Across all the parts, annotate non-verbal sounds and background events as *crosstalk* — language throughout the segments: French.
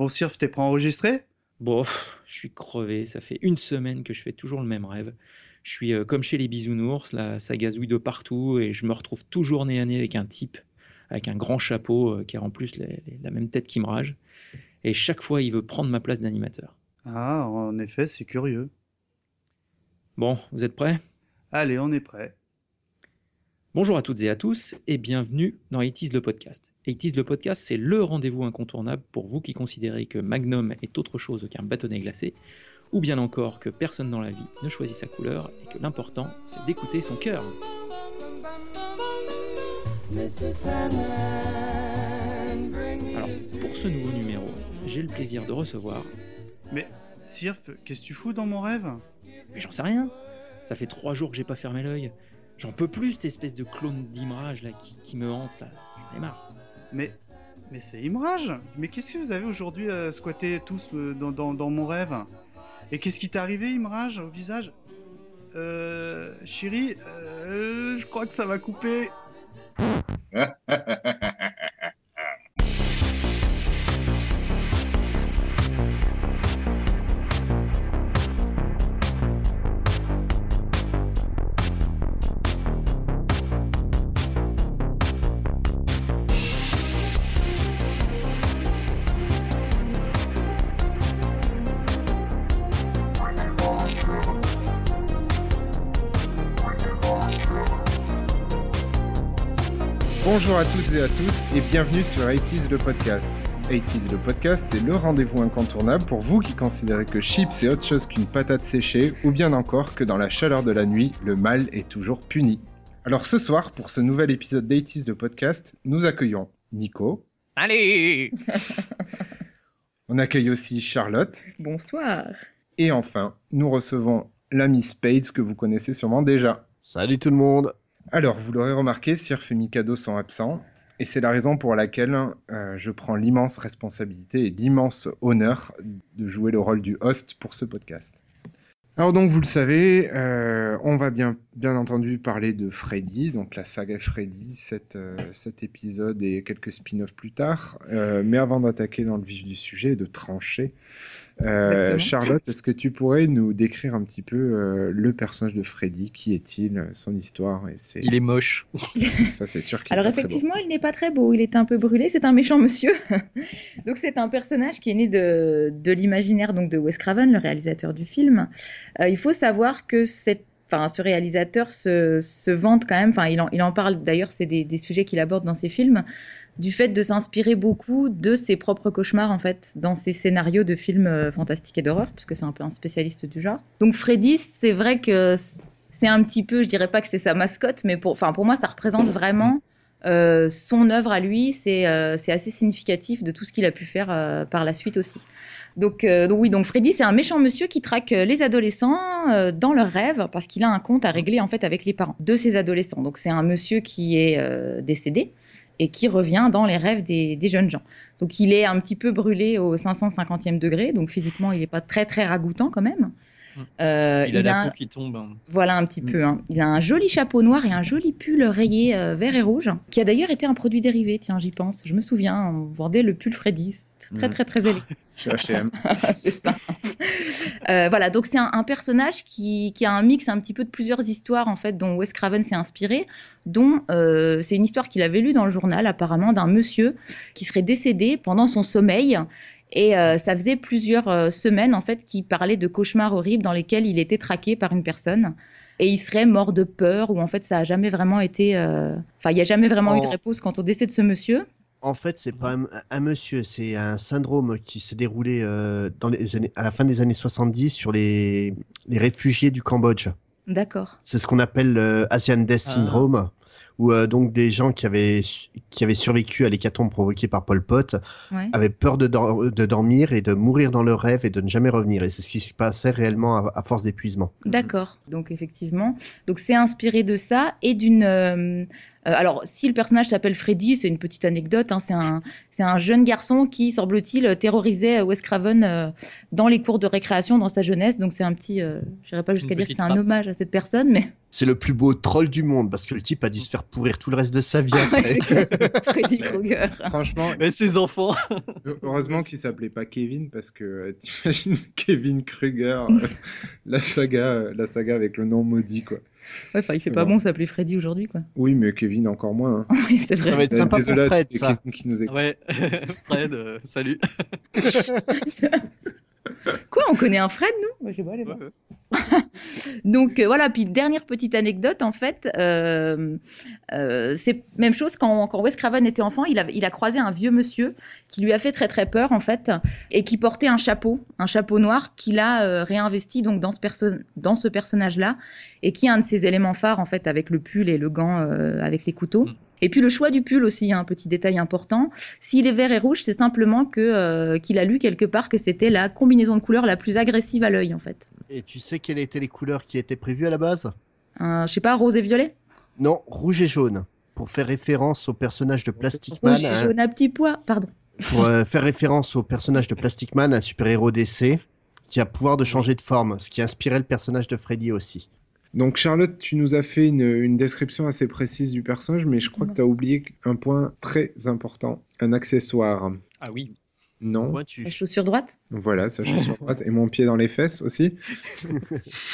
Bon, Sirf, t'es prêt à enregistrer? Bon, je suis crevé, ça fait une semaine que je fais toujours le même rêve. Je suis euh, comme chez les bisounours, là, ça gazouille de partout et je me retrouve toujours nez à nez avec un type, avec un grand chapeau euh, qui a en plus les- les- la même tête qui me rage. Et chaque fois, il veut prendre ma place d'animateur. Ah, en effet, c'est curieux. Bon, vous êtes prêts? Allez, on est prêt. Bonjour à toutes et à tous et bienvenue dans 80s le podcast. 80s le podcast, c'est le rendez-vous incontournable pour vous qui considérez que Magnum est autre chose qu'un bâtonnet glacé, ou bien encore que personne dans la vie ne choisit sa couleur et que l'important, c'est d'écouter son cœur. Alors, pour ce nouveau numéro, j'ai le plaisir de recevoir, Mais, Sirf, qu'est-ce que tu fous dans mon rêve? Mais j'en sais rien, ça fait trois jours que j'ai pas fermé l'œil, j'en peux plus cette espèce de clone d'Imrage là qui, qui me hante là, j'en ai marre. Mais, mais c'est Imrage Mais qu'est-ce que vous avez aujourd'hui à squatter tous euh, dans, dans, dans mon rêve? Et qu'est-ce qui t'est arrivé, Imrage, au visage? Euh... Chérie, euh, je crois que ça va couper. *laughs* Bonjour à toutes et à tous et bienvenue sur 80s le podcast. 80s le podcast, c'est le rendez-vous incontournable pour vous qui considérez que chips c'est autre chose qu'une patate séchée ou bien encore que dans la chaleur de la nuit, le mal est toujours puni. Alors ce soir, pour ce nouvel épisode d'A80s le podcast, nous accueillons Nico. Salut *laughs* On accueille aussi Charlotte. Bonsoir. Et enfin, nous recevons l'ami Spades que vous connaissez sûrement déjà. Salut tout le monde Alors, vous l'aurez remarqué, Sirf et Mikado sont absents, et c'est la raison pour laquelle euh, je prends l'immense responsabilité et l'immense honneur de jouer le rôle du host pour ce podcast. Alors donc, vous le savez, euh, on va bien, entendu parler de Freddy, donc la saga Freddy, cet, euh, cet épisode et quelques spin-offs plus tard. Mais avant d'attaquer dans le vif du sujet et de trancher, euh. Charlotte, est-ce que tu pourrais nous décrire un petit peu euh, le personnage de Freddy? Qui est-il? Son histoire? Et. Il est moche. *laughs* Ça, c'est sûr qu'il Alors est pas très beau. effectivement, il n'est pas très beau, il est un peu brûlé, c'est un méchant monsieur. *laughs* donc c'est un personnage qui est né de, de l'imaginaire donc de Wes Craven, le réalisateur du film. Euh, il faut savoir que cette Enfin, ce réalisateur se, se vante quand même, enfin, il en, il en parle d'ailleurs, c'est des, des sujets qu'il aborde dans ses films, du fait de s'inspirer beaucoup de ses propres cauchemars, en fait, dans ses scénarios de films euh, fantastiques et d'horreur, puisque c'est un peu un spécialiste du genre. Donc, Freddy, c'est vrai que c'est un petit peu, je dirais pas que c'est sa mascotte, mais pour, enfin, pour moi, ça représente vraiment euh, son œuvre à lui. C'est euh, c'est assez significatif de tout ce qu'il a pu faire par la suite aussi. Donc, donc oui, donc Freddy, c'est un méchant monsieur qui traque les adolescents dans leurs rêves parce qu'il a un compte à régler en fait avec les parents de ces adolescents. Donc c'est un monsieur qui est décédé et qui revient dans les rêves des, jeunes gens. Donc il est un petit peu brûlé au 550e degré, donc physiquement il n'est pas très très ragoûtant quand même. Euh, Il a la un- peau qui tombe. hein. voilà un petit peu. hein. Il a un joli chapeau noir et un joli pull rayé euh, vert et rouge, qui a d'ailleurs été un produit dérivé. Tiens, j'y pense. Je me souviens, on vendait le pull Freddy. Très, Mm. très, très élégant. *laughs* Chez H&M. *laughs* c'est ça. Euh, voilà, donc c'est un, un personnage qui, qui a un mix un petit peu de plusieurs histoires en fait dont Wes Craven s'est inspiré, dont euh, c'est une histoire qu'il avait lue dans le journal apparemment d'un monsieur qui serait décédé pendant son sommeil. Et euh, ça faisait plusieurs euh, semaines en fait qu'il parlait de cauchemars horribles dans lesquels il était traqué par une personne et il serait mort de peur ou en fait ça a jamais vraiment été, euh, enfin il y a jamais vraiment eu de réponse quant au décès de ce monsieur. En fait, c'est pas un, un monsieur, c'est un syndrome qui s'est déroulé euh, dans les années, à la fin des années 70 sur les, les réfugiés du Cambodge. D'accord. C'est ce qu'on appelle le Asian Death Ah. Syndrome, où euh, donc des gens qui avaient, qui avaient survécu à l'hécatombe provoquée par Pol Pot Ouais. avaient peur de, dor- de dormir et de mourir dans leur rêve et de ne jamais revenir. Et c'est ce qui se passait réellement à, à force d'épuisement. D'accord. Donc effectivement, donc c'est inspiré de ça et d'une. euh, euh, alors, si le personnage s'appelle Freddy, c'est une petite anecdote. hein, c'est un, c'est un jeune garçon qui, semble-t-il, terrorisait Wes Craven euh, dans les cours de récréation dans sa jeunesse. Donc c'est un petit. Euh, J'irai pas jusqu'à dire que c'est un hommage à cette personne, mais C'est le plus beau troll du monde parce que le type a dû se faire pourrir tout le reste de sa vie. Clair. Freddy Krueger. Franchement, Mais ses enfants. heureusement qu'il s'appelait pas Kevin parce que euh, t'imagines *laughs* Kevin Kruger, euh, la saga, euh, la saga avec le nom maudit quoi. Ouais, enfin, il fait pas Bon. bon s'appeler Freddy aujourd'hui, quoi. Oui, mais Kevin encore moins. hein. *laughs* Oui, c'est Ça va vrai. être sympa pour Désolé à Fred, ça. qui nous. Ouais, *laughs* Fred, euh, salut. Quoi, on connaît un Fred, nous? Je sais pas. Ouais. *laughs* Donc euh, voilà, puis dernière petite anecdote en fait, euh, euh, c'est même chose quand, quand Wes Craven était enfant, il a, il a croisé un vieux monsieur qui lui a fait très très peur en fait et qui portait un chapeau, un chapeau noir qu'il a euh, réinvesti donc dans ce, perso dans ce personnage-là et qui est un de ses éléments phares en fait avec le pull et le gant euh, avec les couteaux. Mm. Et puis le choix du pull aussi, un petit détail important. S'il est vert et rouge, c'est simplement que euh, qu'il a lu quelque part que c'était la combinaison de couleurs la plus agressive à l'œil en fait. Et tu sais quelles étaient les couleurs qui étaient prévues à la base? Un, je sais pas, rose et violet? Non, rouge et jaune. Pour faire référence au personnage de Plastic Man, Rouge et un- jaune à petits pois, pardon. pour euh, faire référence au personnage de Plastic Man, un super-héros d'essai qui a pouvoir de changer de forme, ce qui inspirait le personnage de Freddy aussi. Donc Charlotte, tu nous as fait une, une description assez précise du personnage, mais je crois que tu as oublié un point très important, un accessoire. Ah oui. Non. La chaussure droite? Voilà, ça je suis sur droite, et mon pied dans les fesses aussi. *laughs*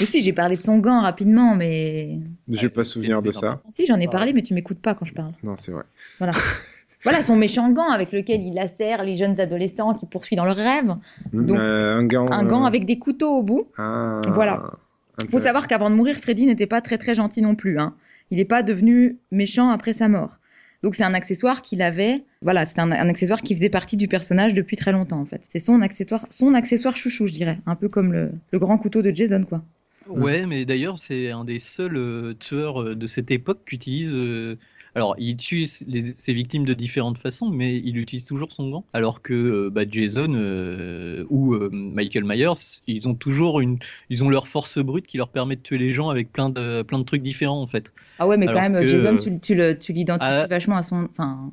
Mais si, j'ai parlé de son gant rapidement, mais. J'ai Ouais, pas souvenir de ça. Si, j'en ai parlé, mais tu m'écoutes pas quand je parle. Non, c'est vrai. Voilà *laughs* son méchant gant avec lequel il lacère les jeunes adolescents qui poursuit dans leurs rêves. Donc, Euh, un gant. Un gant euh, avec des couteaux au bout. ah, Voilà. Faut intéressant. savoir qu'avant de mourir, Freddy n'était pas très très gentil non plus. Hein. Il n'est pas devenu méchant après sa mort. Donc c'est un accessoire qu'il avait. Voilà, c'est un, un accessoire qui faisait partie du personnage depuis très longtemps en fait. C'est son accessoire, son accessoire chouchou, je dirais, un peu comme le, le grand couteau de Jason quoi. Ouais, mais d'ailleurs, c'est un des seuls euh, tueurs euh, de cette époque qui utilise. euh, alors, il tue les- ses victimes de différentes façons, mais il utilise toujours son gant. Alors que euh, bah, Jason euh, ou euh, Michael Myers, ils ont toujours une, ils ont leur force brute qui leur permet de tuer les gens avec plein de, plein de trucs différents en fait. Ah ouais, mais quand même, que, Jason, tu, tu le- tu l'identifies ah, vachement à son.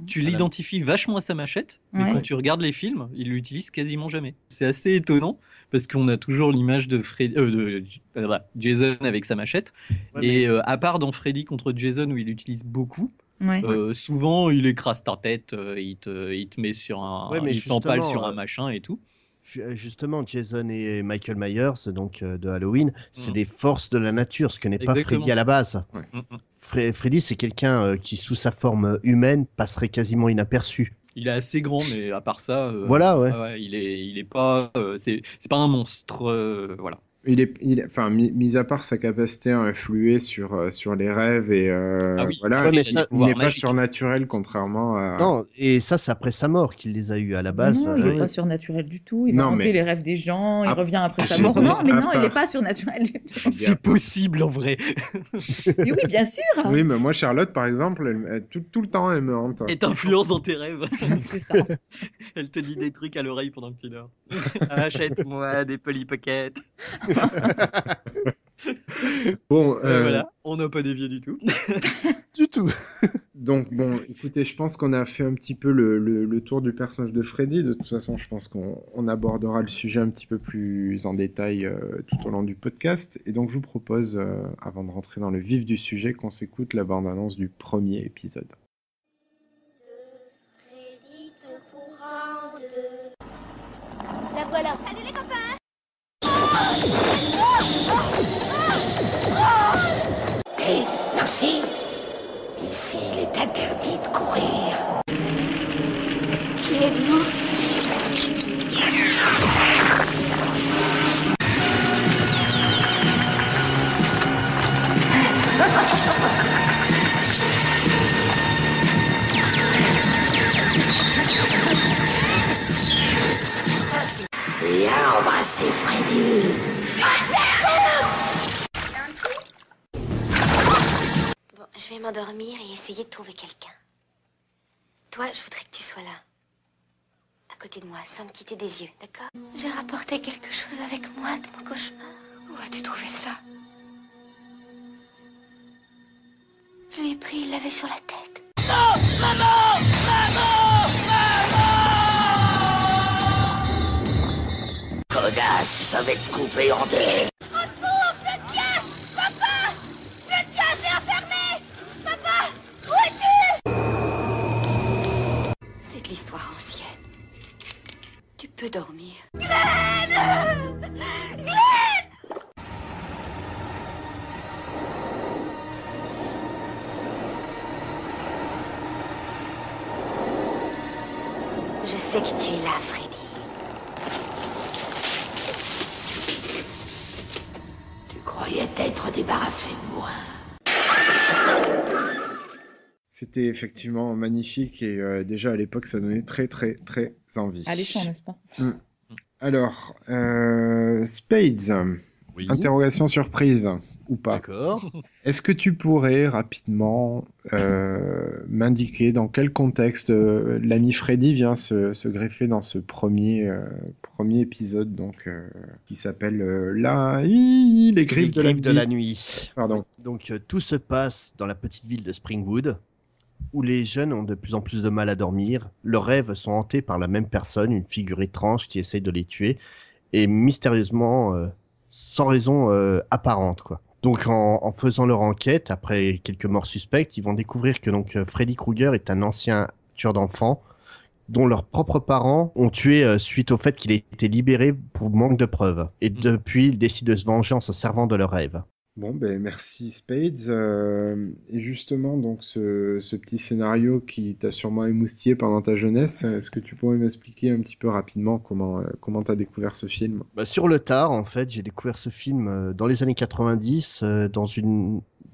Tu l'identifies vachement à sa machette, mais Ouais. quand tu regardes les films, il l'utilise quasiment jamais. C'est assez étonnant parce qu'on a toujours l'image de, Freddy, euh, de voilà, Jason avec sa machette. Ouais, Et euh, à part dans Freddy contre Jason où il l'utilise beaucoup, ouais. euh, souvent il écrase ta tête, euh, il, te, il te met sur un, Ouais, mais il t'empale sur un euh, machin et tout. Ju- Justement, Jason et Michael Myers, donc euh, de Halloween, c'est Mhm. des forces de la nature, ce que n'est pas. Freddy à la base. Mm, mm. Fre- Freddy, c'est quelqu'un euh, qui, sous sa forme humaine, passerait quasiment inaperçu. Il est assez grand, mais à part ça, euh, Voilà, ouais. ouais, il est, il est pas, euh, c'est, c'est pas un monstre, euh, voilà. Il est, il est- enfin, mis, à part sa capacité à influer sur, euh, sur les rêves et euh, Ah oui. voilà, Ouais, mais il, ça- il n'est pas surnaturel contrairement à. Non, et ça, c'est après sa mort qu'il les a eus à la base. non, il n'est pas surnaturel du tout. Il va Non, hanter mais- les rêves des gens, il Ah, revient après sa mort. Non, mais non, il n'est pas surnaturel du tout. C'est possible en vrai. Mais oui, bien sûr. Oui, mais moi, Charlotte, par exemple, elle- elle- tout, tout le temps, elle me hante. Elle t'influence dans tes rêves. *laughs* C'est ça. Elle te dit des trucs à l'oreille pendant que tu dors. *laughs* Achète-moi des Polly Pocket. *laughs* Bon, Euh, euh, voilà, on n'a pas dévié du tout. *laughs* Du tout. *laughs* donc, bon, écoutez, je pense qu'on a fait un petit peu le, le- le tour du personnage de Freddy. De toute façon, je pense qu'on on abordera le sujet un petit peu plus en détail euh, tout au long du podcast. Et donc, je vous propose, euh, avant de rentrer dans le vif du sujet, qu'on s'écoute la bande-annonce du premier épisode. Freddy te pourra en deux. La voilà. Salut Hé, Nancy Ici, il est interdit de courir. Vais m'endormir et essayer de trouver quelqu'un. Toi, je voudrais que tu sois là. À côté de moi, sans me quitter des yeux, d'accord? J'ai rapporté quelque chose avec moi de mon cauchemar. Où as-tu trouvé ça? Je lui ai pris, il l'avait sur la tête. Connasse, ça va te couper en deux. Peux dormir. Je sais que tu es là, Freddy. Tu croyais t'être débarrassé de moi. C'était effectivement magnifique et euh, déjà à l'époque ça donnait très très très envie. Alléchant, n'est-ce pas? Alors, euh, Spades, Oui. interrogation surprise ou pas. D'accord. Est-ce que tu pourrais rapidement euh, m'indiquer dans quel contexte euh, l'ami Freddy vient se, se greffer dans ce premier, euh, premier épisode donc, euh, qui s'appelle euh, la... Les griffes, Les griffes de, de la la nuit. nuit. Pardon. Donc euh, tout se passe dans la petite ville de Springwood, où les jeunes ont de plus en plus de mal à dormir. Leurs rêves sont hantés par la même personne, une figure étrange qui essaye de les tuer, et mystérieusement, euh, sans raison euh, apparente, quoi. Donc en, en faisant leur enquête, après quelques morts suspectes, ils vont découvrir que donc euh, Freddy Krueger est un ancien tueur d'enfants dont leurs propres parents ont tué euh, suite au fait qu'il ait été libéré pour manque de preuves. Et Mm. depuis, ils décident de se venger en se servant de leurs rêves. Bon, ben merci Spades. Euh, et justement, donc ce, petit scénario qui t'a sûrement émoustillé pendant ta jeunesse, est-ce que tu pourrais m'expliquer un petit peu rapidement comment euh, t'as découvert ce film? Bah, sur le tard, en fait, j'ai découvert ce film euh, dans les années 90 euh, dans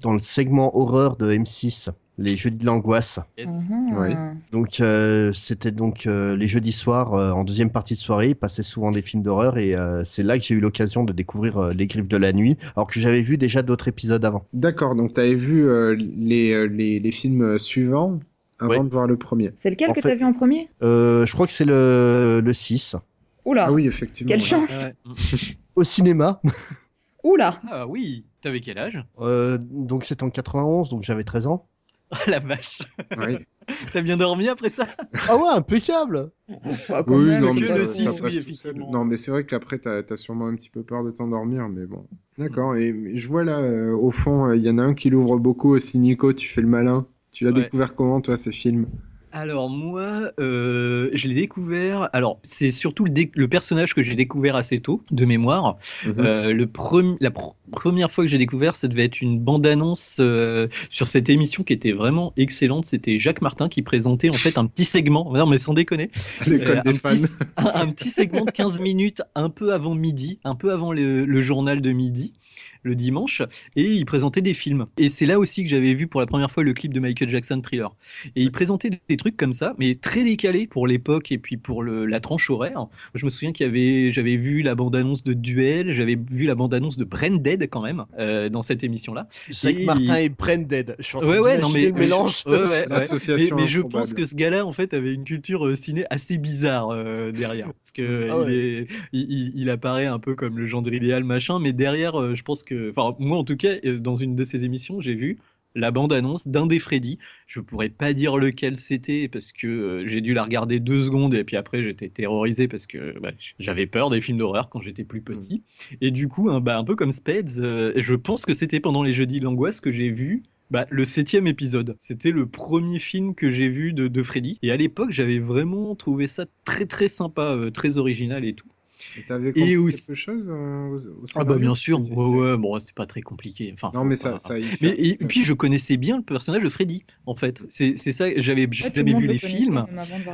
dans le segment horreur de M6, les jeudis de l'angoisse. Yes. Mhm. Oui. Donc euh, c'était donc euh, les jeudis soirs euh, en deuxième partie de soirée, ils passaient souvent des films d'horreur et euh, c'est là que j'ai eu l'occasion de découvrir euh, Les Griffes de la nuit, alors que j'avais vu déjà d'autres épisodes avant. D'accord, donc t'avais vu euh, les, les, les films suivants avant Ouais. de voir le premier. C'est lequel En que fait- t'as vu en premier? Euh, je crois que c'est le le 6 Oula Ah oui, effectivement. Quelle ouais. chance *laughs* au cinéma. Oula Ah oui, t'avais quel âge? Euh, donc c'est en 91, donc j'avais 13 ans. Ah la vache Oui. *laughs* T'as bien dormi après ça? Ah ouais, impeccable. Oui, même, non, c'est mais ça- oui. Non, mais c'est vrai qu'après, t'as as sûrement un petit peu peur de t'endormir, mais bon. D'accord, et je vois là, euh, au fond, euh, il y en a un qui l'ouvre beaucoup aussi, Nico, tu fais le malin. Tu l'as Ouais. découvert comment, toi, ce film? Alors moi, euh, je l'ai découvert. Alors c'est surtout le, le personnage que j'ai découvert assez tôt, de mémoire. Mhm. Euh, le premi- la pr- première fois que j'ai découvert, ça devait être une bande-annonce euh, sur cette émission qui était vraiment excellente. C'était Jacques Martin qui présentait en fait un petit segment. Non mais sans déconner, *laughs* L'école Euh, des un, fans. petit, un, un petit segment de 15 minutes un peu avant midi, un peu avant le, le journal de midi, le dimanche, et il présentait des films. Et c'est là aussi que j'avais vu pour la première fois le clip de Michael Jackson Thriller. Et il présentait des trucs comme ça, mais très décalés pour l'époque et puis pour le, la tranche horaire. Je me souviens qu'il y avait, j'avais vu la bande-annonce de Duel, j'avais vu la bande-annonce de Brain Dead quand même euh, dans cette émission-là. Jacques Et- Martin et Branded. Je suis en train Ouais, ouais, non mais le mélange. Ouais, ouais. L'association Mais, mais je pense que ce gars-là, en fait, avait une culture euh, ciné assez bizarre euh, derrière, parce que Ah il, ouais. est, il, il- il apparaît un peu comme le gendre idéal, machin, mais derrière, euh, je pense que, enfin, moi en tout cas, euh, dans une de ces émissions, j'ai vu la bande-annonce d'un des Freddy. Je pourrais pas dire lequel c'était parce que euh, j'ai dû la regarder deux secondes et puis après j'étais terrorisé parce que bah, j'avais peur des films d'horreur quand j'étais plus petit. Et du coup, un, bah, un peu comme Spades, euh, je pense que c'était pendant les jeudis de l'angoisse que j'ai vu bah, le septième épisode. C'était le premier film que j'ai vu de, de Freddy. Et à l'époque, j'avais vraiment trouvé ça très très sympa, euh, très original et tout. Et T'avais compris aussi- quelque chose euh, au, au Ah bah bien sûr, ouais ouais, bon c'est pas très compliqué. Enfin, Non, mais pas- ça, Mais et, puis je connaissais bien le personnage de Freddy en fait. C'est c'est ça, j'avais le jamais vu le les films.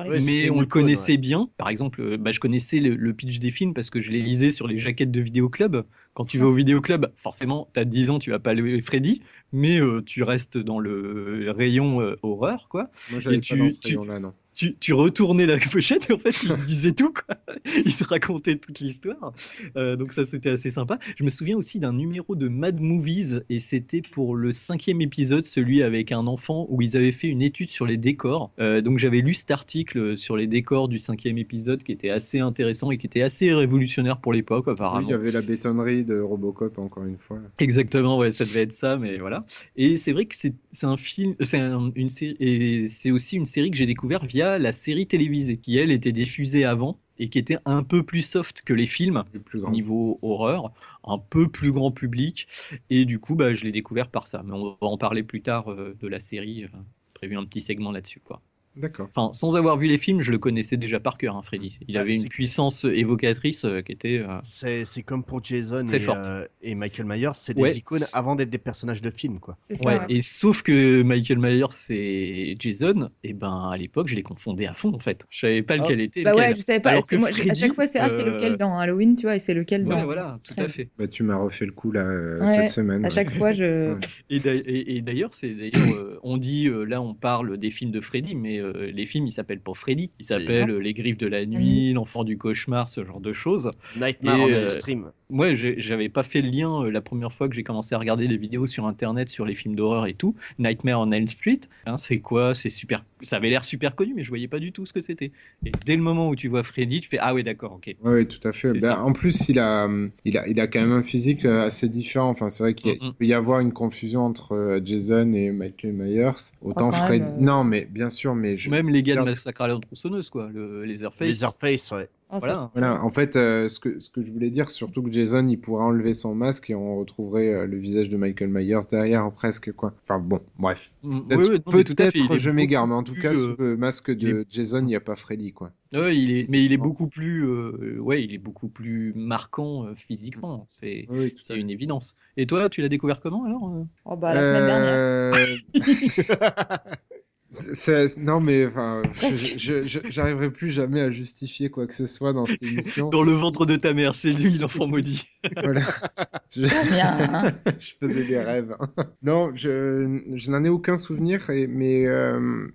les mais on le connaissait ouais. bien. Par exemple, euh, bah, je connaissais le, le pitch des films parce que je les lisais sur les jaquettes de vidéoclub. Quand tu vas au vidéoclub, forcément, tu as 10 ans, tu vas pas aller Freddy, mais euh, tu restes dans le rayon euh, horreur, quoi. Moi, j'allais et pas tu- dans ce tu- rayon-là, non. Tu, tu retournais la pochette et en fait, il disait tout, quoi. Il te racontait toute l'histoire. Euh, donc ça, c'était assez sympa. Je me souviens aussi d'un numéro de Mad Movies et c'était pour le cinquième épisode, celui avec un enfant où ils avaient fait une étude sur les décors. Euh, donc j'avais lu cet article sur les décors du cinquième épisode qui était assez intéressant et qui était assez révolutionnaire pour l'époque, Oui, apparemment. il y avait la bétonnerie de Robocop, encore une fois. Exactement, ouais, ça devait être ça, mais voilà. Et c'est vrai que c'est c'est un film, c'est un- une série, et c'est aussi une série que j'ai découvert via la série télévisée, qui elle était diffusée avant et qui était un peu plus soft que les films plus grand. niveau horreur, un peu plus grand public, et du coup, bah, je l'ai découvert par ça. Mais on va en parler plus tard euh, de la série, euh, prévu un petit segment là-dessus, quoi. D'accord. Enfin, sans avoir vu les films, je le connaissais déjà par cœur, hein, Freddy. Il Ah, avait une puissance évocatrice euh, qui était. euh, C'est c'est comme pour Jason et, euh, et Michael Myers, c'est des Ouais. icônes avant d'être des personnages de film, quoi. C'est ça, Ouais, et sauf que Michael Myers et Jason, et ben à l'époque, je les confondais à fond en fait. Je savais pas Ah. lequel était Bah lequel. ouais, je savais pas. Alors c'est que moi, à chaque fois, c'est ah, c'est euh, lequel dans Halloween, tu vois, et c'est lequel Ouais, dans. voilà, tout à fait. Bah, tu m'as refait le coup là euh, Ouais, cette semaine. À chaque fois, je. Et d'a- et- et d'ailleurs, c'est d'ailleurs, on dit là, on parle des films de Freddy, mais euh, les films, ils s'appellent pas Freddy, ils s'appellent euh, Les Griffes de la Nuit, L'Enfant du cauchemar, ce genre de choses. Nightmare Et, on euh, Elm Stream. Moi, j'avais pas fait le lien euh, la première fois que j'ai commencé à regarder des vidéos sur internet sur les films d'horreur et tout. Nightmare on Elm Street, hein, c'est quoi? C'est super. Ça avait l'air super connu, mais je voyais pas du tout ce que c'était. Et dès le moment où tu vois Freddy, tu fais ah ouais d'accord, ok. Ouais, ouais, tout à fait. Ça. en plus, il a, il, a, il a quand même un physique euh, assez différent. Enfin, c'est vrai qu'il peut y avoir une confusion entre euh, Jason et Michael Myers. Autant quand Fred. même, euh, Non, mais bien sûr, mais je. Même les gars de. Massacre à la tronçonneuse, quoi, le Leatherface. Leatherface, ouais. Oh, ça- Voilà. Voilà, en fait, euh, ce, que, ce que je voulais dire, surtout que Jason, il pourrait enlever son masque et on retrouverait euh, le visage de Michael Myers derrière, presque, quoi. Enfin, bon, bref. Mm, Peut-être, ouais, ouais, est je m'égare, mais en tout cas, plus, euh, le masque de Jason, il n'y a pas Freddy, quoi. Ouais, il est, mais il est beaucoup plus, euh, ouais, il est beaucoup plus marquant euh, physiquement. C'est, Oui, oui, c'est une évidence. Et toi, tu l'as découvert comment alors Oh, bah, la semaine dernière. *laughs* *laughs* C'est- Non, mais enfin, je- je- je- j'arriverai plus jamais à justifier quoi que ce soit dans cette émission. Dans le ventre de ta mère, c'est lui l'enfant maudit. Voilà. *laughs* Je... Très bien. hein. *laughs* je faisais des rêves. Non, je, je n'en ai aucun souvenir, et- mais euh,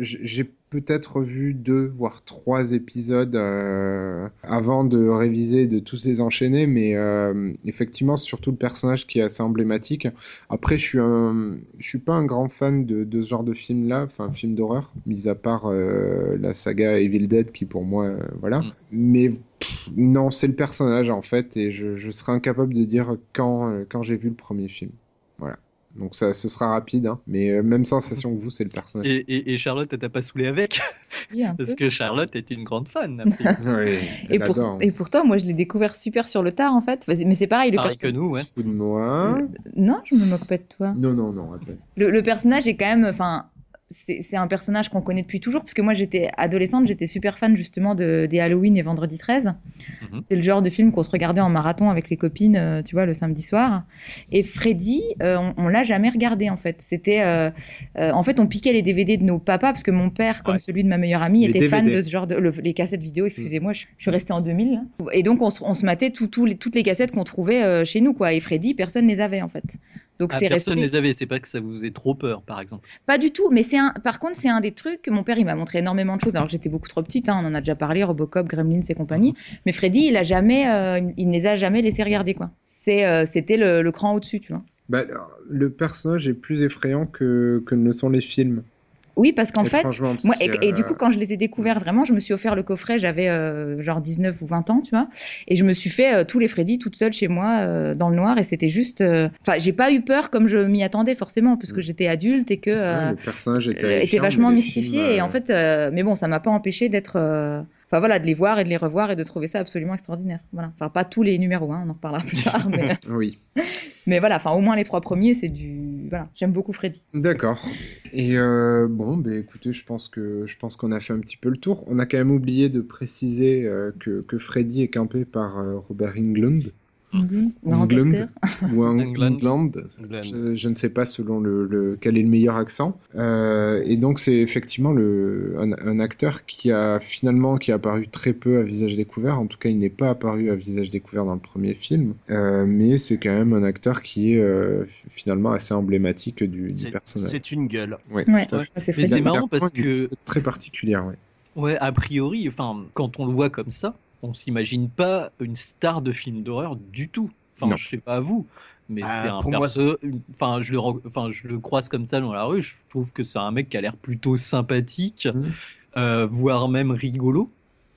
j'ai peut-être vu deux, voire trois épisodes euh, avant de réviser, de tous les enchaîner, mais euh, effectivement, c'est surtout le personnage qui est assez emblématique. Après, je suis un, je suis pas un grand fan de, de ce genre de film-là, enfin, film d'horreur, mis à part euh, la saga Evil Dead, qui pour moi, voilà. Mm. Mais pff, non, c'est le personnage en fait, et je, je serais incapable de dire quand, quand j'ai vu le premier film. Voilà. Donc ça, ce sera rapide, hein. mais euh, même sensation que vous, c'est le personnage. Et, et, et Charlotte, elle t'a pas saoulé avec? Si, un peu. Parce que Charlotte est une grande fan. *laughs* Oui, Et, pour- et pourtant, moi, je l'ai découvert super sur le tard, en fait. Mais c'est pareil, le Pareil que personnage. nous, ouais. De moi Non, je me moque pas de toi. Non, non, non. Le, le personnage est quand même, enfin, c'est c'est un personnage qu'on connaît depuis toujours, parce que moi j'étais adolescente, j'étais super fan justement de, des Halloween et Vendredi 13. Mhm. C'est le genre de film qu'on se regardait en marathon avec les copines, euh, tu vois, le samedi soir. Et Freddy, euh, on, on l'a jamais regardé en fait. C'était, euh, euh, en fait, on piquait les DVD de nos papas, parce que mon père, comme Ouais. celui de ma meilleure amie, Les était fan de ce genre de, le- les cassettes vidéo. Excusez-moi, je, je suis restée en 2000. là. Et donc on se, on se matait tout- tout les- toutes les cassettes qu'on trouvait euh, chez nous, quoi. Et Freddy, personne les avait en fait. Donc Ah, c'est personne resté. les avait, c'est pas que ça vous faisait trop peur, par exemple. Pas du tout, mais c'est un. Par contre, c'est un des trucs. Mon père, il m'a montré énormément de choses. Alors que j'étais beaucoup trop petite. hein, on en a déjà parlé, Robocop, Gremlins et compagnie. Mais Freddy, il a jamais, euh, il ne les a jamais laissés regarder quoi. C'est, euh, c'était le, le cran au-dessus, tu vois. Bah, le personnage est plus effrayant que, que ne le sont les films. Oui, parce qu'en fait, moi, et, et du euh, coup, quand je les ai découverts vraiment, je me suis offert le coffret. J'avais euh, genre 19 ou 20 ans, tu vois. Et je me suis fait euh, tous les Freddy toute seule chez moi, euh, dans le noir. Et c'était juste. euh, Enfin, j'ai pas eu peur comme je m'y attendais forcément, parce que Mm. j'étais adulte et que. ouais, le personnage était vachement mystifié films, et en fait euh, mais bon ça m'a pas empêché d'être euh, enfin voilà de les voir et de les revoir et de trouver ça absolument extraordinaire voilà enfin pas tous les numéros hein, on en reparlera plus tard *laughs* mais, Oui, mais voilà enfin au moins les trois premiers c'est du voilà j'aime beaucoup Freddy d'accord. Et euh, bon, bah, écoutez, je pense que je pense qu'on a fait un petit peu le tour. On a quand même oublié de préciser euh, que, que Freddy est campé par euh, Robert Englund. Grand England. ou England. Je, je ne sais pas selon le, le- quel est le meilleur accent. Euh, et donc c'est effectivement le, un, un acteur qui a finalement qui a apparu très peu à visage découvert. En tout cas, il n'est pas apparu à visage découvert dans le premier film. Euh, mais c'est quand même un acteur qui est euh, finalement assez emblématique du, personnage. C'est une gueule. Ouais, c'est marrant parce que très particulière. Ouais. Ouais, a priori, enfin, quand on le voit comme ça, on s'imagine pas une star de film d'horreur du tout. Enfin, Non. je sais pas vous, mais Ah, c'est un pour moi, perso. une- Enfin, je le, re- enfin, je le croise comme ça dans la rue. Je trouve que c'est un mec qui a l'air plutôt sympathique, Mhm. euh, voire même rigolo.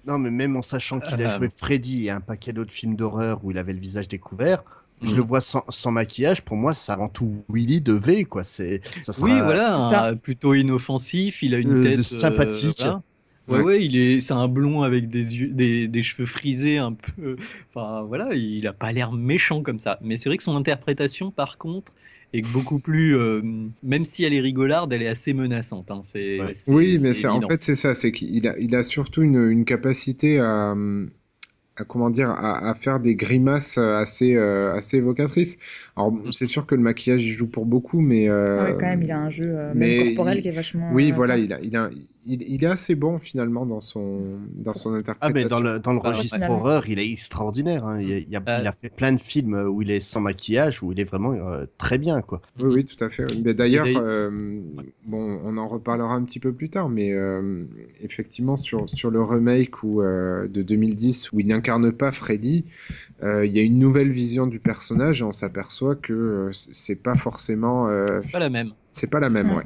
Non, mais même en sachant qu'il a Euh. joué Freddy et un paquet d'autres films d'horreur où il avait le visage découvert, je le vois sans, sans maquillage. Pour moi, ça rend tout Willy de V, quoi. C'est, ça sera- Oui, voilà, ça. plutôt inoffensif. Il a une Euh, tête euh, sympathique. voilà. Ouais, Ouais. ouais, il est, c'est un blond avec des yeux, des, des cheveux frisés un peu. Enfin, voilà, il a pas l'air méchant comme ça. Mais c'est vrai que son interprétation, par contre, est beaucoup plus. euh, même si elle est rigolarde, elle est assez menaçante. hein. C'est, Ouais. c'est- Oui, mais c'est en fait c'est ça, c'est qu'il a, il a surtout une, une capacité à, à comment dire, à, à faire des grimaces assez, euh, assez évocatrices. Alors c'est sûr que le maquillage il joue pour beaucoup, mais Ah euh, ouais, quand même, il a un jeu euh, mais même corporel il- qui est vachement. oui, euh, voilà, fort. il a, il a, il, il est assez bon finalement dans son, dans son Ah, interprétation. mais dans le, dans le Ah, registre ouais. horreur, il est extraordinaire. hein. Il, il a, Ah. il a fait plein de films où il est sans maquillage, où il est vraiment euh, très bien, quoi. Oui, oui, tout à fait. d'ailleurs, euh, bon, on en reparlera un petit peu plus tard, mais euh, effectivement, sur, sur le remake où, euh, de 2010 où il n'incarne pas Freddy, euh, il y a une nouvelle vision du personnage et on s'aperçoit que euh, c'est pas forcément. euh, C'est pas la même. C'est pas la même, Mm. ouais.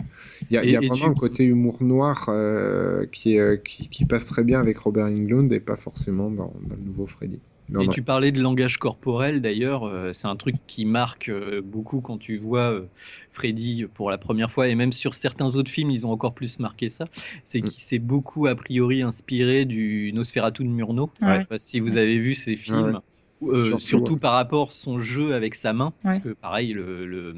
Il y a, y a vraiment tu- un côté humour noir euh, qui, euh, qui, qui passe très bien avec Robert Englund et pas forcément dans, dans le nouveau Freddy. Non, Et non. tu parlais de langage corporel d'ailleurs, euh, c'est un truc qui marque euh, beaucoup quand tu vois euh, Freddy pour la première fois, et même sur certains autres films, ils ont encore plus marqué ça. C'est Mm. qu'il s'est beaucoup a priori inspiré du Nosferatu de Murnau. Ah Je ouais. sais pas si vous avez vu ces films. Ah ouais. Euh, Surtout, surtout ouais. par rapport à son jeu avec sa main, parce que pareil, le, le,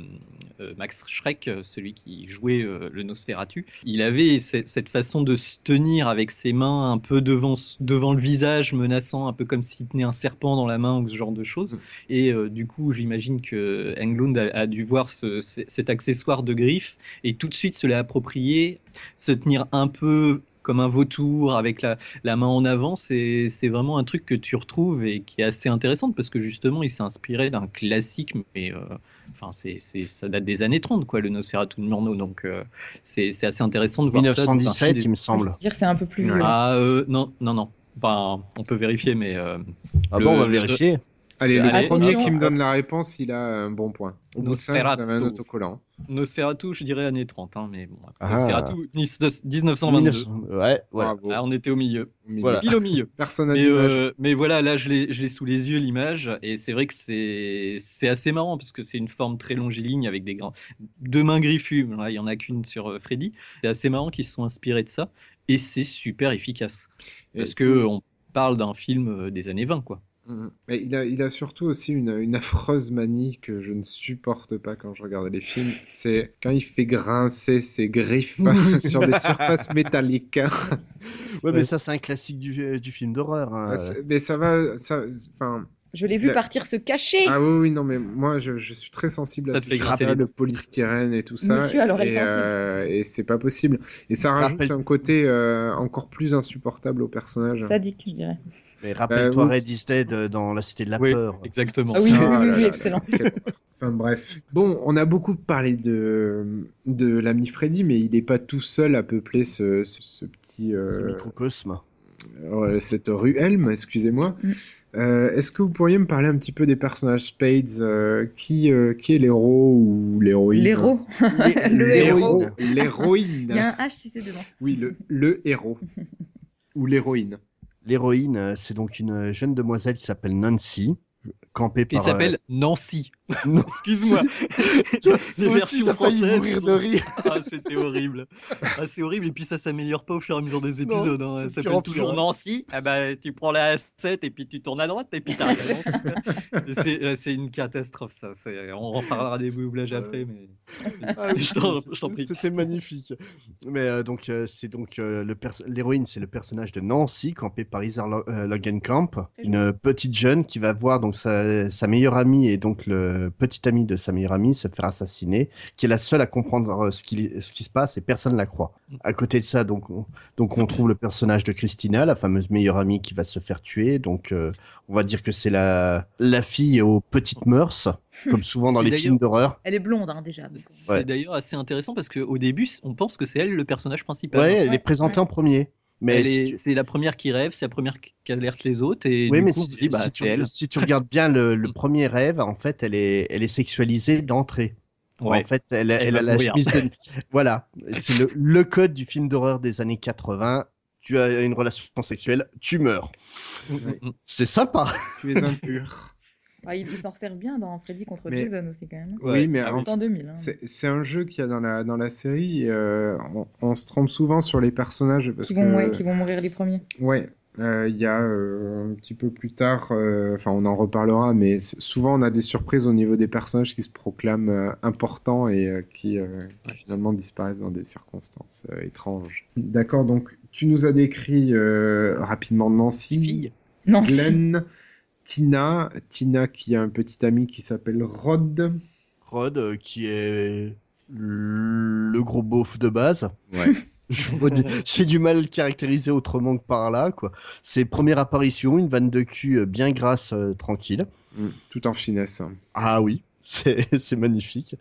euh, Max Schreck, euh, celui qui jouait euh, le Nosferatu, il avait cette, cette façon de se tenir avec ses mains un peu devant, devant le visage, menaçant, un peu comme s'il tenait un serpent dans la main ou ce genre de choses. Mm. Et euh, du coup, j'imagine que Englund a, a dû voir ce- ce- cet accessoire de griffe et tout de suite se l'est approprié, se tenir un peu comme un vautour avec la, la main en avant, c'est vraiment un truc que tu retrouves et qui est assez intéressant parce que justement, il s'est inspiré d'un classique, mais euh, enfin, c'est c'est- ça date des années 30, quoi, le Nosferatu de Murnau. Donc, euh, c'est assez intéressant de voir ça. dans un 1917, film il me Je semble. veux dire, c'est un peu plus. Ah, euh, non, non, non. Enfin, on peut vérifier, mais euh, Ah Le- bon, on va vérifier. Allez, le Allez, premier qui me donne la réponse, il a un bon point. Au bout de ça, vous avez un Nosferatu. autocollant. Nosferatu, je dirais années 30, hein, mais bon. Ah. Nosferatu, 1922. 1900 Ouais, voilà. Bravo. Ah, on était au milieu, Au milieu. Voilà. pile au milieu. *laughs* Personne n'a Mais, d'image. euh, mais voilà, là, je l'ai je l'ai sous les yeux, l'image, et c'est vrai que c'est c'est assez marrant parce que c'est une forme très longiligne avec des grands deux mains griffues. Là, il y en a qu'une sur euh, Freddy. C'est assez marrant qu'ils se sont inspirés de ça, et c'est super efficace parce Et que c'est- on parle d'un film euh, des années 20, quoi. Mhm. Mais il a, il a surtout aussi une, une affreuse manie que je ne supporte pas quand je regarde les films. C'est quand il fait grincer ses griffes *laughs* *laughs* sur des surfaces métalliques. Ouais, mais ça, c'est un classique du, euh, du film d'horreur. hein. Ouais, c'est- Mais ça va. Ça, enfin, Je l'ai vu La- partir se cacher. ah oui, oui, non, mais moi je, je suis très sensible à Ça ce fait les le polystyrène et tout ça. Monsieur a l'oreille et, sensible. euh, et c'est pas possible. Et ça rajoute un côté euh, encore plus insupportable au personnage. Sadique, je dirais. Mais rappelle-toi Bah, Red is Dead euh, dans La Cité de la Oui, Peur. exactement. Ah oui, Ah oui, excellent. Enfin bref. Bon, on a beaucoup parlé de, de l'ami Freddy, mais il n'est pas tout seul à peupler ce, ce, ce petit, Ce euh, microcosme. euh, cette rue Elm, excusez-moi. Euh, Est-ce que vous pourriez me parler un petit peu des personnages Spades euh, qui, euh, qui est l'héros ou l'héroïne L'héros. *laughs* Le l'héroïne. Il y a un H, tu sais, devant. Oui, le, le héros. *laughs* ou l'héroïne. L'héroïne, c'est donc une jeune demoiselle qui s'appelle Nancy, campée Qui par. s'appelle Nancy. Non. *laughs* Excuse-moi. *laughs* *laughs* Les versions françaises. mourir sont- de rire. Ah, c'était horrible. Ah, c'est horrible. Et puis ça s'améliore pas au fur et à mesure des épisodes. Non, hein. Ça s'appelle toujours. Nancy. Ah bah, tu prends la 7 et puis tu tournes à droite et puis t'arrives à Nancy, C'est euh, c'est une catastrophe, ça. C'est- On reparlera des doublages après, mais. Ah oui, Je t'en- je t'en prie. C'était magnifique. Mais euh, donc, euh, c'est donc euh, le pers- l'héroïne, c'est le personnage de Nancy, campée par euh, Logan Camp, une petite jeune qui va voir donc sa, sa, sa meilleure amie et donc le petit ami de sa meilleure amie se faire assassiner, qui est la seule à comprendre ce qui, ce qui se passe et personne la croit. À côté de ça, donc on, donc on trouve le personnage de Christina, la fameuse meilleure amie qui va se faire tuer. Donc euh, on va dire que c'est la, la fille aux petites mœurs, comme souvent dans les films d'horreur. Elle est blonde, hein, déjà. C'est Ouais. d'ailleurs assez intéressant parce qu'au début, on pense que c'est elle le personnage principal. Ouais, elle Ouais, est présentée ouais. en premier. Mais Elle si est- tu- C'est la première qui rêve, c'est la première qui alerte les autres, et Oui, du mais coup, si, bah, si tu, elle. si tu regardes bien le, le *laughs* premier rêve, en fait, elle est, elle est sexualisée d'entrée. Ouais. En fait, elle, Elle elle va a la chemise de... *laughs* Voilà, c'est le, le code du film d'horreur des années 80. Tu as une relation sexuelle, tu meurs. Mm, mm, mm. C'est sympa. Tu es impur. Ah, il il s'en sert bien dans Freddy contre Mais- Jason aussi, quand même. Ouais. oui, mais Ah en oui. En 2000. hein. C'est un jeu qu'il y a dans la, dans la série. euh, on, on se trompe souvent sur les personnages parce Qui que. vont, ouais, qui vont mourir les premiers. Ouais, euh, il y a euh, un petit peu plus tard, euh, enfin on en reparlera, mais souvent on a des surprises au niveau des personnages qui se proclament euh, importants et euh, qui euh, qui finalement disparaissent dans des circonstances euh, étranges. D'accord, donc tu nous as décrit euh, rapidement Nancy, Fille. Glenn, Tina, Tina qui a un petit ami qui s'appelle Rod. Rod, euh, qui est le gros beauf de base. Ouais. *laughs* Je vois du- J'ai du mal à le caractériser autrement que par là, quoi. C'est première apparition, une vanne de cul euh, bien grasse, euh, tranquille. Mm, tout en finesse. Ah oui, *laughs* c'est magnifique.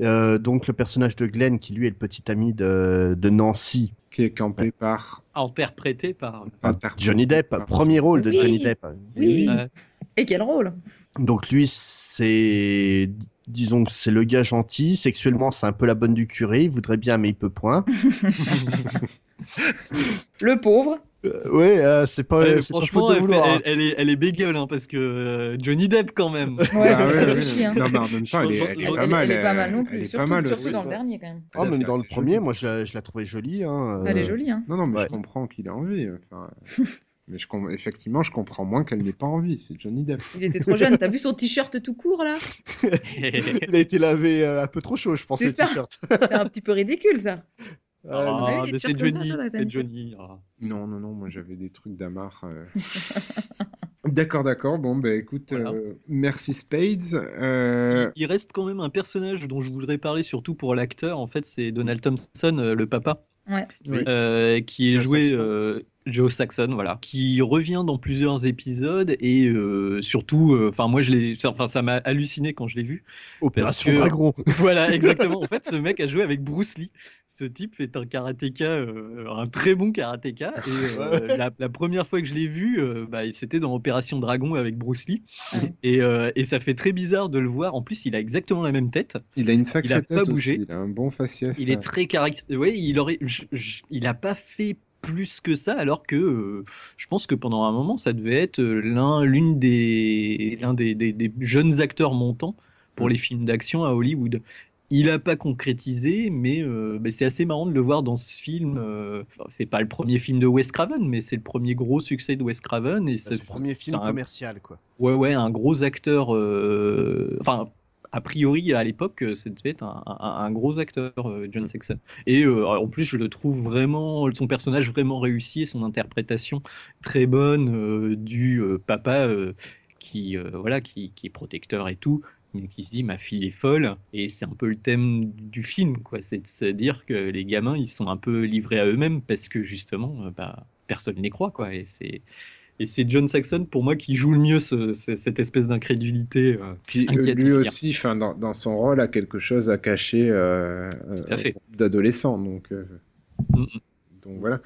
Euh, donc le personnage de Glenn, qui lui est le petit ami de, de Nancy, Qui est campé par Interprété par. interprété Johnny Depp, par- premier rôle de Oui. Johnny Depp. Oui. Ouais. Et quel rôle? Donc lui, c'est, disons que c'est le gars gentil. Sexuellement, c'est un peu la bonne du curé. Il voudrait bien, mais il peut point. *laughs* *laughs* Le pauvre. Euh, ouais, euh, c'est pas, franchement, elle, vouloir, fait- hein. elle- elle est, elle est bégueule, hein, parce que euh, Johnny Depp quand même. Ouais, Ah ouais, elle ouais, chier, hein. Non, mais en même temps, elle est, elle est Elle- pas elle, mal. elle est pas mal euh, non plus. est Surtout, pas mal surtout dans le dernier, quand même. Ah, même dans le premier, moi, je la, je la trouvais jolie. Hein, Elle est euh, jolie, hein. Non, non, mais Ouais. je comprends qu'il a envie. Enfin, *laughs* mais je effectivement, je comprends moins qu'elle n'ait pas envie. C'est Johnny Depp. Il était trop jeune. T'as vu son t-shirt tout court, là? *laughs* Il a été lavé euh, un peu trop chaud, je pense, C'est le ça. t-shirt. C'est un petit peu ridicule, ça. Ah, Ah, mais c'est Johnny, c'est ah. Non, non, non, moi j'avais des trucs d'Amar. euh. *laughs* d'accord, d'accord. Bon, bah écoute, Voilà. euh, merci Spades. Euh, Il reste quand même un personnage dont je voudrais parler, surtout pour l'acteur. En fait, c'est Donald Thompson, le papa, Ouais. Oui. euh, qui est joué euh, Joe Saxon, voilà, qui revient dans plusieurs épisodes et euh, surtout, euh, enfin moi je l'ai, ça- enfin ça m'a halluciné quand je l'ai vu. Opération que- Dragon. *laughs* Voilà, exactement. En fait, ce mec a joué avec Bruce Lee. Ce type est un karatéka, euh, un très bon karatéka. Et *laughs* euh, la, la première fois que je l'ai vu, euh, bah, c'était dans Opération Dragon avec Bruce Lee. Et, euh, et ça fait très bizarre de le voir. En plus, il a exactement la même tête. il a une sacrée il a tête pas aussi. bougé. Il a un bon faciès. Il est très caractéristique. Ouais, il aurait, je- je- il a pas fait plus que ça, alors que euh, je pense que pendant un moment, ça devait être euh, l'un, l'une des, l'un des, des- des jeunes acteurs montants pour Mm. les films d'action à Hollywood. Il a pas concrétisé, mais, euh, mais c'est assez marrant de le voir dans ce film. euh, c'est pas le premier film de Wes Craven, mais c'est le premier gros succès de Wes Craven. Et C'est le premier film un- commercial, quoi. Ouais, ouais, un gros acteur. Enfin, a priori, à l'époque, euh, être un, gros acteur, euh, John Saxon. Et euh, en plus, je le trouve vraiment, son personnage vraiment réussi, et son interprétation très bonne du papa qui, voilà, qui, qui est protecteur et tout. mais qui se dit ma fille est folle et c'est un peu le thème du film quoi c'est de se dire que les gamins ils sont un peu livrés à eux-mêmes parce que justement bah, personne n'y croit quoi et c'est et c'est John Saxon pour moi qui joue le mieux ce- ce- cette espèce d'incrédulité. euh, Puis euh, lui aussi, enfin, dans, dans son rôle, a quelque chose à cacher euh, euh, d'adolescent. Donc, euh, Mm, mm. donc voilà.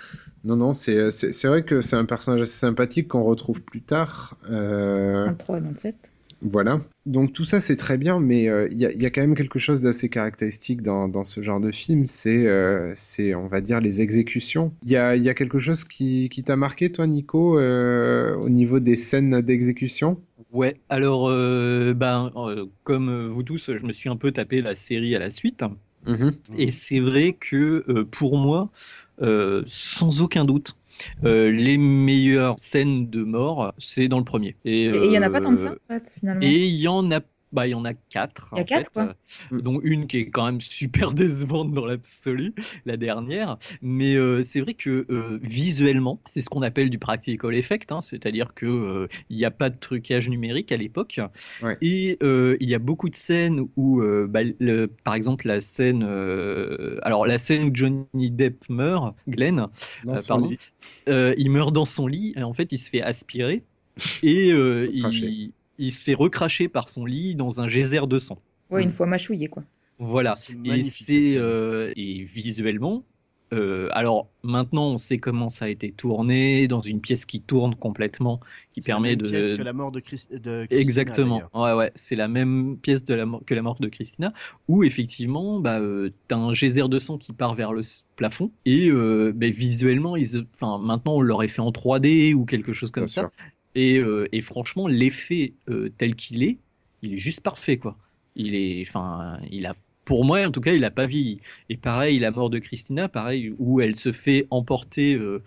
Non, non, c'est vrai que c'est un personnage assez sympathique qu'on retrouve plus tard. Euh, 23 et 27. Voilà. Donc tout ça c'est très bien, mais euh, il y, a- il y a quand même quelque chose d'assez caractéristique dans, dans ce genre de film, c'est, euh, c'est, on va dire, les exécutions. Il y a, y a quelque chose qui, qui t'a marqué, toi, Nico, euh, au niveau des scènes d'exécution? Ouais, alors euh, ben euh, comme euh, vous tous, je me suis un peu tapé la série à la suite. Mhm. Et c'est vrai que euh, pour moi, euh, sans aucun doute, euh, les meilleures scènes de mort, c'est dans le premier. Et il y en a pas tant que ça, euh, en fait, finalement. Et il y en a Bah, il y en a quatre. Il y a quatre, fait, quoi. euh, dont une qui est quand même super *laughs* décevante dans l'absolu, la dernière. Mais euh, c'est vrai que euh, visuellement, c'est ce qu'on appelle du practical effect, hein, c'est-à-dire que euh, il n'y a pas de trucage numérique à l'époque. Ouais. Et euh, il y a beaucoup de scènes où, euh, bah, le- par exemple, la scène, euh, alors la scène où Johnny Depp meurt, Glenn, euh, pardon, euh, il meurt dans son lit et en fait il se fait aspirer et euh, il, il se fait recracher par son lit dans un geyser de sang. Ouais, une fois mâchouillé, quoi. Voilà. Et c'est euh, et visuellement. euh, alors maintenant, on sait comment ça a été tourné dans une pièce qui tourne complètement, qui C'est la permet même de. pièce que la mort de, Chris- de Christina, Exactement. Ouais, ouais, c'est la même pièce de la que la mort de Christina, où effectivement, bah, euh, t'as un geyser de sang qui part vers le plafond, et euh, bah, visuellement, ils, enfin, maintenant, on l'aurait fait en 3D ou quelque chose comme Bien ça. sûr. Et, euh, et franchement, l'effet euh, tel qu'il est, il est juste parfait, quoi. Il est, enfin, il a, pour moi, en tout cas, il a pas vieilli. Et pareil, la mort de Christina, pareil, où elle se fait emporter euh,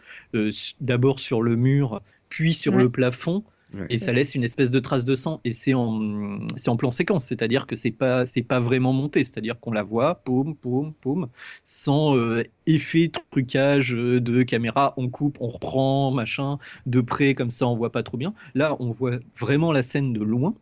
d'abord sur le mur, puis sur Ouais. le plafond. Ouais. Et ça laisse une espèce de trace de sang et c'est en c'est en plan séquence, c'est-à-dire que c'est pas c'est pas vraiment monté, c'est-à-dire qu'on la voit, poum poum poum, sans euh, effet trucage euh, de caméra, on coupe, on reprend, machin, de près comme ça on voit pas trop bien. Là, on voit vraiment la scène de loin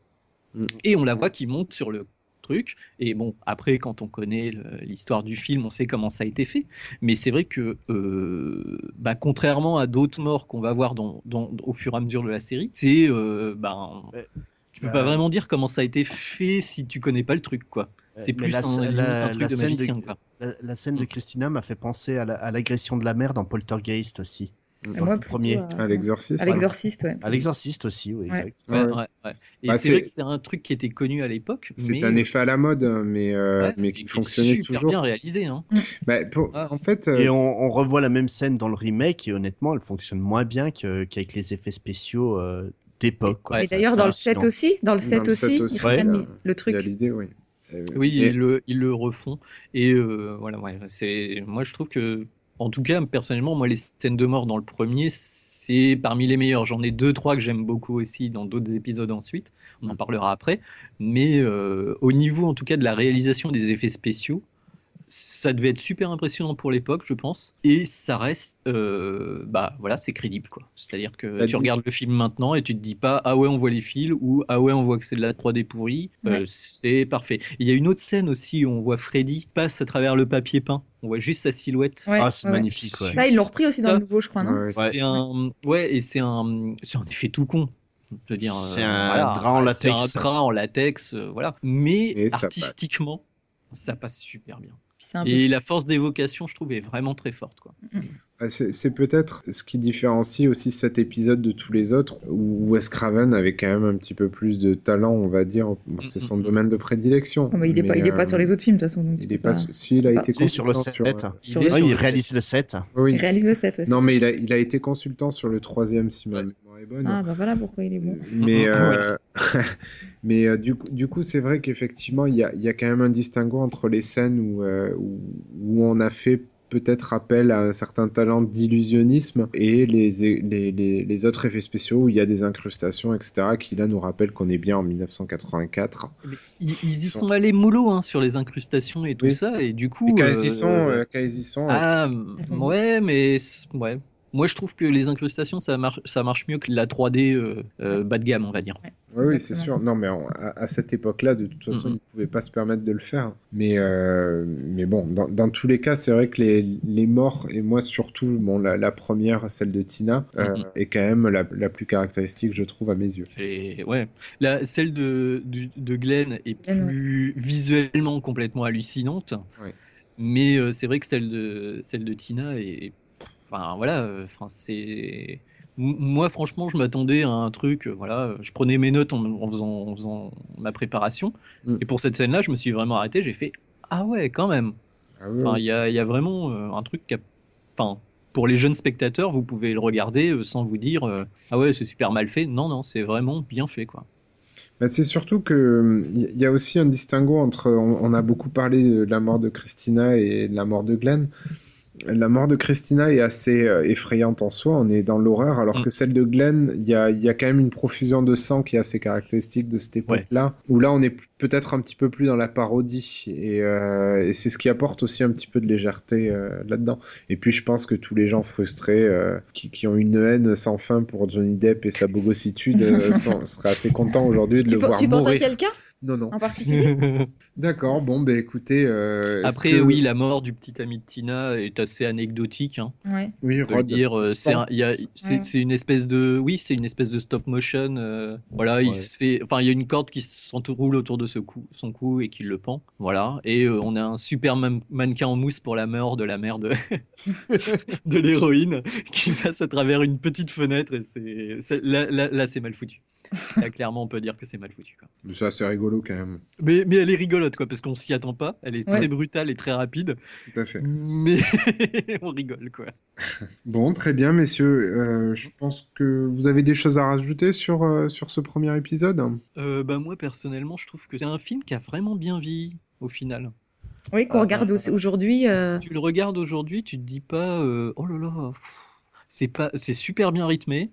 Mm. et on la voit qui monte sur le truc. Et bon, après, quand on connaît l'histoire du film, on sait comment ça a été fait. Mais c'est vrai que, euh, bah, contrairement à d'autres morts qu'on va voir dans, dans- au fur et à mesure de la série, c'est, euh, ben, Ouais. tu peux Bah, pas vraiment dire comment ça a été fait si tu connais pas le truc, quoi. C'est plus la- un, limite la- un truc de scène magicien, quoi. La, la scène de Mm. Christina m'a fait penser à l'agression de la mère dans Poltergeist aussi. Moi, plutôt premier. à- À l'exorciste. À l'exorciste, ouais. À l'exorciste aussi, oui, Ouais. exact. Ouais, Ouais. ouais, ouais. Et Bah, c'est vrai que c'est un truc qui était connu à l'époque, C'est mais un effet à la mode, mais, euh, ouais, mais qui fonctionnait super toujours. bien réalisé, hein. Bah, pour- Ah. En fait, euh, Et on, on revoit la même scène dans le remake et honnêtement, elle fonctionne moins bien qu'avec les effets spéciaux euh, d'époque. quoi. Et d'ailleurs, dans le hallucinant. 7 aussi, dans le 7 le aussi, 7 ils reprennent le il y a truc. l'idée, oui. Euh, Oui, et- ils le, ils le refont. Et euh, voilà, ouais, c'est, moi je trouve que, en tout cas, personnellement, moi les scènes de mort dans le premier, c'est parmi les meilleures. J'en ai deux, trois que j'aime beaucoup aussi dans d'autres épisodes ensuite. On en parlera après. Mais euh, au niveau, en tout cas, de la réalisation des effets spéciaux, ça devait être super impressionnant pour l'époque, je pense. Et ça reste, euh, bah voilà, c'est crédible, quoi. C'est-à-dire que Bah, tu dis- regardes le film maintenant et tu te dis pas, ah ouais, on voit les fils ou ah ouais, on voit que c'est de la 3D pourrie. Euh, c'est parfait. Il y a une autre scène aussi où on voit Freddy passe à travers le papier peint. On voit juste sa silhouette. Ouais, Ah, c'est ouais, magnifique, ouais. Ça, ils l'ont repris aussi dans le nouveau, je crois, non Ouais, C'est un, ouais, et c'est un, c'est un effet tout con. Euh, un voilà, drap en c'est un latex. drap en latex, voilà. Mais Et ça passe. artistiquement, ça passe super bien. Et la force d'évocation, je trouve, est vraiment très forte, quoi. Ah, C'est c'est peut-être ce qui différencie aussi cet épisode de tous les autres, où Wes Craven avait quand même un petit peu plus de talent, on va dire. Bon, c'est son Mm, mm, domaine de prédilection. Oh, mais il est pas, euh, pas sur les autres films, de toute façon. Donc Il peux est pas. pas- Si, il a été Si, sur le consultant 7. sur, euh, Il Ouais, réalise le 7. Oui. Il réalise le 7, ouais. Non, mais il a, il a été consultant sur le troisième, si ma mémoire est bonne. Ah, bah voilà pourquoi il est bon. Mais, *laughs* euh, *laughs* mais euh, du coup, du coup c'est vrai qu'effectivement, il y a, il y a quand même un distinguo entre les scènes où, euh, où, où on a fait peut-être appel à un certain talent d'illusionnisme et les, les, les, les autres effets spéciaux où il y a des incrustations, etc., qui là nous rappellent qu'on est bien en 1984. Mais ils, ils y Ils sont, sont- allés mollo hein, sur les incrustations et tout Oui. ça, et du Et coup. quand euh, elles y sont, euh, quand elles y sont, elles Ah, Elles sont ouais, mais ouais. Moi, je trouve que les incrustations, ça marche, ça marche mieux que la 3D euh, euh, bas de gamme, on va dire. Oui, oui, c'est sûr. Non, mais à, à cette époque-là, de toute façon, Mhm. ils ne pouvaient pas se permettre de le faire. Mais, euh, mais bon, dans, dans tous les cas, c'est vrai que les, les morts, et moi surtout, bon, la, la première, celle de Tina, est quand même la, la plus caractéristique, je trouve, à mes yeux. Et ouais, la, celle de, du- de Glenn est plus visuellement complètement hallucinante, Ouais. mais euh, c'est vrai que celle de, celle de Tina est. Enfin, voilà, euh, enfin, c'est. Moi, franchement, je m'attendais à un truc, euh, voilà, je prenais mes notes en, en faisant, en faisant ma préparation, Mm. et pour cette scène-là, je me suis vraiment arrêté, j'ai fait Ah ouais, quand même. Ah oui, Enfin, oui. il y a, y a vraiment euh, un truc qui a... Enfin, pour les jeunes spectateurs, vous pouvez le regarder euh, sans vous dire euh, Ah ouais, c'est super mal fait. Non, non, c'est vraiment bien fait, quoi. Bah, c'est surtout que il y a aussi un distinguo entre. On, on a beaucoup parlé de la mort de Christina et de la mort de Glenn. La mort de Christina est assez euh, effrayante en soi, on est dans l'horreur, alors Mm. que celle de Glenn, il y a, il y a quand même une profusion de sang qui est assez caractéristique de cette époque-là, où là on est peut-être un petit peu plus dans la parodie, et, euh, et c'est ce qui apporte aussi un petit peu de légèreté euh, là-dedans. Et puis je pense que tous les gens frustrés euh, qui, qui ont une haine sans fin pour Johnny Depp et sa bogossitude euh, *laughs* sont- seraient assez contents aujourd'hui de Tu, le voir tu penses à mourir. quelqu'un? Non, non. en particulier? *laughs* D'accord, bon, ben écoutez... euh, Après, que- oui, la mort du petit ami de Tina est assez anecdotique. Hein. Ouais. Oui, On peut Rod, dire, euh, c'est un- il y a- c'est Ouais. c'est une espèce de, oui, c'est une espèce de stop motion. euh, voilà, il se fait, enfin, il y a une corde qui s'enroule autour de ce cou, son cou et qui le pend. Voilà, et euh, on a un super man- mannequin en mousse pour la mort de la mère de, *laughs* de l'héroïne qui passe à travers une petite fenêtre et c'est, c'est- là, là, là, c'est mal foutu. *laughs* Là, clairement, on peut dire que c'est mal foutu. Quoi. Ça, c'est rigolo quand même. Mais, mais elle est rigolote, quoi, parce qu'on s'y attend pas. Elle est Ouais. très brutale et très rapide, Tout à fait. mais *laughs* on rigole, quoi. *laughs* Bon, très bien, messieurs. Euh, je pense que vous avez des choses à rajouter sur, euh, sur ce premier épisode? Euh, bah moi personnellement je trouve que c'est un film qui a vraiment bien vieilli au final. Oui, qu'on Ah, regarde ah, aussi- aujourd'hui. euh, Tu le regardes aujourd'hui, tu te dis pas euh, oh là là, c'est pas c'est super bien rythmé.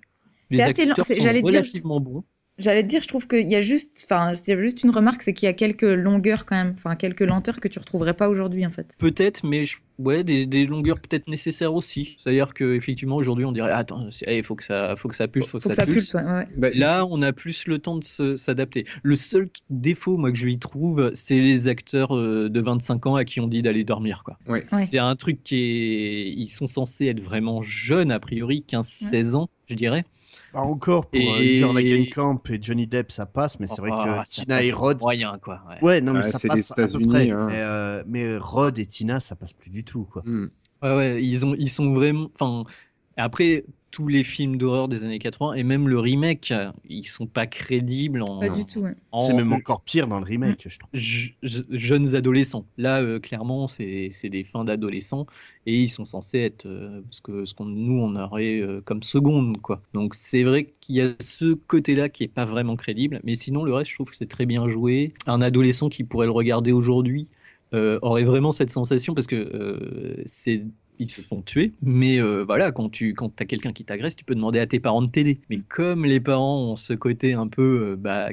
Les C'est assez lent, acteurs c'est- sont j'allais dire- relativement bons. J'allais te dire, je trouve qu'il y a juste, enfin, c'est juste une remarque, c'est qu'il y a quelques longueurs quand même, enfin quelques lenteurs que tu retrouverais pas aujourd'hui en fait. Peut-être, mais je- ouais, des, des longueurs peut-être nécessaires aussi. C'est-à-dire que effectivement aujourd'hui on dirait attends, il faut que ça, faut que ça pulse, faut, Faut que ça pulse, ouais, ouais. Bah, Là, on a plus le temps de s'adapter. Le seul défaut, moi, que je lui trouve, c'est les acteurs euh, de 25 ans à qui on dit d'aller dormir, quoi. Ouais. Ouais. C'est un truc qui est. Ils sont censés être vraiment jeunes, a priori, 15-16 ans, je dirais. Bah, encore pour Et- euh, Camp et Johnny Depp, ça passe, mais c'est vrai Oh, que ça Tina et Rod. Moyen, quoi. ouais. Ouais, non, mais Ouais, ça c'est passe les à peu États-Unis, près. hein. Mais, euh, mais Rod et Tina, ça passe plus du tout, quoi. Hmm. Ouais, ouais, ils, ont, ils sont vraiment. Enfin, après, tous les films d'horreur des années 80 et même le remake, ils sont pas crédibles en. Pas du tout. ouais. en- C'est même encore pire dans le remake, je trouve. je- je- jeunes adolescents. Là, euh, clairement, c'est c'est des fins d'adolescents et ils sont censés être euh, ce que ce qu'on nous on aurait euh, comme seconde, quoi. Donc c'est vrai qu'il y a ce côté-là qui est pas vraiment crédible, mais sinon le reste, je trouve que c'est très bien joué. Un adolescent qui pourrait le regarder aujourd'hui euh, aurait vraiment cette sensation parce que euh, c'est ils se font tuer, mais euh, voilà, quand tu quand as quelqu'un qui t'agresse, tu peux demander à tes parents de t'aider. Mais comme les parents ont ce côté un peu euh, bah,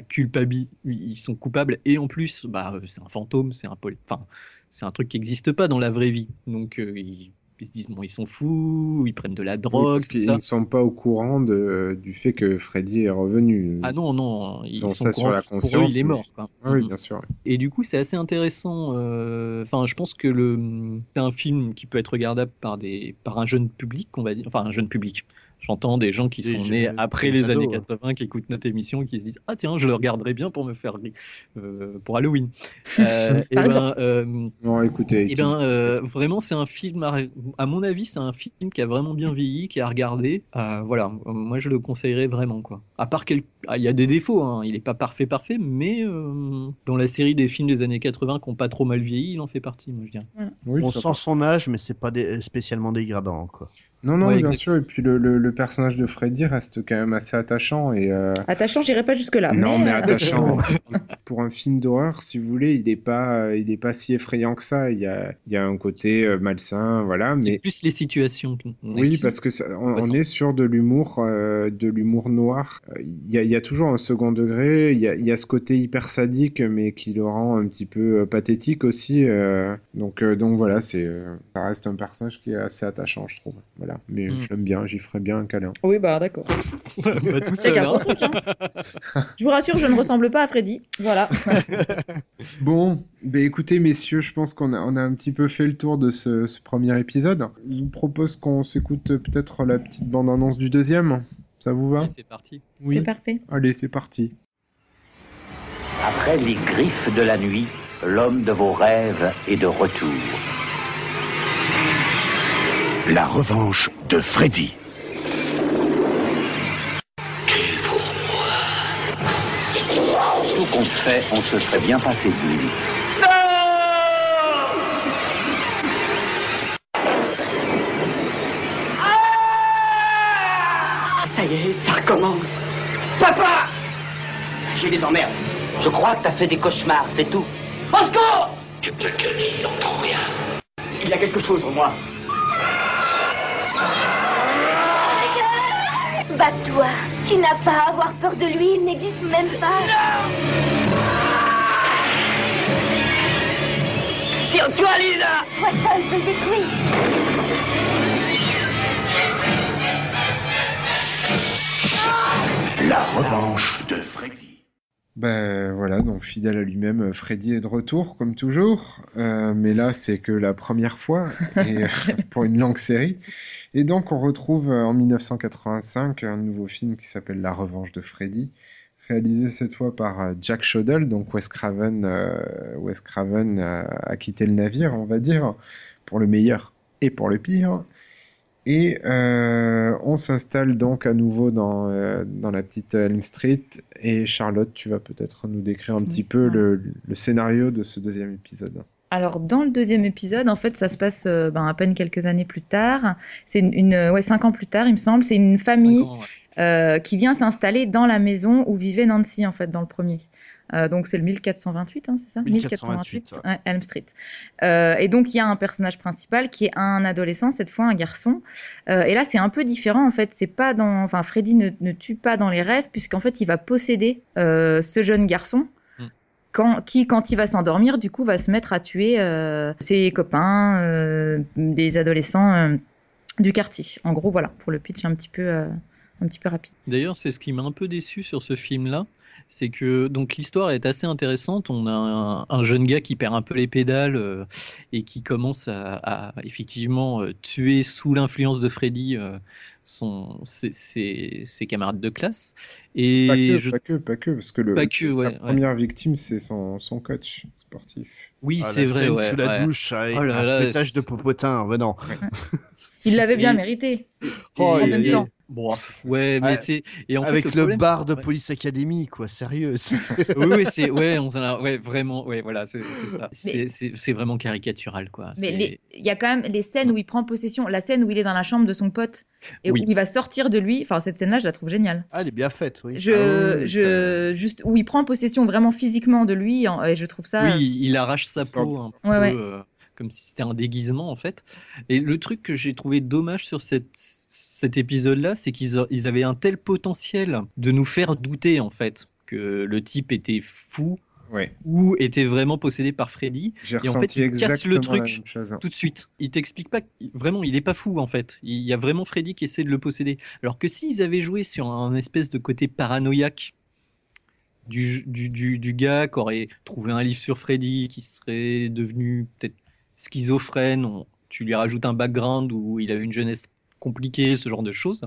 ils sont coupables et en plus, bah, euh, c'est un fantôme, c'est un enfin, c'est un truc qui n'existe pas dans la vraie vie. Donc euh, ils, ils se disent bon, ils sont fous, ils prennent de la Oui, drogue, parce tout qu'ils ça. ne sont pas au courant de, du fait que Freddy est revenu. Ah non non, Ils ils, ont sont ça sur la que Pour eux, conscience, il est mort. quoi. Ah oui, bien sûr. Et du coup, c'est assez intéressant. euh, Enfin, je pense que le c'est un film qui peut être regardable par des par un jeune public, on va dire. Enfin, un jeune public. J'entends des gens qui Des sont nés après les ados, années ouais. 80, qui écoutent notre émission, qui se disent ah tiens, je le regarderai bien pour me faire rire euh, pour Halloween. *laughs* Euh, et Par ben, euh, Non, écoutez. eh ben, euh, vraiment, c'est un film, à, à mon avis, c'est un film qui a vraiment bien vieilli, qui a regardé. Euh, voilà, moi je le conseillerais vraiment. quoi. À part qu'il ah, il y a des défauts, hein, il n'est pas parfait, parfait, mais euh, dans la série des films des années 80 qui n'ont pas trop mal vieilli, il en fait partie, moi je dirais. oui, On sent son âge, mais c'est pas dé- spécialement dégradant, quoi. Non, non, Ouais, bien exact. sûr. Et puis le, le, le personnage de Freddy reste quand même assez attachant. Et, euh, Attachant, j'irai pas jusque là. non, mais, mais *laughs* attachant. Pour un film d'horreur, si vous voulez, il n'est pas, il est pas si effrayant que ça. Il y a, il y a un côté euh, malsain, voilà. c'est Mais plus les situations. oui, parce que ça- on, est sur de l'humour, euh, de l'humour noir. Il y a, il y a toujours un second degré. Il y a, il y a ce côté hyper sadique, mais qui le rend un petit peu pathétique aussi. euh, donc, euh, donc voilà, c'est, euh, ça reste un personnage qui est assez attachant, je trouve. Voilà. Mais Mm. je l'aime bien. J'y ferais bien un câlin. Oui, bah d'accord. *laughs* Bah, tout seul, hein. Je vous rassure, je ne ressemble pas à Freddy. Voilà. *laughs* Bon, ben écoutez messieurs, je pense qu'on a, on a un petit peu fait le tour de ce, ce premier épisode. Je vous propose qu'on s'écoute peut-être la petite bande-annonce du deuxième. Ça vous va? C'est parti. C'est parfait. Allez, c'est parti. Après les griffes de la nuit, l'homme de vos rêves est de retour. La revanche de Freddy. Tout compte fait, on se serait bien passé de lui. Ah, ça y est, ça recommence. Papa J'ai des emmerdes. Je crois que t'as fait des cauchemars, c'est tout. Au secours Tu peux te calmer, il n'entend rien. Il y a quelque chose en moi. Bats-toi. Tu n'as pas à avoir peur de lui, il n'existe même pas. Tire-toi, Lisa seul peut le détruire. La revanche de Freddy. Ben voilà, donc fidèle à lui-même, Freddy est de retour, comme toujours. Euh, mais là, c'est que la première fois, et, euh, *laughs* pour une longue série. Et donc, on retrouve euh, en 1985 un nouveau film qui s'appelle La revanche de Freddy, réalisé cette fois par euh, Jack Shodell. Donc, Wes Craven, euh, Wes Craven a, a quitté le navire, on va dire, pour le meilleur et pour le pire. Et euh, on s'installe donc à nouveau dans, euh, dans la petite Elm Street. Et Charlotte, tu vas peut-être nous décrire un petit peu le, le scénario de ce deuxième épisode. Alors, dans le deuxième épisode, en fait, ça se passe euh, ben, à peine quelques années plus tard. C'est une, une- ouais, cinq ans plus tard, il me semble. C'est une famille Cinq ans, ouais. euh, qui vient s'installer dans la maison où vivait Nancy, en fait, dans le premier. Euh, donc, c'est le 1428, hein, c'est ça? 1428, ouais. ouais, Elm Street. Euh, et donc, il y a un personnage principal qui est un adolescent, cette fois un garçon. Euh, et là, c'est un peu différent, en fait. C'est pas dans. Enfin, Freddy ne, ne tue pas dans les rêves, puisqu'en fait, il va posséder ce jeune garçon quand, qui, quand il va s'endormir, du coup, va se mettre à tuer ses copains, des adolescents du quartier. En gros, voilà, pour le pitch un petit peu, un petit peu rapide. D'ailleurs, c'est ce qui m'a un peu déçu sur ce film-là, c'est que donc l'histoire est assez intéressante. On a un, un jeune gars qui perd un peu les pédales euh, et qui commence à, à, effectivement euh, tuer sous l'influence de Freddy euh, son, ses, ses- ses camarades de classe. Et Pas que, je- pas que, pas que, parce que le, Pas que, sa ouais, première victime, c'est son, son coach sportif. Oui, Ah, c'est vrai, scène ouais, sous la ouais. douche avec Oh là un là, feuilletage de popotin, non. Il l'avait bien Et- mérité. Oh, en et- même et- temps. Bon, ouais, mais Ouais, c'est et en fait, avec le, le, problème, bar de ouais. Police Academy, quoi, sérieux. *laughs* oui, oui, c'est ouais, on s'en a, ouais, vraiment, ouais, voilà, c'est ça. C'est- vraiment caricatural, quoi. Mais les- il y a quand même les scènes où il prend possession, la scène où il est dans la chambre de son pote et Oui. où il va sortir de lui. Enfin, cette scène-là, je la trouve géniale. Ah, elle est bien faite, oui. Je, Ah oui, juste où il prend possession vraiment physiquement de lui, en- et je trouve ça. Oui, il arrache sa peau un peu, Ouais, ouais. euh, comme si c'était un déguisement en fait. Et le truc que j'ai trouvé dommage sur cette, cet épisode-là, c'est qu'ils ils avaient un tel potentiel de nous faire douter en fait que le type était fou Ouais. ou était vraiment possédé par Freddy. Et en fait, il casse le truc tout de suite. Il t'explique pas, vraiment, il est pas fou en fait. Il y a vraiment Freddy qui essaie de le posséder. Alors que s'ils avaient joué sur un espèce de côté paranoïaque du, du, du, du gars qui aurait trouvé un livre sur Freddy, qui serait devenu peut-être schizophrène, on- tu lui rajoutes un background où il a eu une jeunesse compliquée, ce genre de choses,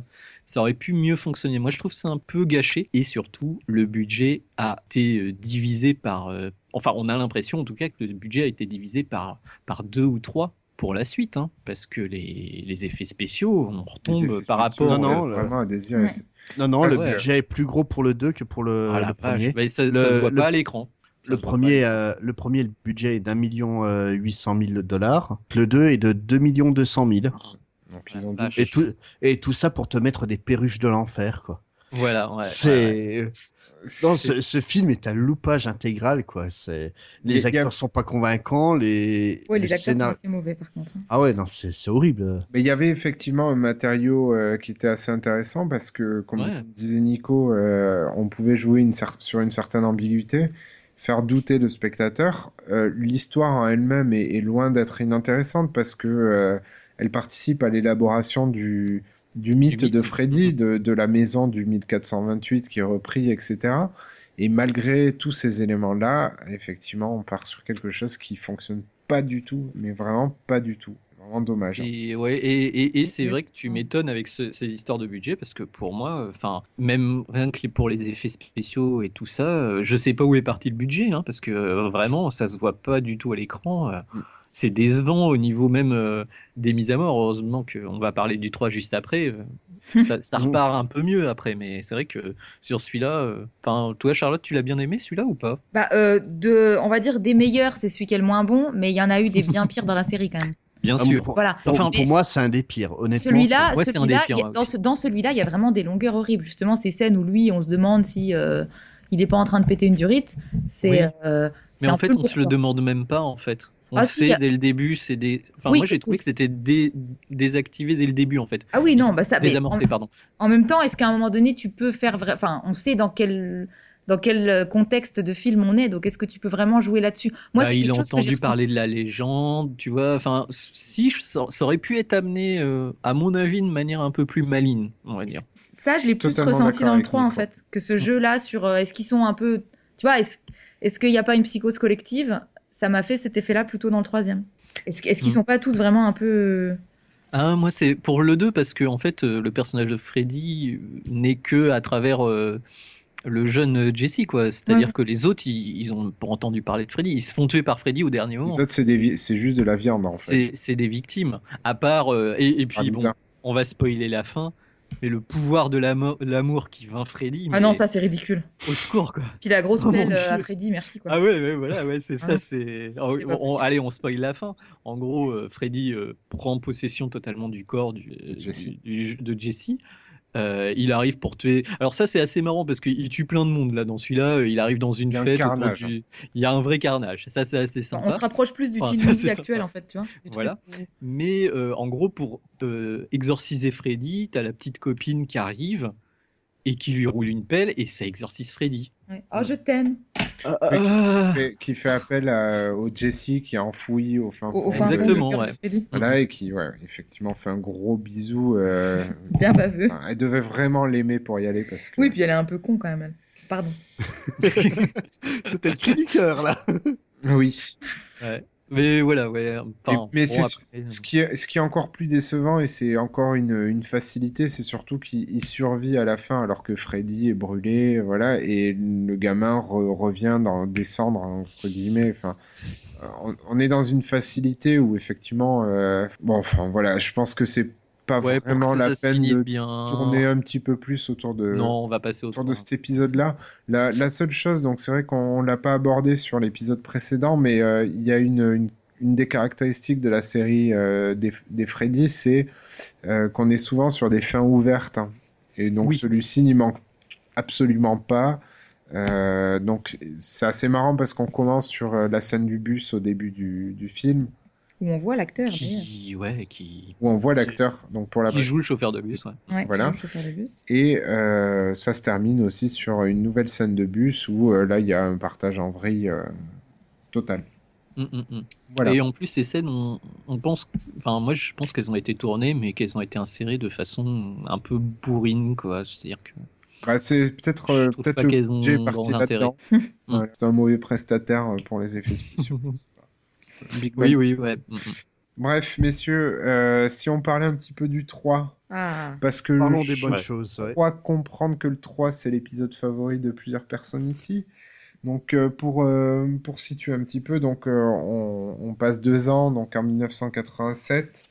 ça aurait pu mieux fonctionner. Moi, je trouve que c'est un peu gâché et surtout, le budget a été euh, divisé par. euh, enfin, on a l'impression en tout cas que le budget a été divisé par, par deux ou trois pour la suite, hein, parce que les, les effets spéciaux, on retombe par spéciaux rapport. Non, non, le- vraiment à. Ouais. C'est- Non, non, Parce le que- budget est plus gros pour le 2 que pour le, Ah, le premier. Mais ça, ça Le- se voit le- pas à l'écran. Le premier, euh, le premier, le budget est d'un million euh, huit cent mille dollars. Le 2 est de 2 millions deux cent mille. Donc ils ont Ah. Et tout, et tout ça pour te mettre des perruches de l'enfer, quoi. Voilà, ouais. c'est. Non, ce, ce film est un loupage intégral, quoi. C'est les a- il y a- acteurs sont pas convaincants, les. Le les acteurs scénar- sont assez mauvais par contre. hein. Ah ouais, non, c'est horrible. Mais il y avait effectivement un matériau euh, qui était assez intéressant parce que, comme Ouais. disait Nico, euh, on pouvait jouer une sur une certaine ambiguïté, faire douter le spectateur. Euh, L'histoire en elle-même est, est loin d'être inintéressante parce que euh, elle participe à l'élaboration du, du mythe mythe. de Freddy, de, de la maison du 1428 qui est repris, etc. Et malgré tous ces éléments-là, effectivement, on part sur quelque chose qui fonctionne pas du tout, mais vraiment pas du tout. Vraiment dommage. hein. Et, ouais, et, et, et c'est vrai que tu m'étonnes avec ce- ces histoires de budget parce que pour moi, enfin, même rien que pour les effets spéciaux et tout ça, euh, je sais pas où est parti le budget hein, parce que euh, vraiment, ça se voit pas du tout à l'écran. euh, Mm. C'est décevant au niveau même euh, des mises à mort. Heureusement qu'on va parler du 3 juste après. *laughs* ça, ça repart un peu mieux après, mais c'est vrai que sur celui-là, euh, enfin, toi Charlotte, tu l'as bien aimé celui-là ou pas? Bah, euh, de, on va dire des meilleurs, c'est celui qui est le moins bon, mais il y en a eu des bien pires dans la série quand même. Bien Ah, sûr. pour, Voilà. pour- Enfin, pour moi, c'est un des pires, honnêtement. Celui-là, Ouais, a- hein, dans, ce- dans celui-là, il y a vraiment des longueurs horribles. Justement, ces scènes où lui, on se demande si euh, il n'est pas en train de péter une durite, c'est Oui. euh, Mais un en fait, peu on se le demande même pas en fait. On Ah, si, sait dès le début, c'est des. Enfin, Oui, moi j'ai trouvé que c'était dé- désactivé dès le début en fait. Ah oui, non, bah ça. Désamorcé, en- pardon. En même temps, est-ce qu'à un moment donné, tu peux faire vrai... Enfin, on sait dans quel dans quel euh, contexte de film on est, donc est-ce que tu peux vraiment jouer là-dessus? Moi, Bah, c'est il a entendu parler de la légende, tu vois. Enfin, si je- ça, ça aurait pu être amené, euh, à mon avis, de manière un peu plus maligne, on va dire. Ça, je l'ai plus ressenti dans le avec 3 en fait, que ce jeu-là sur euh, est-ce qu'ils sont un peu, tu vois, est-ce est-ce qu'il n'y a pas une psychose collective? Ça m'a fait cet effet-là plutôt dans le troisième. Est-ce est-ce qu'ils Mm. sont pas tous vraiment un peu Ah, moi, c'est pour le 2 parce que, en fait, le personnage de Freddy n'est que à travers euh, le jeune Jesse, quoi. C'est-à-dire Ouais. que les autres, ils, ils ont pas entendu parler de Freddy. Ils se font tuer par Freddy au dernier moment. Les autres, c'est vi- juste de la viande en fait. C'est des victimes. À part. euh, et, et puis, Ah, bon, on va spoiler la fin. Mais le pouvoir de l'amo- l'amour qui vainc Freddy. Ah non, ça c'est ridicule. Au secours, quoi. Puis la grosse *laughs* Oh, pelle euh, à. Freddy, merci quoi. Ah ouais, ouais, voilà, ouais, c'est ça, c'est. on- allez, on spoil la fin. En gros, euh, Freddy euh, prend possession totalement du corps du, Jesse. du- du- de Jesse. Euh, il arrive pour tuer. Alors ça, c'est assez marrant parce qu'il tue plein de monde là dans celui-là. euh, Il arrive dans une Il un fête. du- Il y a un vrai carnage. Ça, c'est assez sympa. On se rapproche plus du Enfin, teen movie actuel sympa. en fait, tu vois. truc Voilà. Mais euh, en gros, pour euh, exorciser Freddy, t'as la petite copine qui arrive et qui lui roule une pelle et ça exorcise Freddy. Ouais. Oh, je t'aime. Ah. Fait- qui fait appel à- au Jesse qui est enfoui au fin fond Exactement, de ouais. Freddy. Voilà, et qui, ouais, effectivement, fait un gros bisou. euh, *laughs* Bien baveux. enfin, elle devait vraiment l'aimer pour y aller parce que. Oui, puis elle est un peu con quand même. elle. Pardon. *laughs* C'était le cri du cœur, là. Oui. Ouais. Mais voilà, ouais. Enfin, mais bon, c'est après, ce qui est, ce qui est encore plus décevant, et c'est encore une, une facilité, c'est surtout qu'il il survit à la fin alors que Freddy est brûlé, voilà, et le gamin re- revient dans des cendres, entre guillemets. Enfin, euh, on, on est dans une facilité où effectivement, euh, bon, enfin voilà, je pense que c'est pas Ouais, vraiment la peine de bien. tourner un petit peu plus autour de Non, on va passer au autour 3. de cet épisode-là. La, la seule chose, donc c'est vrai qu'on l'a pas abordé sur l'épisode précédent, mais euh, il y a une, une, une des caractéristiques de la série euh, des, des Freddy, c'est euh, qu'on est souvent sur des fins ouvertes. hein. Et donc Oui. celui-ci n'y manque absolument pas. Donc c'est assez marrant parce qu'on commence sur la scène du bus au début du, du film Où on voit l'acteur. Qui, ouais, qui, où on voit l'acteur donc pour la qui joue le chauffeur de bus, ouais. Ouais, Voilà. le chauffeur de bus. Et euh, ça se termine aussi sur une nouvelle scène de bus où euh, là il y a un partage en vrille euh, total. Mm, mm, mm. Voilà. Et en plus, ces scènes, on, on pense, enfin, moi, je pense qu'elles ont été tournées, mais qu'elles ont été insérées de façon un peu bourrine, quoi. C'est-à-dire que Bah, c'est peut-être peut-être le budget parti là-dedans. C'est un mauvais prestataire pour les effets spéciaux. *laughs* Big oui, Man. oui, ouais. Mm, mm. Bref, messieurs, euh, si on parlait un petit peu du 3, Ah. parce que Parlons je des bonnes choses. ouais. crois comprendre que le 3, c'est l'épisode favori de plusieurs personnes ici. Donc, euh, pour, euh, pour situer un petit peu, donc, euh, on, on passe deux ans, donc en 1987,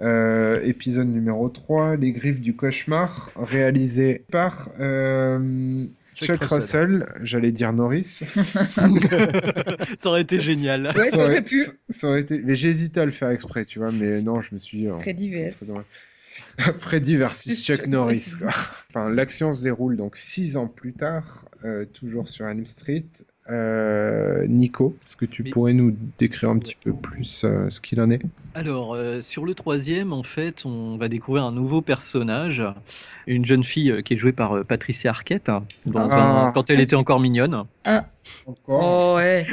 euh, épisode numéro 3, Les Griffes du Cauchemar, réalisé par euh, Chuck Chuck, Russell, j'allais dire Norris. *laughs* Ça aurait été génial. Ouais, ça aurait pu. ça aurait été... Mais hésité à le faire exprès, tu vois, mais non, je me suis dit... oh, Freddy vs. *laughs* Freddy versus Chuck Chuck Norris, Norris. quoi. Enfin, l'action se déroule donc six ans plus tard, euh, toujours sur Elm Street. Euh, Nico, est-ce que tu Mais- pourrais nous décrire un petit peu plus euh, ce qu'il en est? Alors, euh, sur le troisième, en fait, on va découvrir un nouveau personnage, une jeune fille qui est jouée par euh, Patricia Arquette, hein, dans Ah. un- quand elle était encore mignonne. Encore Oh *laughs* ouais.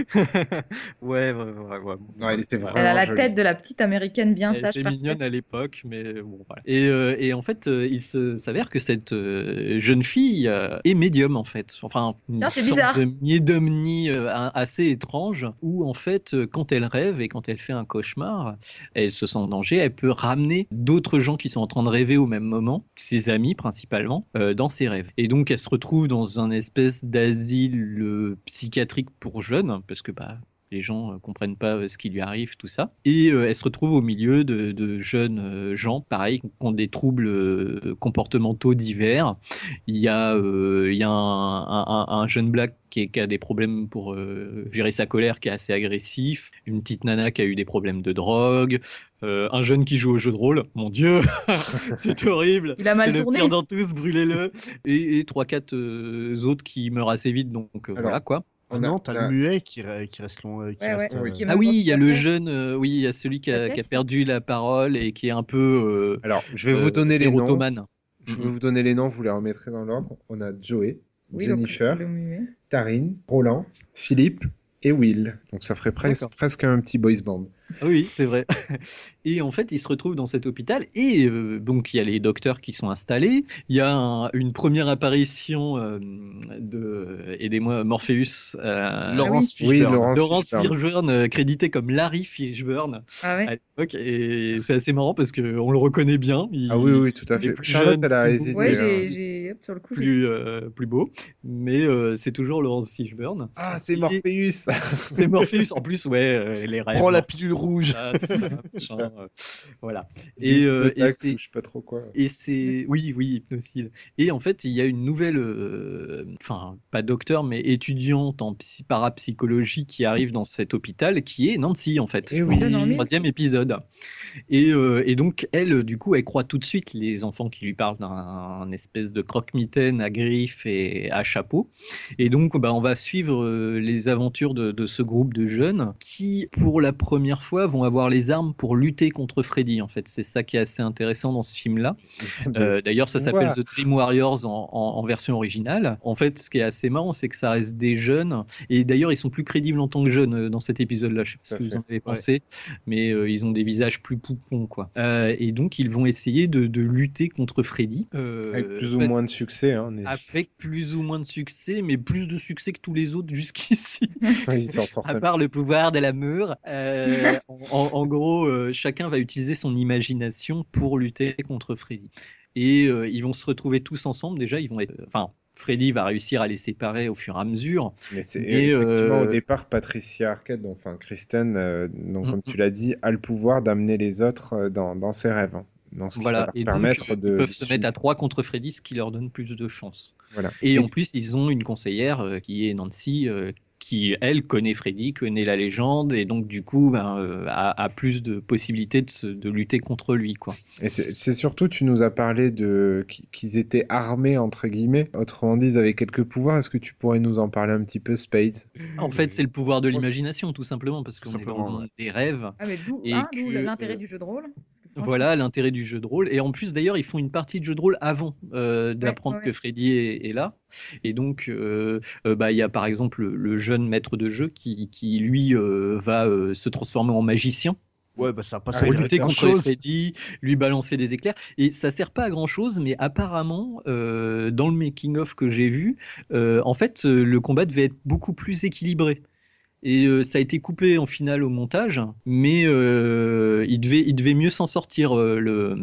ouais, ouais, ouais, ouais. Non, elle était vraiment Elle a la jolie. tête de la petite américaine bien Elle sage. était parfaite. mignonne à l'époque, mais bon, voilà. Et, euh, et en fait, euh, il s'avère que cette euh, jeune fille euh, est médium, en fait. Enfin, une sorte bizarre. de médomnie euh, a- assez étrange, où en fait, euh, quand elle rêve et quand elle fait un cauchemar, elle se sent en danger, elle peut ramener d'autres gens qui sont en train de rêver au même moment, ses amis principalement, euh, dans ses rêves. Et donc, elle se retrouve dans un espèce d'asile euh, psychiatrique pour jeunes, parce que bah, les gens euh, comprennent pas euh, ce qui lui arrive, tout ça. Et euh, elle se retrouve au milieu de, de jeunes euh, gens, pareil, qui ont des troubles euh, comportementaux divers. Il y a, euh, il y a un, un- un- un jeune black qui, est- qui a des problèmes pour euh, gérer sa colère, qui est assez agressif. Une petite nana qui a eu des problèmes de drogue. euh, un jeune qui joue au jeu de rôle. Mon Dieu, *laughs* c'est horrible. Il a mal C'est le tourné. pire dans tous, brûlez-le. Et, et trois, quatre euh, autres qui meurent assez vite, donc euh, Alors, voilà quoi. Ah non, t'as le muet qui, re- qui reste long. euh, qui Ouais, reste, ouais, euh, qui Ah oui, il y a le jeune, euh, oui, il y a celui qui a, Atlas qui a perdu la parole et qui est un peu. euh, Alors, je vais euh, vous donner les noms. Je vais vous donner les noms, vous les remettrez dans l'ordre. On a Joey, Oui, Jennifer. Tarine, Roland, Philippe et Will. Donc ça ferait presque un petit boys band. *laughs* Oui, c'est vrai. *laughs* Et en fait, il se retrouve dans cet hôpital et euh, donc il y a les docteurs qui sont installés. Il y a un- une première apparition euh, de, aidez-moi, Morpheus. euh, Laurence Ah Oui, Fishburne. Laurence Laurence Fishburne. Fishburne, euh, crédité comme Larry Fishburne Ah à ouais. l'époque. Et c'est assez marrant parce qu'on le reconnaît bien. Il- Ah oui, oui, tout à fait. plus Charlotte, jeune, elle a plus hésité. beau, Ouais, j'ai, j'ai, hop, sur le coup, j'ai- plus, plus beau. Mais euh, c'est toujours Laurence Fishburne. Ah, c'est Morpheus *laughs* C'est Morpheus. En plus, ouais, euh, les rêves. Prends la pilule rouge. Ah, ça, *laughs* euh, voilà. Et, euh, et c'est- je sais pas trop quoi. Et c'est oui, oui, hypnocile. Et en fait, il y a une nouvelle, euh, enfin pas docteur, mais étudiante en psy- parapsychologie qui arrive dans cet hôpital, qui est Nancy en fait. Eh oui. Nancy, Nancy. troisième épisode. Et, euh, et donc elle, du coup, elle croit tout de suite les enfants qui lui parlent d'un espèce de croque-mitaine à griffes et à chapeau. Et donc, bah, on va suivre les aventures de, de ce groupe de jeunes qui, pour la première fois, vont avoir les armes pour lutter contre Freddy. En fait, c'est ça qui est assez intéressant dans ce film-là. *laughs* Euh, D'ailleurs, ça s'appelle. The Dream Warriors en, en- en version originale. En fait, ce qui est assez marrant, c'est que ça reste des jeunes. Et d'ailleurs, ils sont plus crédibles en tant que jeunes euh, dans cet épisode-là. Je sais pas ce que vous en avez pensé, mais euh, ils ont des visages plus poupons, quoi. Euh, et donc, ils vont essayer de, de lutter contre Freddy. euh, Avec plus ou parce- moins de succès. Hein, mais- Avec plus ou moins de succès, mais plus de succès que tous les autres jusqu'ici. *laughs* Ils s'en sortent À part le pouvoir de l'amour, euh, *laughs* en, en gros, euh, chacun va utiliser son imagination pour lutter contre Freddy. Et euh, ils vont se retrouver tous ensemble. Déjà, ils vont être. Enfin, Freddy va réussir à les séparer au fur et à mesure. Mais c'est effectivement euh, au départ Patricia Arquette, donc, enfin Kristen, euh, donc, Mm, comme tu l'as dit, a le pouvoir d'amener les autres euh, dans, dans ses rêves. hein. Dans ce qui va Voilà. leur Et permettre euh, de. ils peuvent se mettre à trois contre Freddy, ce qui leur donne plus de chance. Voilà. Et en plus, ils ont une conseillère euh, qui est Nancy, euh, qui elle connaît Freddy, connaît la légende, et donc du coup ben, euh, a, a plus de possibilités de, se- de lutter contre lui, quoi. Et c'est surtout, tu nous as parlé de qui- qu'ils étaient armés entre guillemets. Autrement dit, ils avaient quelques pouvoirs. Est-ce que tu pourrais nous en parler un petit peu, Spades? En fait, c'est le pouvoir de l'imagination, tout simplement, parce qu'on est dans ouais. des rêves. Ah, mais d'où, hein, l'intérêt euh, du jeu de rôle? Parce que franchement, Voilà l'intérêt du jeu de rôle. Et en plus, d'ailleurs, ils font une partie de jeu de rôle avant euh, d'apprendre ouais, que. Freddy est, est là. Et donc, euh, euh, bah, il y a par exemple le, le jeune maître de jeu qui, qui lui, euh, va euh, se transformer en magicien Ouais, bah ça a pas Ah, pour lutter grand contre chose. Freddy, lui balancer des éclairs. Et ça sert pas à grand chose, mais apparemment, euh, dans le making-of que j'ai vu, euh, en fait, le combat devait être beaucoup plus équilibré. Et euh, ça a été coupé en finale au montage, mais euh, il, devait, il devait mieux s'en sortir, euh, le,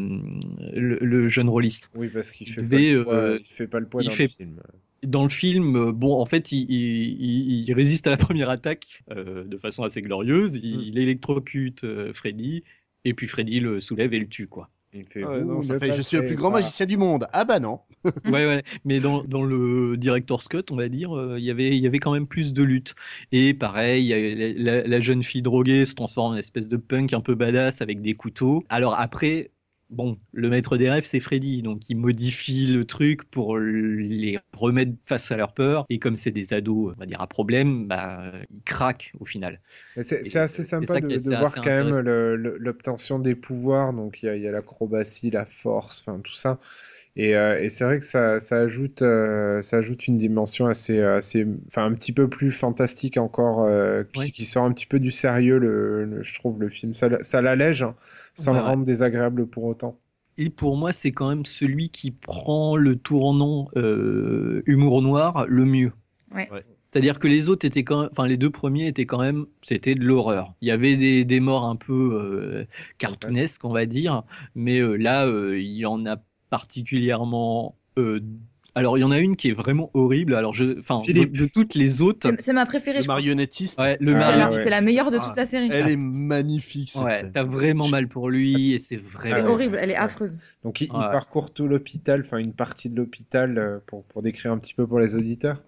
le, le jeune rôliste. Oui, parce qu'il Il fait, pas le poids, euh, il fait pas le poids il dans fait- le film. Dans le film, euh, bon, en fait, il, il- il- il résiste à la *laughs* première attaque euh, de façon assez glorieuse. Il, Mm. il électrocute euh, Freddy, et puis Freddy le soulève et le tue, quoi. Il fait, Ouais, vous non, ça ne fait, je suis le plus grand magicien du monde. Ah bah non. *laughs* ouais, ouais. Mais dans, dans le director's cut, on va dire, euh, il y avait- il y avait quand même plus de lutte. Et pareil, y la, la jeune fille droguée se transforme en espèce de punk un peu badass avec des couteaux. Alors après, bon, le maître des rêves, c'est Freddy, donc il modifie le truc pour les remettre face à leur peur. Et comme c'est des ados, on va dire, à problème, bah, ils craquent au final. C'est assez sympa de, de voir quand même l'obtention des pouvoirs. Donc il y a, il y a l'acrobatie, la force, enfin tout ça. Et, euh, et c'est vrai que ça, ça ajoute, euh, ça ajoute une dimension assez, assez, enfin un petit peu plus fantastique encore, euh, qui, Ouais. qui sort un petit peu du sérieux, le, le- je trouve, le film. Ça, ça l'allège, hein, sans Ouais, le ouais. rendre désagréable pour autant. Et pour moi, c'est quand même celui qui prend le tournant euh, humour noir le mieux. Ouais. C'est-à-dire que les autres étaient quand même, enfin les deux premiers étaient quand même, c'était de l'horreur. Il y avait des, des morts un peu euh, cartoonesques, on va dire, mais euh, là, euh, il y en a particulièrement. euh, alors, il y en a une qui est vraiment horrible. Alors, je, enfin, de, toutes les autres, C'est, ma préférée, Le je marionnettiste. ouais, le Ah, c'est, la, mari- ouais. c'est la meilleure de toute Ah, la série. Elle est magnifique cette ouais, scène. t'as vraiment mal pour lui et c'est vraiment. C'est horrible, elle est Ouais. affreuse. Donc il, parcourt tout l'hôpital, enfin une partie de l'hôpital, euh, pour, pour décrire un petit peu pour les auditeurs.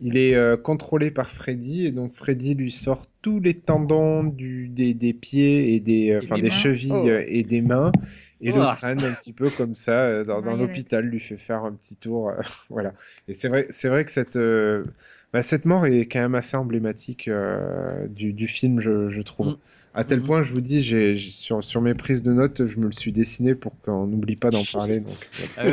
Il est euh, contrôlé par Freddy, et donc Freddy lui sort tous les tendons du, des, des pieds et des, euh, Et des chevilles Oh. et des mains, et le Ouah. traîne un petit peu comme ça euh, dans, l'hôpital, lui fait faire un petit tour. euh, *laughs* voilà. Et c'est vrai, c'est vrai que cette, euh, Bah, cette mort est quand même assez emblématique euh, du, du film, je, je trouve. Mm. À tel Mhm. point, je vous dis, j'ai, sur, sur mes prises de notes, je me le suis dessiné pour qu'on n'oublie pas d'en parler. Donc, *laughs* Ah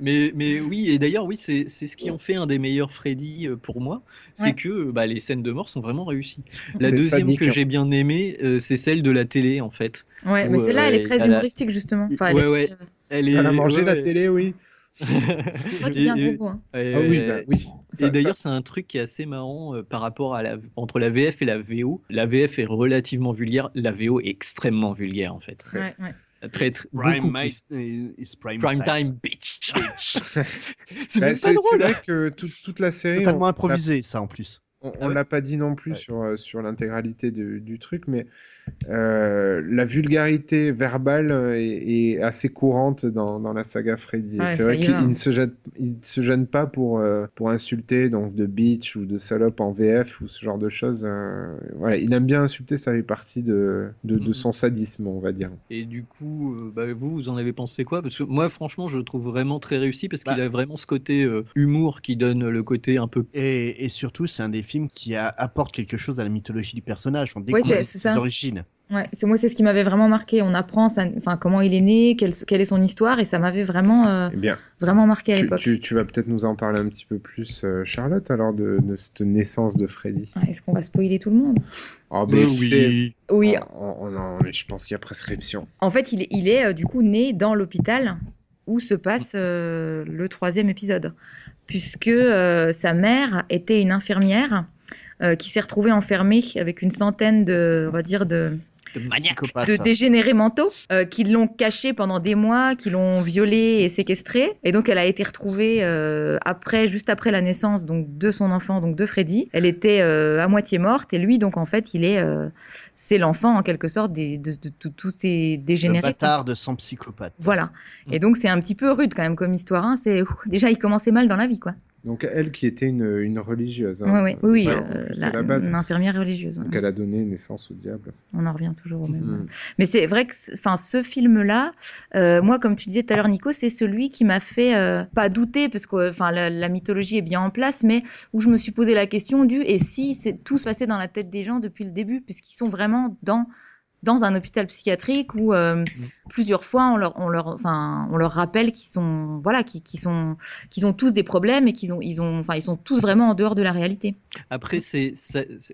mais, mais oui, et d'ailleurs, oui, c'est c'est ce qui en fait un des meilleurs Freddy euh, pour moi, c'est Ouais. que bah, les scènes de mort sont vraiment réussies. La C'est deuxième sadique, que hein. j'ai bien aimée, euh, c'est celle de la télé, en fait. Ouais, Où, mais celle-là, elle est euh, très humoristique, justement. Enfin, elle Ouais, est- ouais. Elle est... Elle a mangé ouais, la ouais. télé, oui. Je crois qu'il y a un Et- goût, hein. et- Ah oui, bah oui. Et Ça- d'ailleurs, ça- c'est un truc qui est assez marrant euh, par rapport à la entre la VF et la VO. La VF est relativement vulgaire, la VO est extrêmement vulgaire en fait. Ouais, ouais. Très, très Prime, is prime, Prime time. time, bitch. *laughs* c'est Bah, vrai que toute, toute la série. Totalement on- improvisé, ça en plus. On, Ah on ouais l'a pas dit non plus Ouais. sur, euh, sur l'intégralité du truc, mais euh, la vulgarité verbale euh, est, est assez courante dans, dans la saga Freddy. Ouais, c'est vrai qu'il ne se gêne, il ne se gêne pas pour, euh, pour insulter donc de bitch ou de salope en VF ou ce genre de choses. euh, voilà, il aime bien insulter, ça fait partie de, de, de Mhm. son sadisme, on va dire. Et du coup, euh, bah, vous, vous en avez pensé quoi? Parce que moi, franchement, je le trouve vraiment très réussi parce qu'il Bah. a vraiment ce côté euh, humour qui donne le côté un peu. Et, et surtout, c'est un des films qui a- apporte quelque chose à la mythologie du personnage. On découvre ses ça. origines. Ouais, c'est moi, c'est ce qui m'avait vraiment marqué. On apprend sa- enfin, comment il est né, quelle, quelle est son histoire, et ça m'avait vraiment, euh, Eh bien, vraiment marqué à l'époque. tu- tu vas peut-être nous en parler un petit peu plus, euh, Charlotte, alors de, de cette naissance de Freddy. Ouais, Est-ce qu'on va spoiler tout le monde? Oh, écoutez, Oui, on- non, mais je pense qu'il y a prescription. en fait, il est, il est euh, du coup né dans l'hôpital où se passe euh, le troisième épisode, puisque euh, sa mère était une infirmière euh, qui s'est retrouvée enfermée avec une centaine de, on va dire, de, de dégénérés mentaux euh, qui l'ont caché pendant des mois, qui l'ont violée et séquestrée. Et donc, elle a été retrouvée euh, après, juste après la naissance donc de son enfant, donc de Freddy. Elle était euh, à moitié morte et lui, donc en fait, il est, euh, c'est l'enfant en quelque sorte des- de, de- de tous ces Le dégénérés. bâtard de son psychopathe. Voilà. Et donc, c'est un petit peu rude quand même comme histoire. hein. C'est déjà, il commençait mal dans la vie, quoi. Donc elle qui était une, une religieuse. hein. Ouais, ouais. Oui, oui, Ouais, euh, c'est la- la base. une infirmière religieuse. ouais. Donc elle a donné naissance au diable. On en revient toujours au même. Mm. Mais c'est vrai que, enfin, ce film-là, euh, moi, comme tu disais tout à l'heure, Nico, c'est celui qui m'a fait euh, pas douter, parce que, enfin, la, la mythologie est bien en place, mais où je me suis posé la question du et si c'est tout se passait dans la tête des gens depuis le début, puisqu'ils sont vraiment dans dans un hôpital psychiatrique où euh, plusieurs fois on leur on leur enfin on leur rappelle qu'ils sont voilà qu'ils sont qu'ils ont tous des problèmes et qu'ils ont ils ont enfin ils sont tous vraiment en dehors de la réalité. Après, c'est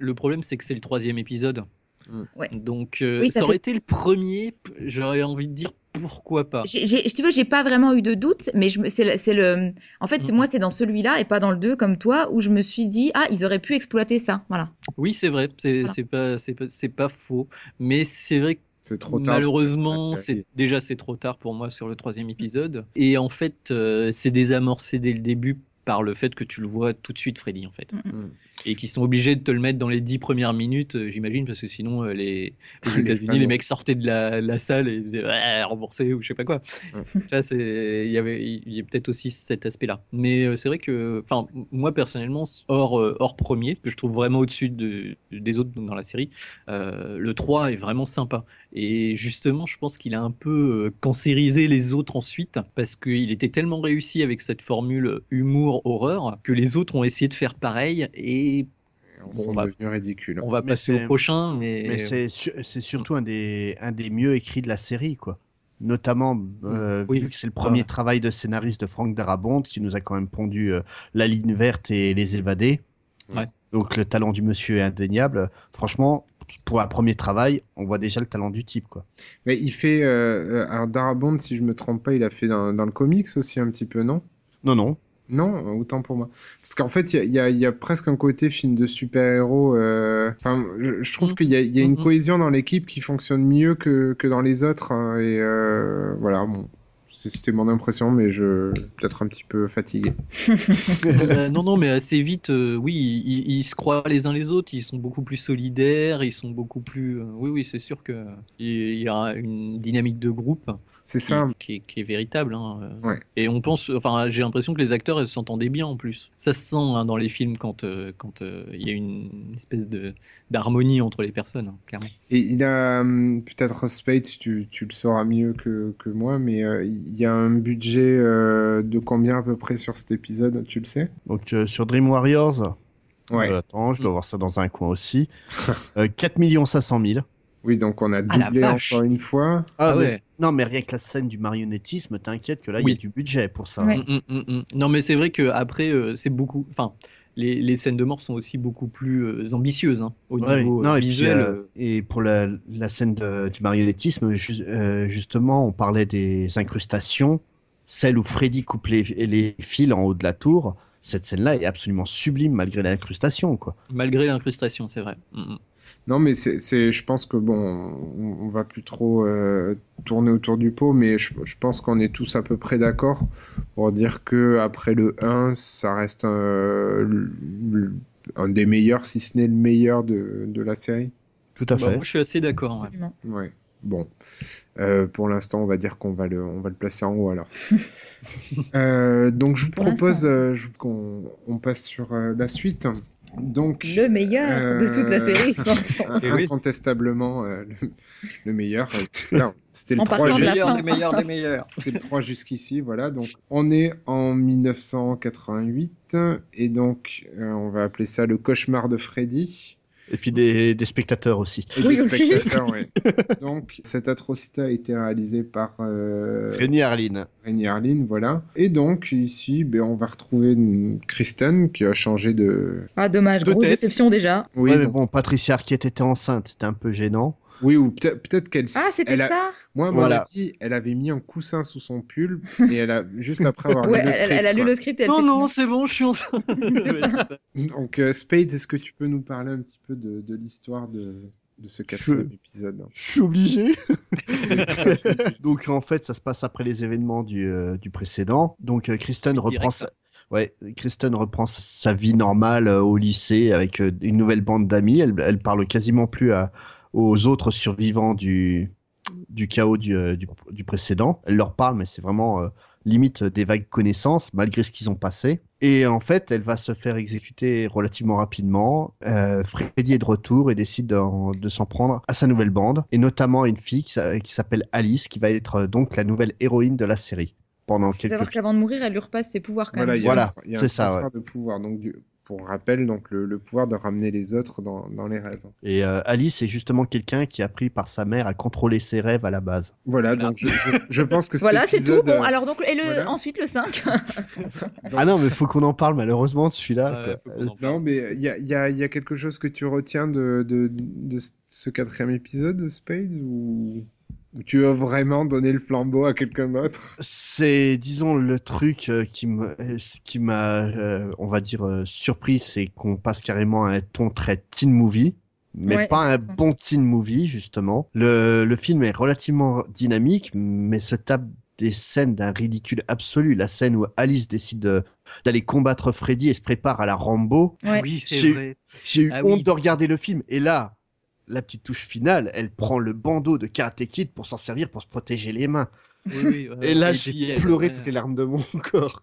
le problème, c'est que c'est le troisième épisode. Mm. Ouais. Donc, euh, Oui, ça, ça aurait fait- été le premier. J'aurais envie de dire pourquoi pas? J'ai, j'ai, tu vois, j'ai pas vraiment eu de doute, mais c'est, le, c'est le, en fait, c'est Mhm. moi, c'est dans celui-là et pas dans le 2 comme toi où je me suis dit, ah, ils auraient pu exploiter ça, voilà. Oui, c'est vrai. C'est Voilà. c'est pas, c'est pas, c'est pas faux. Mais c'est vrai que C'est trop tard. Malheureusement, c'est déjà c'est trop tard pour moi sur le troisième épisode. Et en fait, euh, c'est désamorcé dès le début par le fait que tu le vois tout de suite, Freddy, en fait. Mm. Et qu'ils sont obligés de te le mettre dans les dix premières minutes, euh, j'imagine, parce que sinon, euh, les, *laughs* États-Unis, les mecs sortaient de la, la salle et ils faisaient ouais, rembourser ou je sais pas quoi. Mm. *laughs* Ça, c'est, il y avait, il y a peut-être aussi cet aspect-là. Mais euh, c'est vrai que, enfin, moi personnellement, hors, hors premier, que je trouve vraiment au-dessus de, des autres dans la série, euh, le 3 est vraiment sympa. Et justement, je pense qu'il a un peu euh, cancérisé les autres ensuite, parce qu'il était tellement réussi avec cette formule humour-horreur que les autres ont essayé de faire pareil. Et On Bon, sont on va- devenus ridicules. on va passer au prochain, mais, Mais c'est su- c'est surtout un des, un des mieux écrits de la série, quoi. Notamment, euh, Oui. vu que c'est le premier Ouais. travail de scénariste de Frank Darabont, qui nous a quand même pondu euh, La ligne verte et Les évadés. Ouais. Donc le talent du monsieur est indéniable. Franchement, pour un premier travail, on voit déjà le talent du type, quoi. Mais il fait. Euh, euh, alors Darabont, si je me trompe pas, il a fait dans, dans le comics aussi un petit peu, non? Non, non. Non, autant pour moi. Parce qu'en fait, il y a, il y a- il y a presque un côté film de super-héros. euh, Enfin, je, je trouve Mhm. qu'il y y a une Mhm. cohésion dans l'équipe qui fonctionne mieux que, que dans les autres. hein, et euh, voilà, bon. C'était mon impression, mais je peut-être un petit peu fatigué. *laughs* Euh, non, non, mais assez vite, euh, oui, ils, ils se croient les uns les autres, ils sont beaucoup plus solidaires, ils sont beaucoup plus. euh, oui, oui, c'est sûr que il y a une dynamique de groupe C'est qui, ça. qui est, qui est véritable. hein, euh. Ouais. Et on pense, enfin, j'ai l'impression que les acteurs s'entendaient bien en plus. Ça se sent hein, dans les films quand euh, quand euh, il y a une espèce de d'harmonie entre les personnes, hein, clairement. Et il a hum, peut-être Spade, tu, tu le sauras mieux que, que moi, mais euh, il y a un budget euh, de combien à peu près sur cet épisode, tu le sais? Donc euh, sur Dream Warriors, Ouais. Euh, attends, je dois voir ça dans un coin aussi. *laughs* Euh, 4 500 000. Oui, donc on a doublé encore une fois. Ah, Ah mais- ouais. Non, mais rien que la scène du marionnettisme, t'inquiète que là, il Oui. y a du budget pour ça. Ouais. Mm, mm, mm, mm. Non, mais c'est vrai que après, euh, c'est beaucoup. Enfin, les, les scènes de mort sont aussi beaucoup plus euh, ambitieuses hein, au Ouais, niveau non, euh, et, visuel. euh, euh, et pour la, la scène de- du marionnettisme, ju- euh, justement, on parlait des incrustations. Celle où Freddy coupe les, les fils en haut de la tour, cette scène-là est absolument sublime malgré l'incrustation, quoi. Malgré l'incrustation, c'est vrai. Non, mais c'est, c'est- je pense que bon, on, on va plus trop euh, tourner autour du pot, mais je, je pense qu'on est tous à peu près d'accord pour dire que après le 1, ça reste un, des meilleurs, si ce n'est le meilleur de, de la série. Tout à Bah, fait. moi, je suis assez d'accord. ouais. Bon, Euh, pour l'instant, on va dire qu'on va le, on va le placer en haut alors. *laughs* Euh, donc, je vous propose euh, je- qu'on on passe sur euh, la suite. Donc, Le meilleur de toute la Euh, série, *laughs* sans- sans- Eh oui. incontestablement euh, le, le meilleur. Euh, là, C'était le En 3 partant de la jusqu'- fin. des meilleurs, des meilleurs. C'était le 3 jusqu'ici, voilà. Donc, on est en 1988 et donc euh, on va appeler ça le cauchemar de Freddy. Et puis des, des spectateurs aussi. Et Oui, des aussi. spectateurs, ouais. *laughs* Donc, cette atrocité a été réalisée par euh, Rémi Harlin. Rémi Harlin, voilà. Et donc, ici, ben, on va retrouver une Kristen qui a changé de. Ah, dommage, grosse déception déjà. Oui, Ouais, mais bon, Patricia Arquette était enceinte, c'était un peu gênant. Oui ou peut- peut-être qu'elle. Ah, c'était elle a- ça? Moi, mon Voilà. avis, elle avait mis un coussin sous son pull et elle a, juste après avoir *laughs* Ouais, lu le elle, script. elle a lu le script et elle Non, non, c'est bon, je suis en train. *laughs* Ça. Donc, euh, Spade, est-ce que tu peux nous parler un petit peu de, de l'histoire de, de ce quatrième épisode? Je suis obligé. *laughs* Donc en fait, ça se passe après les événements du, euh, du précédent. Donc euh, Kristen reprend sa... Ouais, Kristen reprend sa- vie normale euh, au lycée avec euh, une nouvelle bande d'amis. Elle, elle parle quasiment plus à, aux autres survivants du, du chaos du, euh, du, du précédent. Elle leur parle, mais c'est vraiment euh, limite des vagues connaissances, malgré ce qu'ils ont passé. Et en fait, elle va se faire exécuter relativement rapidement. Euh, Freddy est de retour et décide d'en- de s'en prendre à sa nouvelle bande, et notamment à une fille qui qui s'appelle Alice, qui va être euh, donc la nouvelle héroïne de la série. Pendant Faut savoir quelques... qu'avant de mourir, elle lui repasse ses pouvoirs quand Voilà, il même. Voilà, il c'est ça, transfert de pouvoir. Donc, du- pour rappel, donc le, le pouvoir de ramener les autres dans, dans les rêves. Et euh, Alice est justement quelqu'un qui a appris par sa mère à contrôler ses rêves à la base. Voilà, donc je, je- je pense que *laughs* Voilà, c'est tout. Bon, euh, alors donc, et le, voilà. ensuite le 5. *laughs* *laughs* Ah non, mais faut qu'on en parle malheureusement de celui-là. Non, mais il y a, y a- y a quelque chose que tu retiens de, de, de ce quatrième épisode de Spade ou, ou tu as vraiment donné le flambeau à quelqu'un d'autre? C'est, disons, le truc euh, qui me- euh, qui m'a, euh, on va dire, euh, surpris, c'est qu'on passe carrément à un ton très teen movie, mais Ouais, pas un bon teen movie, justement. Le, le film est relativement dynamique, mais se tape des scènes d'un ridicule absolu. La scène où Alice décide de- d'aller combattre Freddy et se prépare à la Rambo. Ouais. Oui, J'ai- c'est vrai. J'ai eu Ah honte oui. de regarder le film. Et là, la petite touche finale, elle prend le bandeau de Karate Kid pour s'en servir pour se protéger les mains. Oui, oui, ouais, Et là, j'ai pleuré ouais. toutes les larmes de mon *laughs* corps.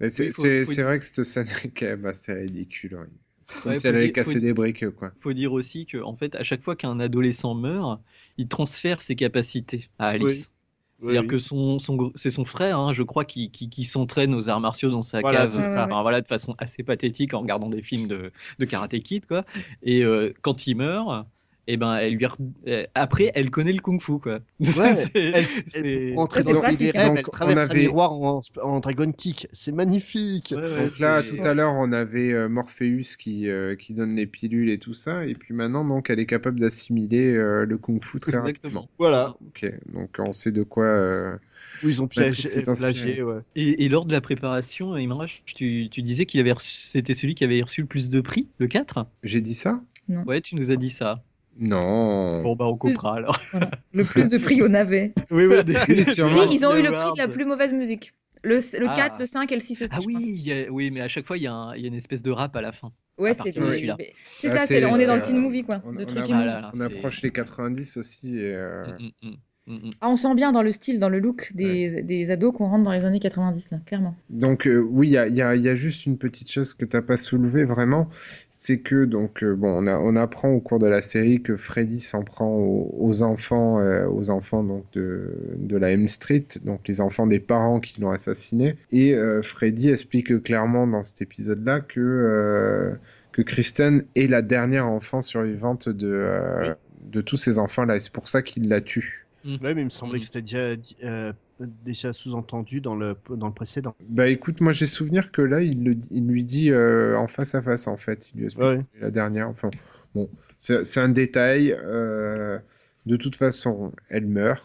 Mais C'est Oui, vrai que cette scène est quand même assez ridicule. ouais. C'est comme Ouais, si elle casser faut- des briques, quoi. faut dire aussi que en fait à chaque fois qu'un adolescent meurt il transfère ses capacités à Alice c'est-à-dire Oui, que son, son c'est son frère hein, je crois qui, qui, qui s'entraîne aux arts martiaux dans sa Voilà, cave c'est ça. Enfin, voilà de façon assez pathétique en regardant des films de, de karaté kid quoi et euh, quand il meurt et ben elle lui re- euh, après elle connaît le kung fu quoi Ouais, *laughs* C'est- elle, c'est- elle c'est dans pratique, hein. elle Donc, on traverse un avait- miroir en, en Dragon Kick. C'est magnifique. Ouais, ouais, Donc là, tout à l'heure, on avait euh, Morpheus qui, euh, qui donne les pilules et tout ça, et puis maintenant, donc, elle est capable d'assimiler euh, le kung-fu très rapidement. Exactement. Voilà. Ok, donc on sait de quoi. euh, Où ils ont inspiré. plagié, ouais. Et, et lors de la préparation, Imraj, tu, tu disais qu'il avait reçu- c'était celui qui avait reçu le plus de prix, le 4 J'ai dit ça? Ouais, tu nous as dit ça. Non. Bon, bah, on coupera alors. *laughs* Le plus de prix au navet. Oui, oui, Oui, *laughs* sûrement. Si, ils ont eu le prix de la plus mauvaise musique. Le, le Ah. 4, le 5 et le 6 aussi. Ah oui, crois. il y a- oui, mais à chaque fois, il y, a un- il y a une espèce de rap à la fin. Ouais, c'est celui-là. C'est Ah, ça, c'est- c'est le- on est dans le teen movie, quoi. On, le on truc a- immonde. Ah là là, on approche les 90 aussi. Et, euh, Mm, mm, mm, mm, mm. Ah, on sent bien dans le style, dans le look des, des ados qu'on rentre dans les années 90, là, clairement. Donc euh, oui, il y a, il y a- il y a juste une petite chose que t'as pas soulevé vraiment, c'est que donc euh, bon, on, a- on apprend au cours de la série que Freddy s'en prend aux, aux enfants, euh, aux enfants donc de, de la M Street, donc les enfants des parents qui l'ont assassiné, et euh, Freddy explique clairement dans cet épisode-là que euh, que Kristen est la dernière enfant survivante de, euh, de tous ces enfants-là. Et c'est pour ça qu'il la tue. Ouais, mais il me semblait que c'était déjà, dit- euh, déjà sous-entendu dans le, dans le précédent. Bah écoute, moi j'ai souvenir que là, il, le, il lui dit euh, en face à face, en fait. Il lui explique Ouais. la dernière. Enfin, bon, c'est c'est un détail. euh, de toute façon, elle meurt.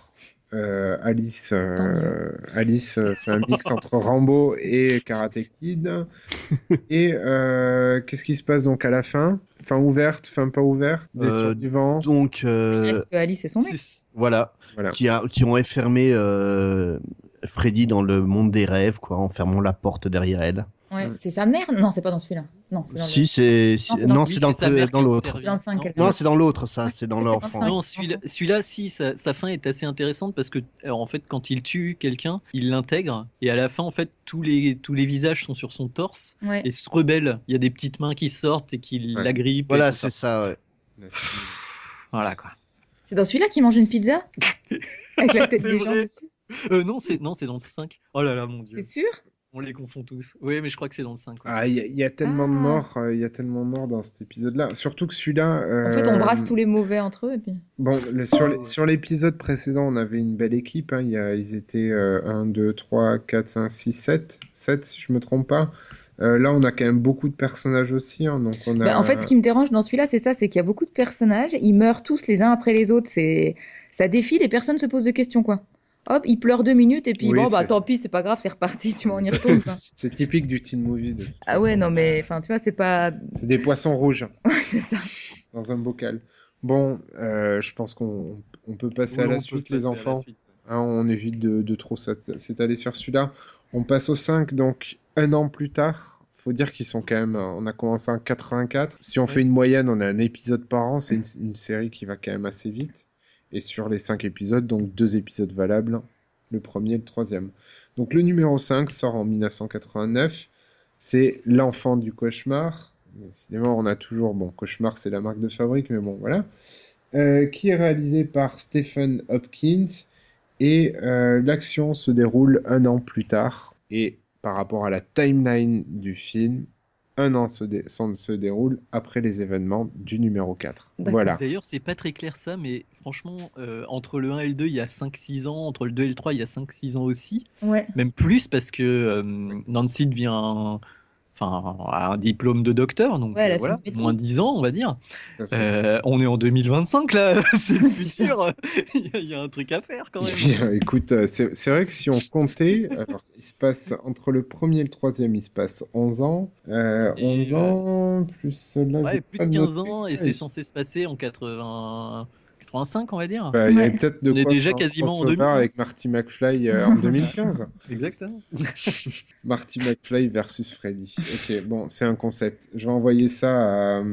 Euh, Alice, euh, Alice euh, fait un mix entre Rambo et Karate Kid. *laughs* Et euh, qu'est-ce qui se passe donc à la fin? Fin ouverte, fin pas ouverte? Des Euh, survivants? Donc, euh, que Alice et son mec voilà, Voilà. Qui, a, qui ont enfermé euh, Freddy dans le monde des rêves, quoi, en fermant la porte derrière elle. Ouais, c'est sa mère? Non, c'est pas dans celui-là. Non, c'est dans le- Si, c'est. Non, c'est dans l'autre. intervient. Dans le 5, Non, c'est dans l'autre, ça, c'est dans l'enfant. Non, celui-là, si, sa, sa fin est assez intéressante parce que, alors, en fait, quand il tue quelqu'un, il l'intègre et à la fin, en fait, tous les, tous les visages sont sur son torse Ouais. et se rebelle. Il y a des petites mains qui sortent et qui Ouais. l'agrippent. Voilà, ça. c'est ça, ouais. Voilà, quoi. C'est dans celui-là qui mange une pizza? *laughs* Avec la tête des gens dessus? Euh, non, c'est non, c'est dans le 5. Oh là là, mon dieu. C'est sûr? On les confond tous. Oui, mais je crois que c'est dans le 5. Ah, il y, a- il y a tellement de Ah. morts, euh, il y a tellement de morts dans cet épisode-là. Surtout que celui-là. En fait, on euh, brasse tous les mauvais entre eux et puis. Bon, le- sur les- sur l'épisode précédent, on avait une belle équipe. hein. Il y a- ils étaient euh, 1, 2, 3, 4, 5, 6, 7. 7, si je me trompe pas. Euh, là, on a quand même beaucoup de personnages aussi. hein. Donc, on a... Bah, en fait, ce qui me dérange dans celui-là, c'est ça, c'est qu'il y a beaucoup de personnages, ils meurent tous les uns après les autres, c'est ça défile et personne se pose de questions quoi. Hop, ils pleurent deux minutes et puis Oui, bon bah tant pis, c'est pas grave, c'est reparti, tu vois, on y *laughs* retourne. C'est typique du teen movie. de Ah ouais, façon. non mais enfin, tu vois, c'est pas C'est des poissons rouges *laughs* c'est ça. dans un bocal. Bon, euh, je pense qu'on on peut passer Oui, à la suite, les enfants. suite. Hein, on évite de, de trop s'étaler sur celui-là. On passe au 5, donc un an plus tard. Faut dire qu'ils sont quand même. On a commencé en 84. Si on fait une moyenne, on a un épisode par an. C'est une, une série qui va quand même assez vite. Et sur les 5 épisodes, donc deux épisodes valables. Le premier et le troisième. Donc le numéro 5 sort en 1989. C'est L'enfant du cauchemar. Décidément, on a toujours. Bon, cauchemar, c'est la marque de fabrique, mais bon, voilà. Euh, qui est réalisé par Stephen Hopkins. Et euh, l'action se déroule un an plus tard. Et par rapport à la timeline du film, un an se, dé- se déroule après les événements du numéro 4. D'accord. Voilà. D'ailleurs, c'est pas très clair ça, mais franchement, euh, entre le 1 et le 2, il y a 5-6 ans. Entre le 2 et le 3, il y a 5-6 ans aussi. Ouais. Même plus parce que euh, Nancy devient un, diplôme de docteur, donc Ouais, euh, voilà, moins 10 ans, on va dire. Euh, on est en 2025 là, *laughs* c'est le futur. Il y, a- il y a un truc à faire quand même. Bien, *laughs* écoute, euh, c'est vrai que si on comptait, alors, il se passe entre le premier et le troisième, il se passe 11 ans. Euh, Et, 11 euh, ans, plus là, Ouais, plus de 15 noté. ans et Ouais, c'est censé se passer en 80... 85, on va dire. bah, il y avait Ouais. peut-être de On est quoi déjà faire un quasiment en crossover 2000. avec Marty McFly euh, en *laughs* 2015. Exactement. *laughs* Marty McFly versus Freddy. Ok, bon, c'est un concept. Je vais envoyer ça à,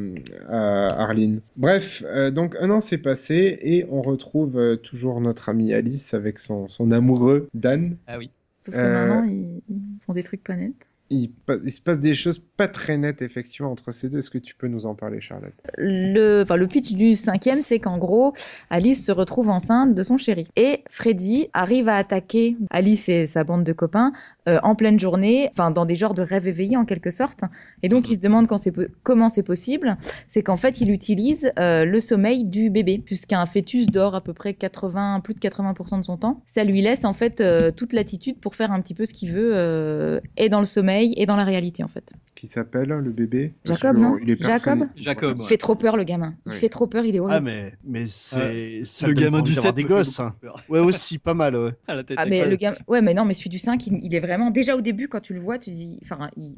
à Arline. Bref, euh, donc un an s'est passé et on retrouve euh, toujours notre amie Alice avec son, son amoureux Dan. Ah oui. Sauf que Euh, maintenant, ils, ils font des trucs pas nets. Il, se passe des choses pas très nettes effectivement entre ces deux. Est-ce que tu peux nous en parler, Charlotte? Le, enfin, le pitch du cinquième, c'est qu'en gros, Alice se retrouve enceinte de son chéri. Et Freddy arrive à attaquer Alice et sa bande de copains euh, en pleine journée, enfin dans des genres de rêves éveillés en quelque sorte. Et donc, il se demande quand comment c'est possible. C'est qu'en fait, il utilise euh, le sommeil du bébé, puisqu'un fœtus dort à peu près 80, plus de 80% de son temps. Ça lui laisse en fait euh, toute latitude pour faire un petit peu ce qu'il veut, et dans le sommeil et dans la réalité en fait. Qui s'appelle le bébé Jacob, non il est Jacob Jacob. Il ouais. fait trop peur le gamin. Il Ouais. fait trop peur, il est horrible. Ah, mais, mais c'est. ça Le gamin du envie d'avoir 7 des gosses. hein. Ouais, aussi, pas mal, ouais. *laughs* À la tête Ah mais le gars, ouais mais non mais celui du 5 il, il est vraiment déjà au début quand tu le vois tu dis enfin il...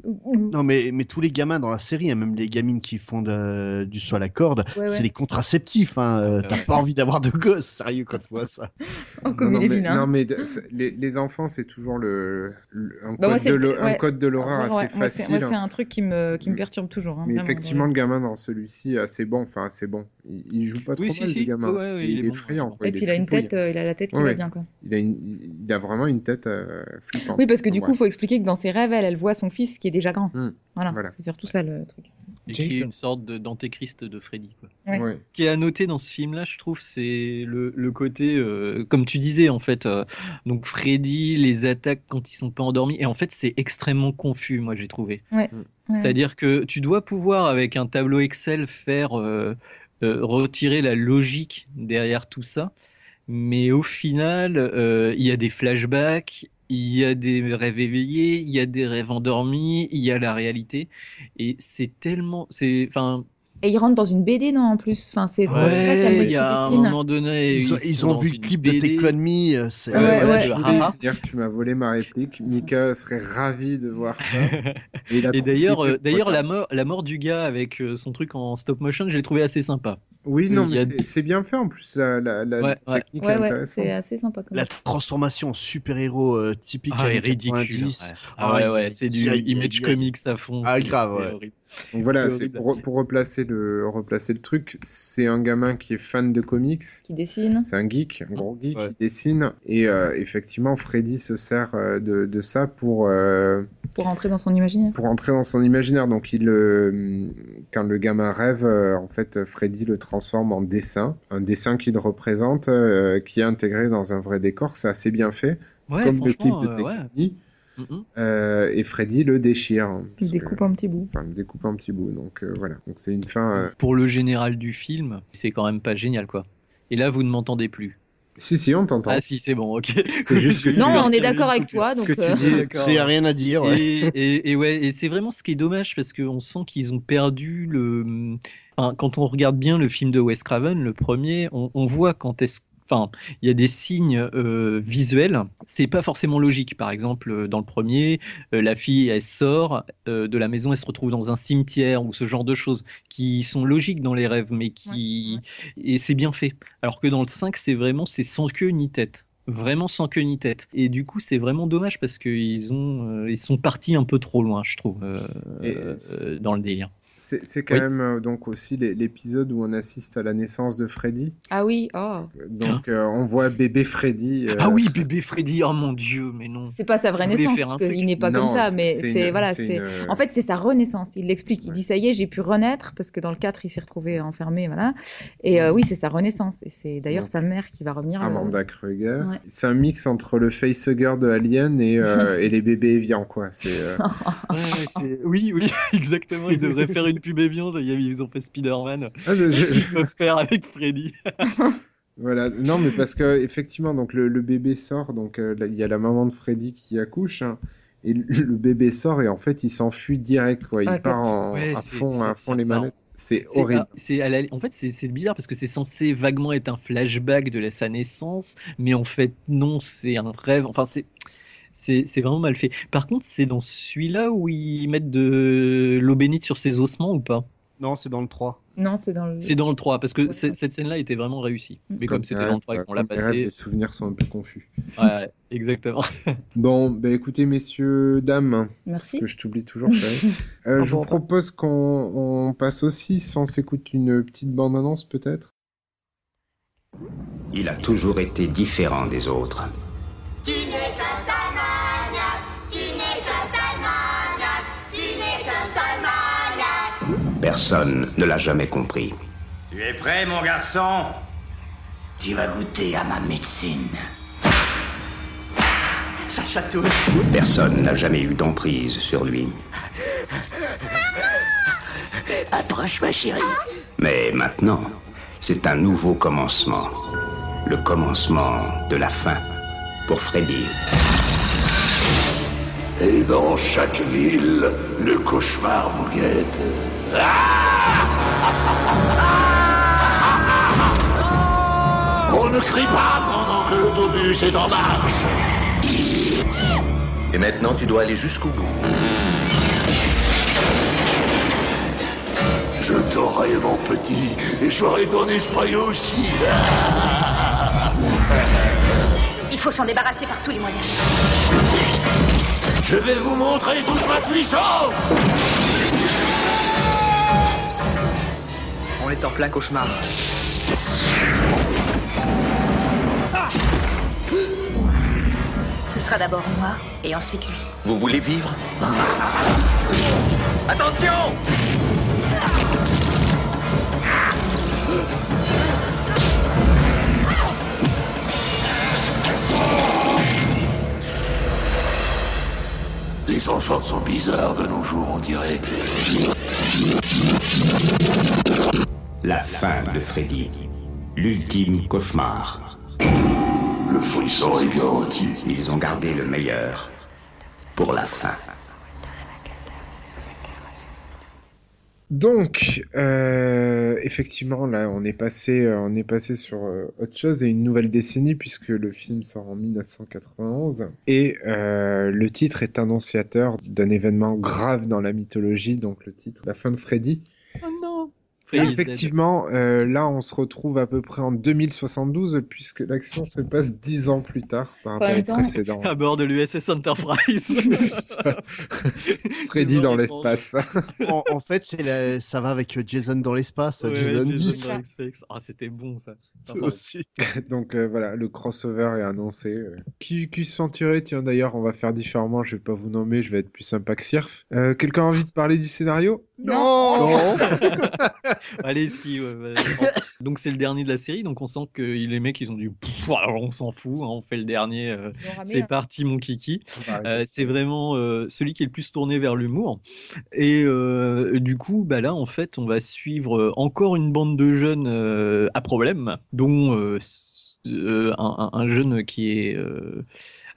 Non, mais, mais tous les gamins dans la série, hein, même les gamines qui font de- du saut à la corde, Ouais, ouais. c'est les contraceptifs. Hein. euh, T'as pas envie d'avoir de gosses, sérieux, quand tu vois ça. *laughs* Oh, comme non, il est mais, vilain. non, mais de- c'est- les, les enfants, c'est toujours le, le- un, code c'est de l'horreur assez c'est- facile. C'est truc qui me, qui me perturbe toujours. hein, Mais effectivement, le gamin dans celui-ci, assez bon. Enfin, assez bon. Il, il joue pas trop Oui, mal, si. le gamin. Ouais, ouais, Et il il, est est bon, effrayant. ouais. quoi. Et puis il a une tête, euh, il a la tête qui Ouais, va bien quoi. Il a, une- il a vraiment une tête euh, flippante. Oui parce que du Ouais. coup il faut expliquer que dans ses rêves elle, elle voit son fils qui est déjà grand. Hmm. Voilà, Voilà. c'est surtout ça le truc. Et qui est une sorte d'antéchrist de Freddy. Quoi. Ouais. Ouais. Ce qui est à noter dans ce film-là, je trouve, c'est le, le côté, euh, comme tu disais, en fait, euh, donc Freddy, les attaques quand ils sont pas endormis, et en fait, c'est extrêmement confus, moi, j'ai trouvé. Ouais. Mm. C'est-à-dire que tu dois pouvoir, avec un tableau Excel, faire euh, euh, retirer la logique derrière tout ça. Mais au final, euh, il y a des flashbacks, il y a des rêves éveillés, il y a des rêves endormis, il y a la réalité. Et c'est tellement. Enfin, Et il rentre dans une BD, non, en plus. Enfin, c'est c'est vrai qu'il y a le Ouais, il y a un moment donné, Ils ont, ils ils vu le clip de. Take On Me. euh, c'est- Ouais, Ouais, ouais. je Ah, voulais ah. dire que tu m'as volé ma réplique. Mika serait ravi de voir ça. *laughs* Et, d'ailleurs, euh, d'ailleurs la mort, la mort du gars avec euh, son truc en stop motion, je l'ai trouvé assez sympa. Oui, non, mais a- c'est- c'est bien fait en plus. La, la, la Ouais, ouais. technique Ouais, est ouais, intéressante. c'est assez sympa. Quand La même. transformation en super-héros euh, typique Ah, ridicule. 90. ouais. Ah, Ah ouais, ouais, c'est il du image comics à fond. Ah, c'est- grave, c'est ouais. Donc voilà, C'est horrible. pour, pour replacer, le, replacer le truc, c'est un gamin qui est fan de comics. Qui dessine. C'est un geek, un gros geek Ouais. qui dessine. Et euh, effectivement, Freddy se sert euh, de, de ça pour, euh, Pour rentrer dans son imaginaire. pour entrer dans son imaginaire. Donc, il, euh, quand le gamin rêve, euh, en fait, Freddy le transforme en dessin. Un dessin qu'il représente, euh, qui est intégré dans un vrai décor. C'est assez bien fait, Ouais, comme le clip de euh, ouais. Mhm. Euh, et Freddy le déchire. hein, Il découpe un petit bout. Enfin, il découpe un petit bout. Donc, euh, voilà. Donc, c'est une fin. euh, Pour le général du film, c'est quand même pas génial, quoi. Et là, vous ne m'entendez plus. Si, si, on t'entend. Ah si, c'est bon, ok. C'est juste *laughs* que tu- Non, Tu on est d'accord avec toi. Ce Donc, que tu dis. *laughs* C'est rien à dire. ouais. Et, et- et ouais, et c'est vraiment ce qui est dommage parce qu'on sent qu'ils ont perdu le. Enfin, quand on regarde bien le film de Wes Craven, le premier, on, on voit quand est-ce. Enfin, il y a des signes euh, visuels. C'est pas forcément logique. Par exemple, euh, dans le premier, euh, la fille, elle sort euh, de la maison, elle se retrouve dans un cimetière ou ce genre de choses qui sont logiques dans les rêves, mais qui et c'est bien fait. Alors que dans le 5, c'est vraiment c'est sans queue ni tête. Vraiment sans queue ni tête. Et du coup, c'est vraiment dommage parce qu'ils ont euh, ils sont partis un peu trop loin, je trouve, euh, euh, dans le délire. C'est c'est quand Oui. même euh, donc aussi l'é- l'épisode où on assiste à la naissance de Freddy. Ah oui, oh. Donc euh, on voit bébé Freddy. euh, Ah oui, bébé Freddy, oh mon dieu, mais non. C'est pas sa vraie naissance, parce qu'il n'est pas Non, comme ça, c'est- mais c'est c'est une- voilà, c'est c'est une, euh, en fait c'est sa renaissance. Il l'explique, il dit ça y est, j'ai pu renaître parce que dans le 4 il s'est retrouvé enfermé, voilà. Et euh, oui, c'est sa renaissance. Et c'est d'ailleurs Donc, sa mère qui va revenir. le- Amanda Kruger. Ouais. C'est un mix entre le facehugger de Alien et, euh, *laughs* et les bébés Evian, quoi. C'est euh, *laughs* Ouais, ouais, c'est- oui, oui, *laughs* exactement. Ils devraient faire une pub Evian. Ils ont fait Spider-Man. ah, je- je- Ils peuvent faire avec Freddy. *laughs* Voilà, non, mais parce que effectivement, donc le, le bébé sort, donc euh, il y a la maman de Freddy qui accouche, hein, et le, bébé sort et en fait il s'enfuit direct, quoi. Il Ouais, part en, Ouais, à c'est- fond, à fond les manettes. C'est horrible. ah, c'est la- en fait, c'est c'est bizarre parce que c'est censé vaguement être un flashback de la- sa naissance, mais en fait, non, c'est un rêve. Enfin, c'est. C'est vraiment mal fait. Par contre, c'est dans celui-là où ils mettent de l'eau bénite sur ses ossements ou pas? Non, c'est dans le 3. Non, c'est dans le. C'est dans le 3, parce que Ouais. cette scène-là était vraiment réussie. Mais Comme c'était dans le 3 rêves, et qu'on l'a passé. Les souvenirs sont un peu confus. Ouais, exactement. *laughs* Bon, bah écoutez, messieurs, dames, Merci. que je t'oublie toujours, chérie. *laughs* Euh, je vous propose qu'on on passe aussi, sans s'écouter une petite bande-annonce peut-être. Il a toujours été différent des autres. Tu Personne ne l'a jamais compris. Tu es prêt, mon garçon? Tu vas goûter à ma médecine. Ça chatouille. Personne n'a jamais eu d'emprise sur lui. Approche, ma chérie. Mais maintenant, c'est un nouveau commencement. Le commencement de la fin pour Freddy. Et dans chaque ville, le cauchemar vous guette. On ne crie pas pendant que l'autobus est en marche. Et maintenant, tu dois aller jusqu'au bout. Je t'aurai, mon petit, et j'aurai ton esprit aussi. *laughs* Il faut s'en débarrasser par tous les moyens. Je vais vous montrer toute ma puissance. On est en plein cauchemar. Ce sera d'abord moi et ensuite lui. Vous voulez vivre? Attention Les Les enfants sont bizarres de nos jours, on dirait. La fin de Freddy. L'ultime cauchemar. Le frisson est garanti. Ils ont gardé le meilleur pour la fin. Donc, euh, effectivement, là, on est passé, euh, on est passé sur euh, autre chose et une nouvelle décennie puisque le film sort en 1991 et euh, le titre est annonciateur d'un événement grave dans la mythologie. Donc, le titre, la fin de Freddy. Oh non. Effectivement, euh, là, on se retrouve à peu près en 2072 puisque l'action se passe dix ans plus tard par rapport au temps- précédent. À bord de l'USS Enterprise. *laughs* Freddy dans l'espace. en, en fait, c'est la- ça va avec Jason dans l'espace, Ouais, Jason ouais, 10. dans l'espace. Ah, c'était bon ça. Enfin, Aussi. *laughs* Donc euh, voilà, le crossover est annoncé. Qui, qui se sentirait Tiens, d'ailleurs, on va faire différemment. Je vais pas vous nommer, je vais être plus sympa que Sirf. Euh, Quelqu'un a envie de parler du scénario? Non. *laughs* Allez, si. ouais, ouais. *laughs* donc c'est le dernier de la série, donc on sent que les mecs ils ont dit alors, on s'en fout, hein, on fait le dernier. euh, c'est parti mon kiki. Euh, c'est vraiment euh, celui qui est le plus tourné vers l'humour. Et euh, du coup, bah là, en fait, on va suivre encore une bande de jeunes euh, à problème, dont s- un, un- un jeune qui est.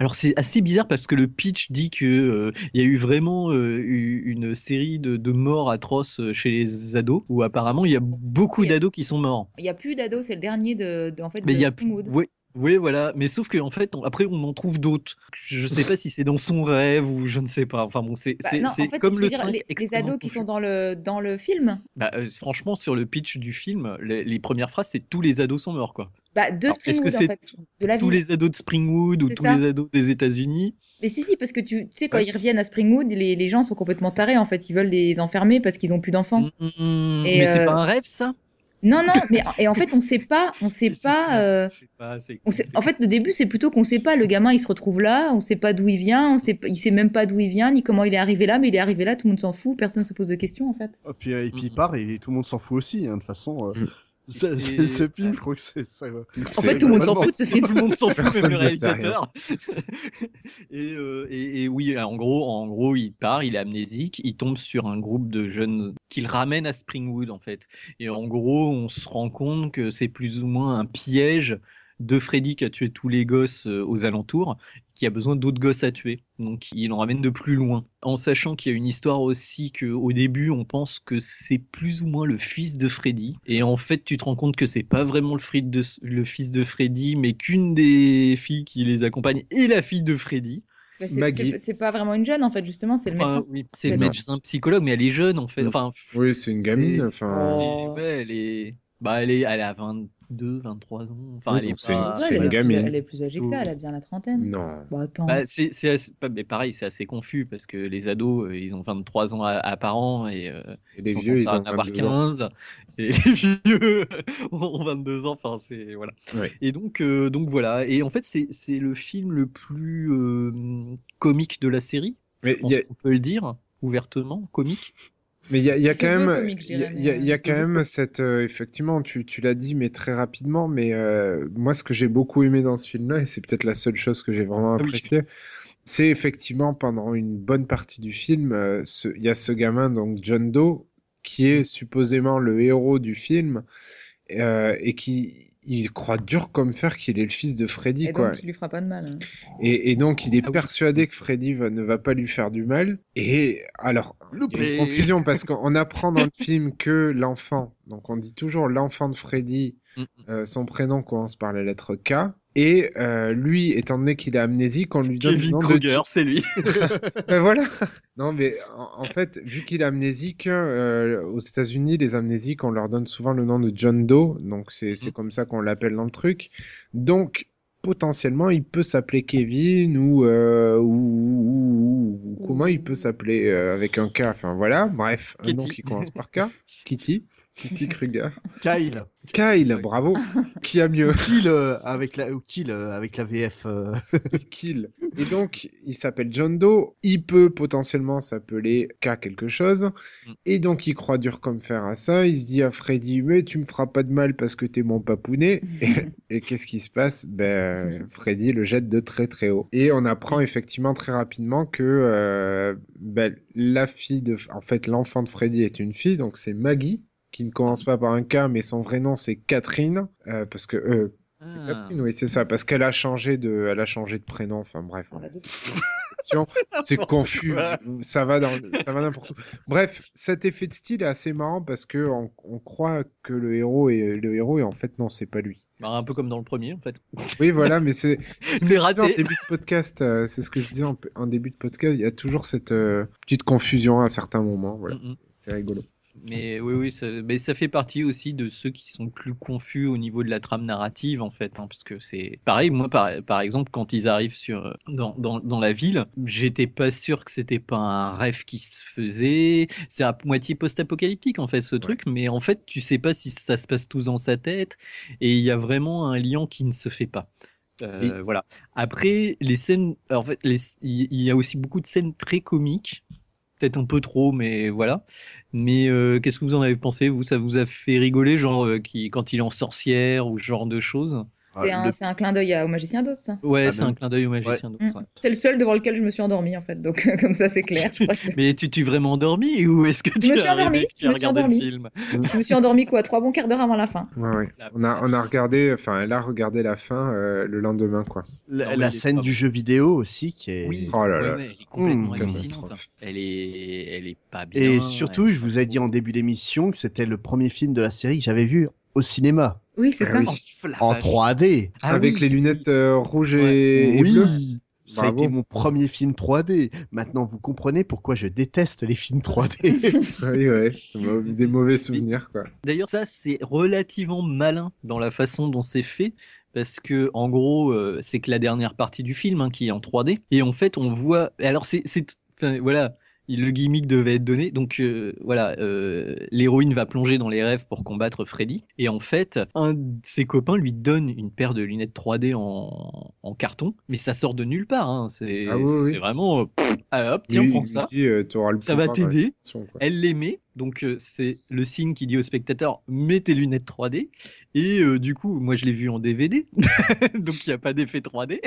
euh, Alors c'est assez bizarre parce que le pitch dit que euh, il y a eu vraiment euh, eu une série de, de morts atroces chez les ados, où apparemment il y a beaucoup y d'ados qui sont morts. Il n'y a plus d'ados, c'est le dernier de, de- en fait, Mais de il y a Springwood. oui, oui, voilà. Mais sauf qu'en fait, on- après, on en trouve d'autres. Je sais pas si c'est dans son rêve ou je ne sais pas. Enfin bon, c'est Bah, en fait, comme le dire, 5 les, les ados qui sont dans le, dans le film, Bah, euh, franchement, sur le pitch du film, les, les premières phrases, c'est tous les ados sont morts, quoi. bah, de Alors, que en c'est fait, de la tous ville. les ados de Springwood ou tous ça. les ados des États-Unis? Mais si, si, parce que tu, tu sais, quand ils reviennent à Springwood, les, les gens sont complètement tarés, en fait. Ils veulent les enfermer parce qu'ils ont plus d'enfants. Hmm, Et, Mais c'est euh, pas un rêve, ça? Non, non, mais et en fait, on sait pas, on sait pas. euh, pas, on sait- en fait, le début, c'est plutôt qu'on sait pas. Le gamin, il se retrouve là, on sait pas d'où il vient, on sait, il sait même pas d'où il vient, ni comment il est arrivé là, mais il est arrivé là, tout le monde s'en fout, personne se pose de questions, en fait. Et puis, euh, et puis il part et tout le monde s'en fout aussi. hein, de toute façon, euh, Mhm. Ce, C'est- ce- ce film, je crois que c'est ça. En fait, tout le monde s'en fout de ce film. Tout le monde s'en *laughs* fout, même le réalisateur. *laughs* et, euh, et, et oui, en gros, en gros, il part, il est amnésique, il tombe sur un groupe de jeunes qu'il ramène à Springwood, en fait. Et en gros, on se rend compte que c'est plus ou moins un piège de Freddy qui a tué tous les gosses euh, aux alentours, qui a besoin d'autres gosses à tuer. Donc il en ramène de plus loin. En sachant qu'il y a une histoire aussi que au début on pense que c'est plus ou moins le fils de Freddy. Et en fait tu te rends compte que c'est pas vraiment le, de- le fils de Freddy, mais qu'une des filles qui les accompagne est la fille de Freddy. Bah, c'est- Maggie. c'est c'est pas vraiment une jeune, en fait, justement, c'est le Enfin, médecin. oui, c'est le médecin psychologue, mais elle est jeune en fait. Enfin, Oui, c'est une gamine. Enfin, Oh. ouais, elle est. Bah, elle est, elle a 22, 23 ans. Enfin, Oui, elle est pas- une- Ouais, elle, est plus, gamine. elle est plus âgée que ça, elle a bien la trentaine. non. Bah, attends. Bah, c'est, c'est assez- mais pareil, c'est assez confus parce que les ados, euh, ils ont 23 ans à, à par an et euh, Et les ils sont vieux, censés ils en ont avoir 22 ans. 15 et les *laughs* vieux ont 22 ans. Enfin, c'est voilà. Ouais. Et donc, euh, donc voilà. Et en fait, c'est, c'est le film le plus euh, comique de la série. Mais Je pense a, qu'on peut le dire ouvertement, comique. Mais il y a, y quand même, il y a, y y quand même cette, euh, effectivement, tu, tu l'as dit, mais très rapidement. Mais euh, moi, ce que j'ai beaucoup aimé dans ce film-là, et c'est peut-être la seule chose que j'ai vraiment Ah oui. apprécié, c'est effectivement pendant une bonne partie du film, euh, ce- il y a ce gamin, donc John Doe, qui est supposément le héros du film euh, et qui il croit dur comme fer qu'il est le fils de Freddy, Et quoi. donc, il lui fera pas de mal. hein. Et, et donc, il est Ah oui. persuadé que Freddy va- ne va pas lui faire du mal. Et alors, il y a une confusion *laughs* parce qu'on apprend dans le film que l'enfant, donc on dit toujours l'enfant de Freddy, Mm. euh, son prénom commence par la lettre K. Et euh, lui, étant donné qu'il est amnésique, on lui donne le Kevin nom de Kruger, c'est lui. ben voilà. Non, mais en, en fait, vu qu'il est amnésique, euh, aux États-Unis, les amnésiques, on leur donne souvent le nom de John Doe. Donc, c'est c'est Mm. comme ça qu'on l'appelle dans le truc. Donc, potentiellement, il peut s'appeler Kevin ou, euh, ou, ou- ou- ou comment il peut s'appeler euh, avec un K. Enfin, voilà. Bref, un nom qui commence par K. Kitty. Kitty Kruger. Kyle. Kyle, bravo. *laughs* Qui a mieux Kill euh, avec la ou Kill euh, avec la VF. euh. *laughs* Kill. Et donc, il s'appelle John Doe. Il peut potentiellement s'appeler K quelque chose. Et donc, il croit dur comme fer à ça. Il se dit à Freddy, mais tu me feras pas de mal parce que t'es mon papounet. et et qu'est-ce qui se passe? Ben, Freddy le jette de très très haut. Et on apprend effectivement très rapidement que euh, ben, la fille de, en fait, l'enfant de Freddy est une fille, donc c'est Maggie qui ne commence pas par un K, mais son vrai nom c'est Catherine, euh, parce que euh, c'est Ah. Catherine, oui, c'est ça, parce qu'elle a changé de, elle a changé de prénom. Enfin bref, Ah, bah, c'est- *laughs* confus, ça va dans, ça va n'importe où. Bref, cet effet de style est assez marrant parce que on, on croit que le héros est le héros et en fait non, c'est pas lui. Bah, un peu comme dans le premier, en fait. Oui, voilà, mais c'est *laughs* c'est ce que Mais je disais en raté. début de podcast. euh, c'est ce que je disais en, en début de podcast. Il y a toujours cette euh, petite confusion à certains moments. Voilà, Mm, c'est rigolo. Mais oui, oui, ça, mais ça fait partie aussi de ceux qui sont plus confus au niveau de la trame narrative, en fait. hein, parce que c'est pareil, moi, par, par exemple, quand ils arrivent sur, dans, dans, dans la ville, j'étais pas sûr que c'était pas un rêve qui se faisait. C'est à moitié post-apocalyptique, en fait, ce truc. Mais en fait, tu sais pas si ça se passe tous dans sa tête. Et il y a vraiment un lien qui ne se fait pas. Euh, Voilà. Après, les scènes, en fait, les- il y a aussi beaucoup de scènes très comiques peut-être un peu trop, mais voilà. Mais euh, qu'est-ce que vous en avez pensé? Vous, ça vous a fait rigoler, genre euh, qui, quand il est en sorcière ou ce genre de choses? C'est un, c'est un clin d'œil à- au magicien d'Oz, ça. Ouais, Ah c'est un clin d'œil au magicien Mm. ouais. C'est le seul devant lequel je me suis endormie, en fait. Donc, comme ça, c'est clair. Je, crois que- Mais tu t'es vraiment endormi ou est-ce que tu me es suis tu je as me suis le film je me suis endormie, *laughs* quoi, trois bons quarts d'heure avant la fin. Ouais, ouais. On a, on a regardé, enfin, elle a regardé la fin euh, le lendemain, quoi. La, Non, scène du jeu vidéo aussi qui est. Oui, Oh là là. ouais, elle est complètement Mmh, hallucinante. catastrophe. Elle est, elle est pas bien. Et surtout, je vous ai dit en début d'émission que c'était le premier film de la série que j'avais vu au cinéma. Oui, c'est Ah ça. oui. En vache. 3D. Ah Avec oui. les lunettes euh, rouges et, et oui. bleues. Ça a été mon premier film 3D. Maintenant, vous comprenez pourquoi je déteste les films 3D. *laughs* oui, ouais. Des mauvais souvenirs, quoi. D'ailleurs, ça, c'est relativement malin dans la façon dont c'est fait. Parce que, en gros, euh, c'est que la dernière partie du film hein, qui est en 3D. Et en fait, on voit. Alors, c'est. c'est- enfin, voilà. Le gimmick devait être donné. Donc, euh, voilà. euh, L'héroïne va plonger dans les rêves pour combattre Freddy. Et en fait, un de ses copains lui donne une paire de lunettes 3D en, en carton. Mais ça sort de nulle part. hein. C'est Ah oui, c'est oui. vraiment. euh, pff, ah, hop, tiens, Oui, prends ça. dit, euh, Ça va t'aider. Elle les met, donc euh, c'est le signe qui dit au spectateur mets tes lunettes 3D. Et euh, du coup, moi je l'ai vu en DVD, *laughs* donc il n'y a pas d'effet 3D.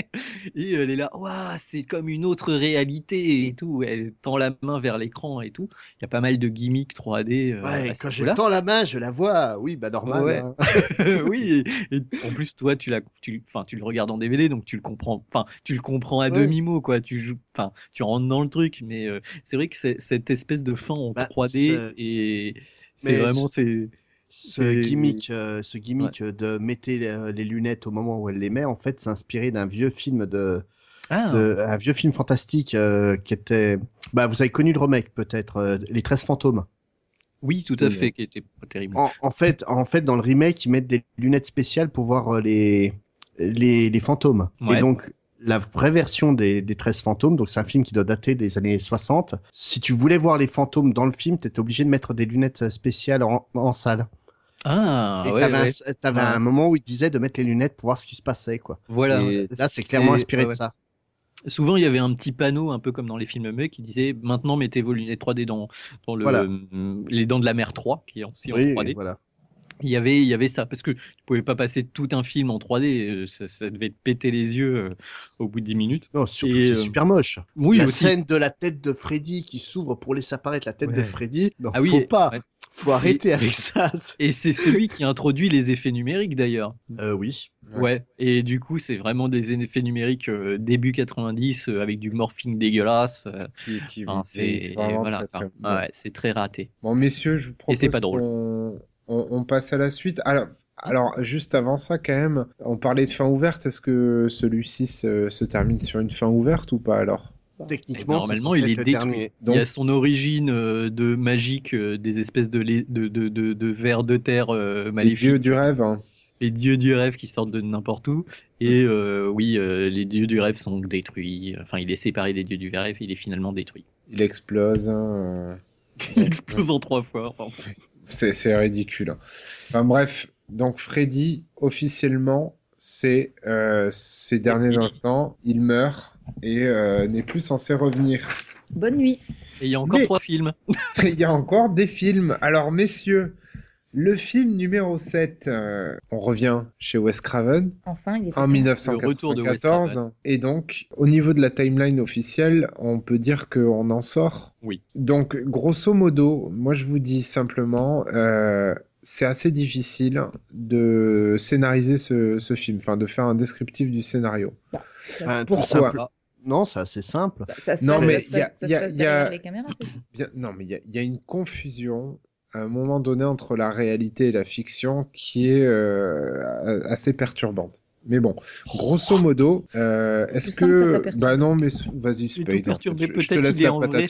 Et elle est là, Ouah, c'est comme une autre réalité et tout. Elle tend la main vers l'écran et tout. Il y a pas mal de gimmicks 3D. euh, Ouais, quand je tends la main, je la vois. Oui, bah normal. Ouais. hein. *laughs* oui, *laughs* et, et en plus toi tu l'as, tu, enfin tu le regardes en DVD donc tu le comprends, enfin tu le comprends à Ouais. demi mot quoi. Tu joues, enfin tu rentres dans le truc, mais euh, c'est vrai que cette espèce de fin en Bah, 3D ce- et c'est vraiment ce- c'est Ce gimmick, euh, ce gimmick euh, de mettre les, les lunettes au moment où elle les met, en fait, c'est inspiré d'un vieux film de, Ah. de- un vieux film fantastique euh, qui était. Bah, vous avez connu le remake peut-être, euh, Les 13 fantômes. Oui, tout à Oui, fait, qui était pas terrible. En, en fait, en fait, dans le remake, ils mettent des lunettes spéciales pour voir euh, les, les, les fantômes. Ouais. Et donc, la vraie version des, des 13 fantômes, donc c'est un film qui doit dater des années 60. Si tu voulais voir les fantômes dans le film, tu étais obligé de mettre des lunettes spéciales en, en salle. Ah, Et ouais, t'avais, ouais. un, t'avais Ouais. un moment où il disait de mettre les lunettes pour voir ce qui se passait, quoi. Voilà. Et là, c'est clairement inspiré de ça. Souvent, il y avait un petit panneau, un peu comme dans les films muets, qui disait maintenant mettez vos lunettes 3D dans, dans le, Voilà. les Dents de la Mer 3, qui est aussi Oui, en 3D. voilà. Il y avait, il y avait ça, parce que tu pouvais pas passer tout un film en 3D, euh, ça, ça devait te péter les yeux euh, au bout de 10 minutes. Non, surtout Et, que c'est euh, super moche. Oui, la aussi. scène de la tête de Freddy qui s'ouvre pour laisser apparaître la tête de. Freddy. Non, Ah oui, faut pas. ouais. Faut arrêter avec ça. Et c'est celui qui introduit les effets numériques d'ailleurs. Euh, oui. Ouais. Et du coup, c'est vraiment des effets numériques euh, début 90 euh, avec du morphing dégueulasse. euh, Qui, qui enfin, vieillissent c'est vraiment voilà, très, très enfin, bien. ouais, c'est très raté. Bon, messieurs, je vous propose c'est pas drôle. On, on passe à la suite. Alors, alors, juste avant ça, quand même, on parlait de fin ouverte. Est-ce que celui-ci se, se termine sur une fin ouverte ou pas alors? Techniquement, Normalement, c'est il censé est détruit. dernier. Il y a Donc- son origine euh, de magique, euh, des espèces de, de, de, de, de vers de terre euh, Les maléfiques. dieux du rêve. hein. les dieux du rêve qui sortent de n'importe où. Et euh, oui, euh, les dieux du rêve sont détruits. Enfin, il est séparé des dieux du rêve, il est finalement détruit. Il explose. hein, euh. *laughs* Il explose en trois fois. enfin. C'est ridicule. Enfin bref, donc Freddy, officiellement, c'est euh, ses derniers instants, il meurt et euh, n'est plus censé revenir. Bonne nuit. Et il y a encore Mais- trois films. *laughs* Il y a encore des films. Alors messieurs, le film numéro 7, euh, on revient chez Wes Craven. Enfin, il est en Le retour de Wes 1994. Craven. Et donc, au niveau de la timeline officielle, on peut dire qu'on en sort. Oui. Donc, grosso modo, moi je vous dis simplement, euh, c'est assez difficile de scénariser ce, ce film, enfin de faire un descriptif du scénario. Enfin, tout Pourquoi simple- Non, c'est assez simple. Ça se Non, passe, mais ça se il y a- passe- ça il se y a- passe il y a- derrière les caméras, c'est tout. Bien, non, mais il y a, il y a une confusion un moment donné entre la réalité et la fiction qui est euh, assez perturbante. Mais bon, grosso modo, euh, est-ce que. Bah non, mais vas-y, tout Spade. Je- je te peut-être laisse la en patate.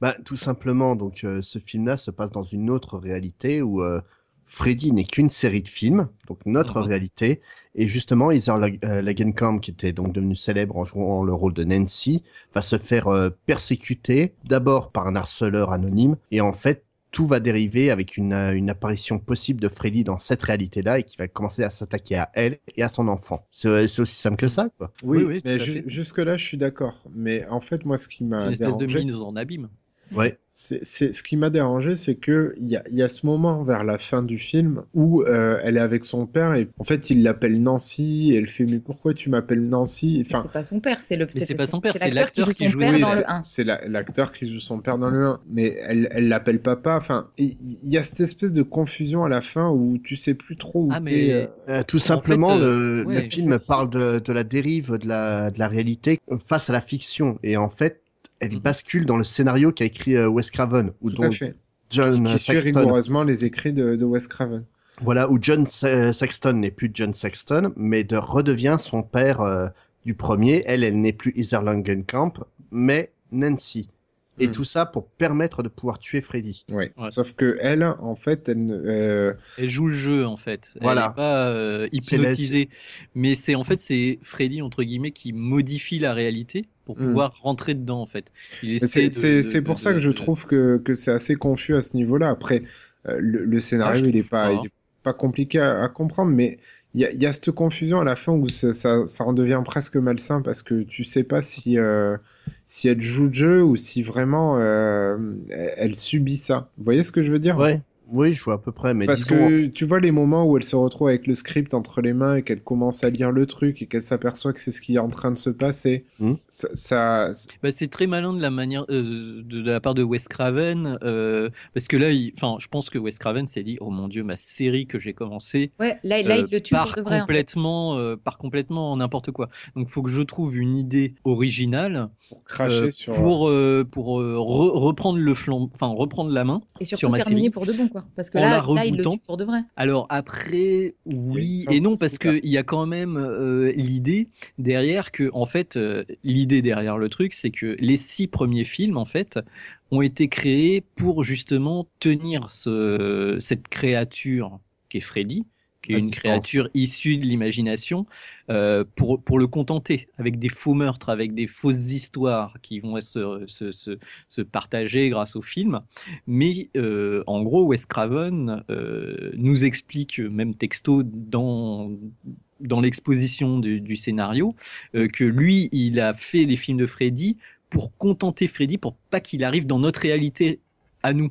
Bah, tout simplement, donc euh, ce film-là se passe dans une autre réalité où euh, Freddy n'est qu'une série de films, donc notre Mhm. réalité, et justement Heather Lag- Langenkamp, qui était donc devenue célèbre en jouant le rôle de Nancy, va se faire euh, persécuter d'abord par un harceleur anonyme, et en fait tout va dériver avec une, euh, une apparition possible de Freddy dans cette réalité-là et qui va commencer à s'attaquer à elle et à son enfant. C'est c'est aussi simple que ça, quoi. Oui, Oui, oui, mais jusque-là, je suis d'accord. Mais en fait, moi, ce qui C'est m'a une espèce de mise en abîme. Ouais. C'est, c'est- ce qui m'a dérangé, c'est que il y a, il y a ce moment vers la fin du film où euh, elle est avec son père et en fait il l'appelle Nancy et elle fait mais pourquoi tu m'appelles Nancy? Enfin, C'est pas son père, c'est le. c'est pas son père, c'est l'acteur l'acteur qui qui joue joue son père oui, dans c'est, le 1. c'est la- l'acteur qui joue son père dans le 1, mais elle, elle l'appelle papa. Enfin, il y a cette espèce de confusion à la fin où tu sais plus trop où Ah, t'es. mais- euh, Euh, tout En simplement, fait, euh, le, ouais. le film parle de, de la dérive de la, de la réalité face à la fiction. Et en fait, elle Mhm. bascule dans le scénario qu'a écrit euh, Wes Craven, ou dont. John Qui suit rigoureusement les écrits de, de Wes Craven. Voilà, où John Sa- Saxton n'est plus John Saxton, mais de redevient son père euh, du premier. Elle, elle n'est plus Heather Langenkamp, mais Nancy. Et Hmm. tout ça pour permettre de pouvoir tuer Freddy. Ouais. Ouais. Sauf que elle, en fait, elle, ne- euh, Elle joue le jeu en fait. Voilà. Elle est pas euh, hypnotisée. Mais c'est en fait c'est Freddy entre guillemets qui modifie la réalité pour Mm. pouvoir rentrer dedans en fait. Il Mais essaie C'est pour de- ça que je de- trouve que, que c'est assez confus à ce niveau-là. Après, euh, le, le scénario, Ah, il est trouve pas, pas, il est pas compliqué à, à comprendre, mais il y y a cette confusion à la fin où ça, ça, ça en devient presque malsain parce que tu sais pas si, euh, si elle joue le jeu ou si vraiment euh, elle, elle subit ça. Vous voyez ce que je veux dire? Ouais, oui, je vois à peu près, mais Parce que tu vois les moments où elle se retrouve avec le script entre les mains et qu'elle commence à lire le truc et qu'elle s'aperçoit que c'est ce qui est en train de se passer. Hmm. Ça, ça- Bah, c'est très malin de la manière euh, de, de la part de Wes Craven euh, parce que là, il- enfin, je pense que Wes Craven s'est dit, oh mon dieu, ma série que j'ai commencé Ouais, là, là euh, il le tue part vrai. en fait. complètement, euh, complètement n'importe quoi. Donc, faut que je trouve une idée originale pour cracher euh, sur. pour euh, pour euh, re- reprendre le flanc, enfin reprendre la main Et sur surtout ma terminer série. pour de bon, quoi. Parce que là, il le tue pour de vrai. Alors après, oui Et non parce spoiler. que il y a quand même euh, l'idée derrière que en fait euh, l'idée derrière le truc c'est que les six premiers films en fait ont été créés pour justement tenir ce, cette créature qui est Freddy qui est une créature issue de l'imagination euh, pour, pour le contenter avec des faux meurtres, avec des fausses histoires qui vont se, se, se, se partager grâce au film. Mais euh, en gros, Wes Craven euh, nous explique, même texto dans, dans l'exposition du, du scénario, euh, que lui, il a fait les films de Freddy pour contenter Freddy, pour pas qu'il arrive dans notre réalité à nous.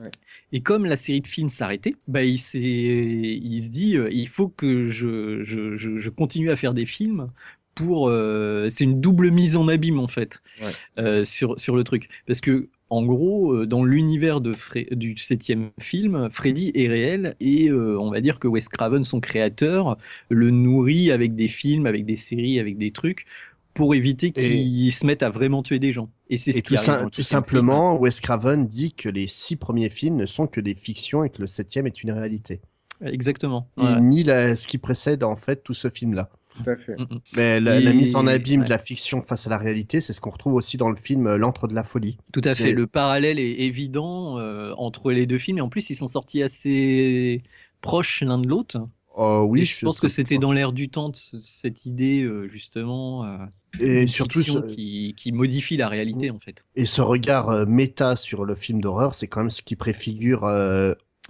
Ouais. Et comme la série de films s'arrêtait, bah il, se dit euh, il faut que je, je, je, je continue à faire des films pour. euh, c'est une double mise en abîme en fait Ouais. euh, sur, sur le truc. Parce que en gros, dans l'univers du septième film, Freddy est réel et euh, on va dire que Wes Craven, son créateur, le nourrit avec des films, avec des séries, avec des trucs pour éviter qu'il se mette à vraiment tuer des gens. Et c'est ce Et qui tout, arrive sim- tout simplement, Wes Craven dit que les six premiers films ne sont que des fictions et que le septième est une réalité. Exactement. Il Ouais. nie la- ce qui précède en fait tout ce film-là. Tout à fait. Mais la, la Et- mise en abîme ouais. de la fiction face à la réalité, c'est ce qu'on retrouve aussi dans le film euh, L'antre de la folie. Tout à fait. Le parallèle est évident euh, entre les deux films. Et en plus, ils sont sortis assez proches l'un de l'autre. Oh oui, Et je pense que c'était dans l'air du temps cette idée euh, justement euh, Et surtout, qui, qui modifie la réalité en fait. Et ce regard euh, méta sur le film d'horreur, c'est quand même ce qui préfigure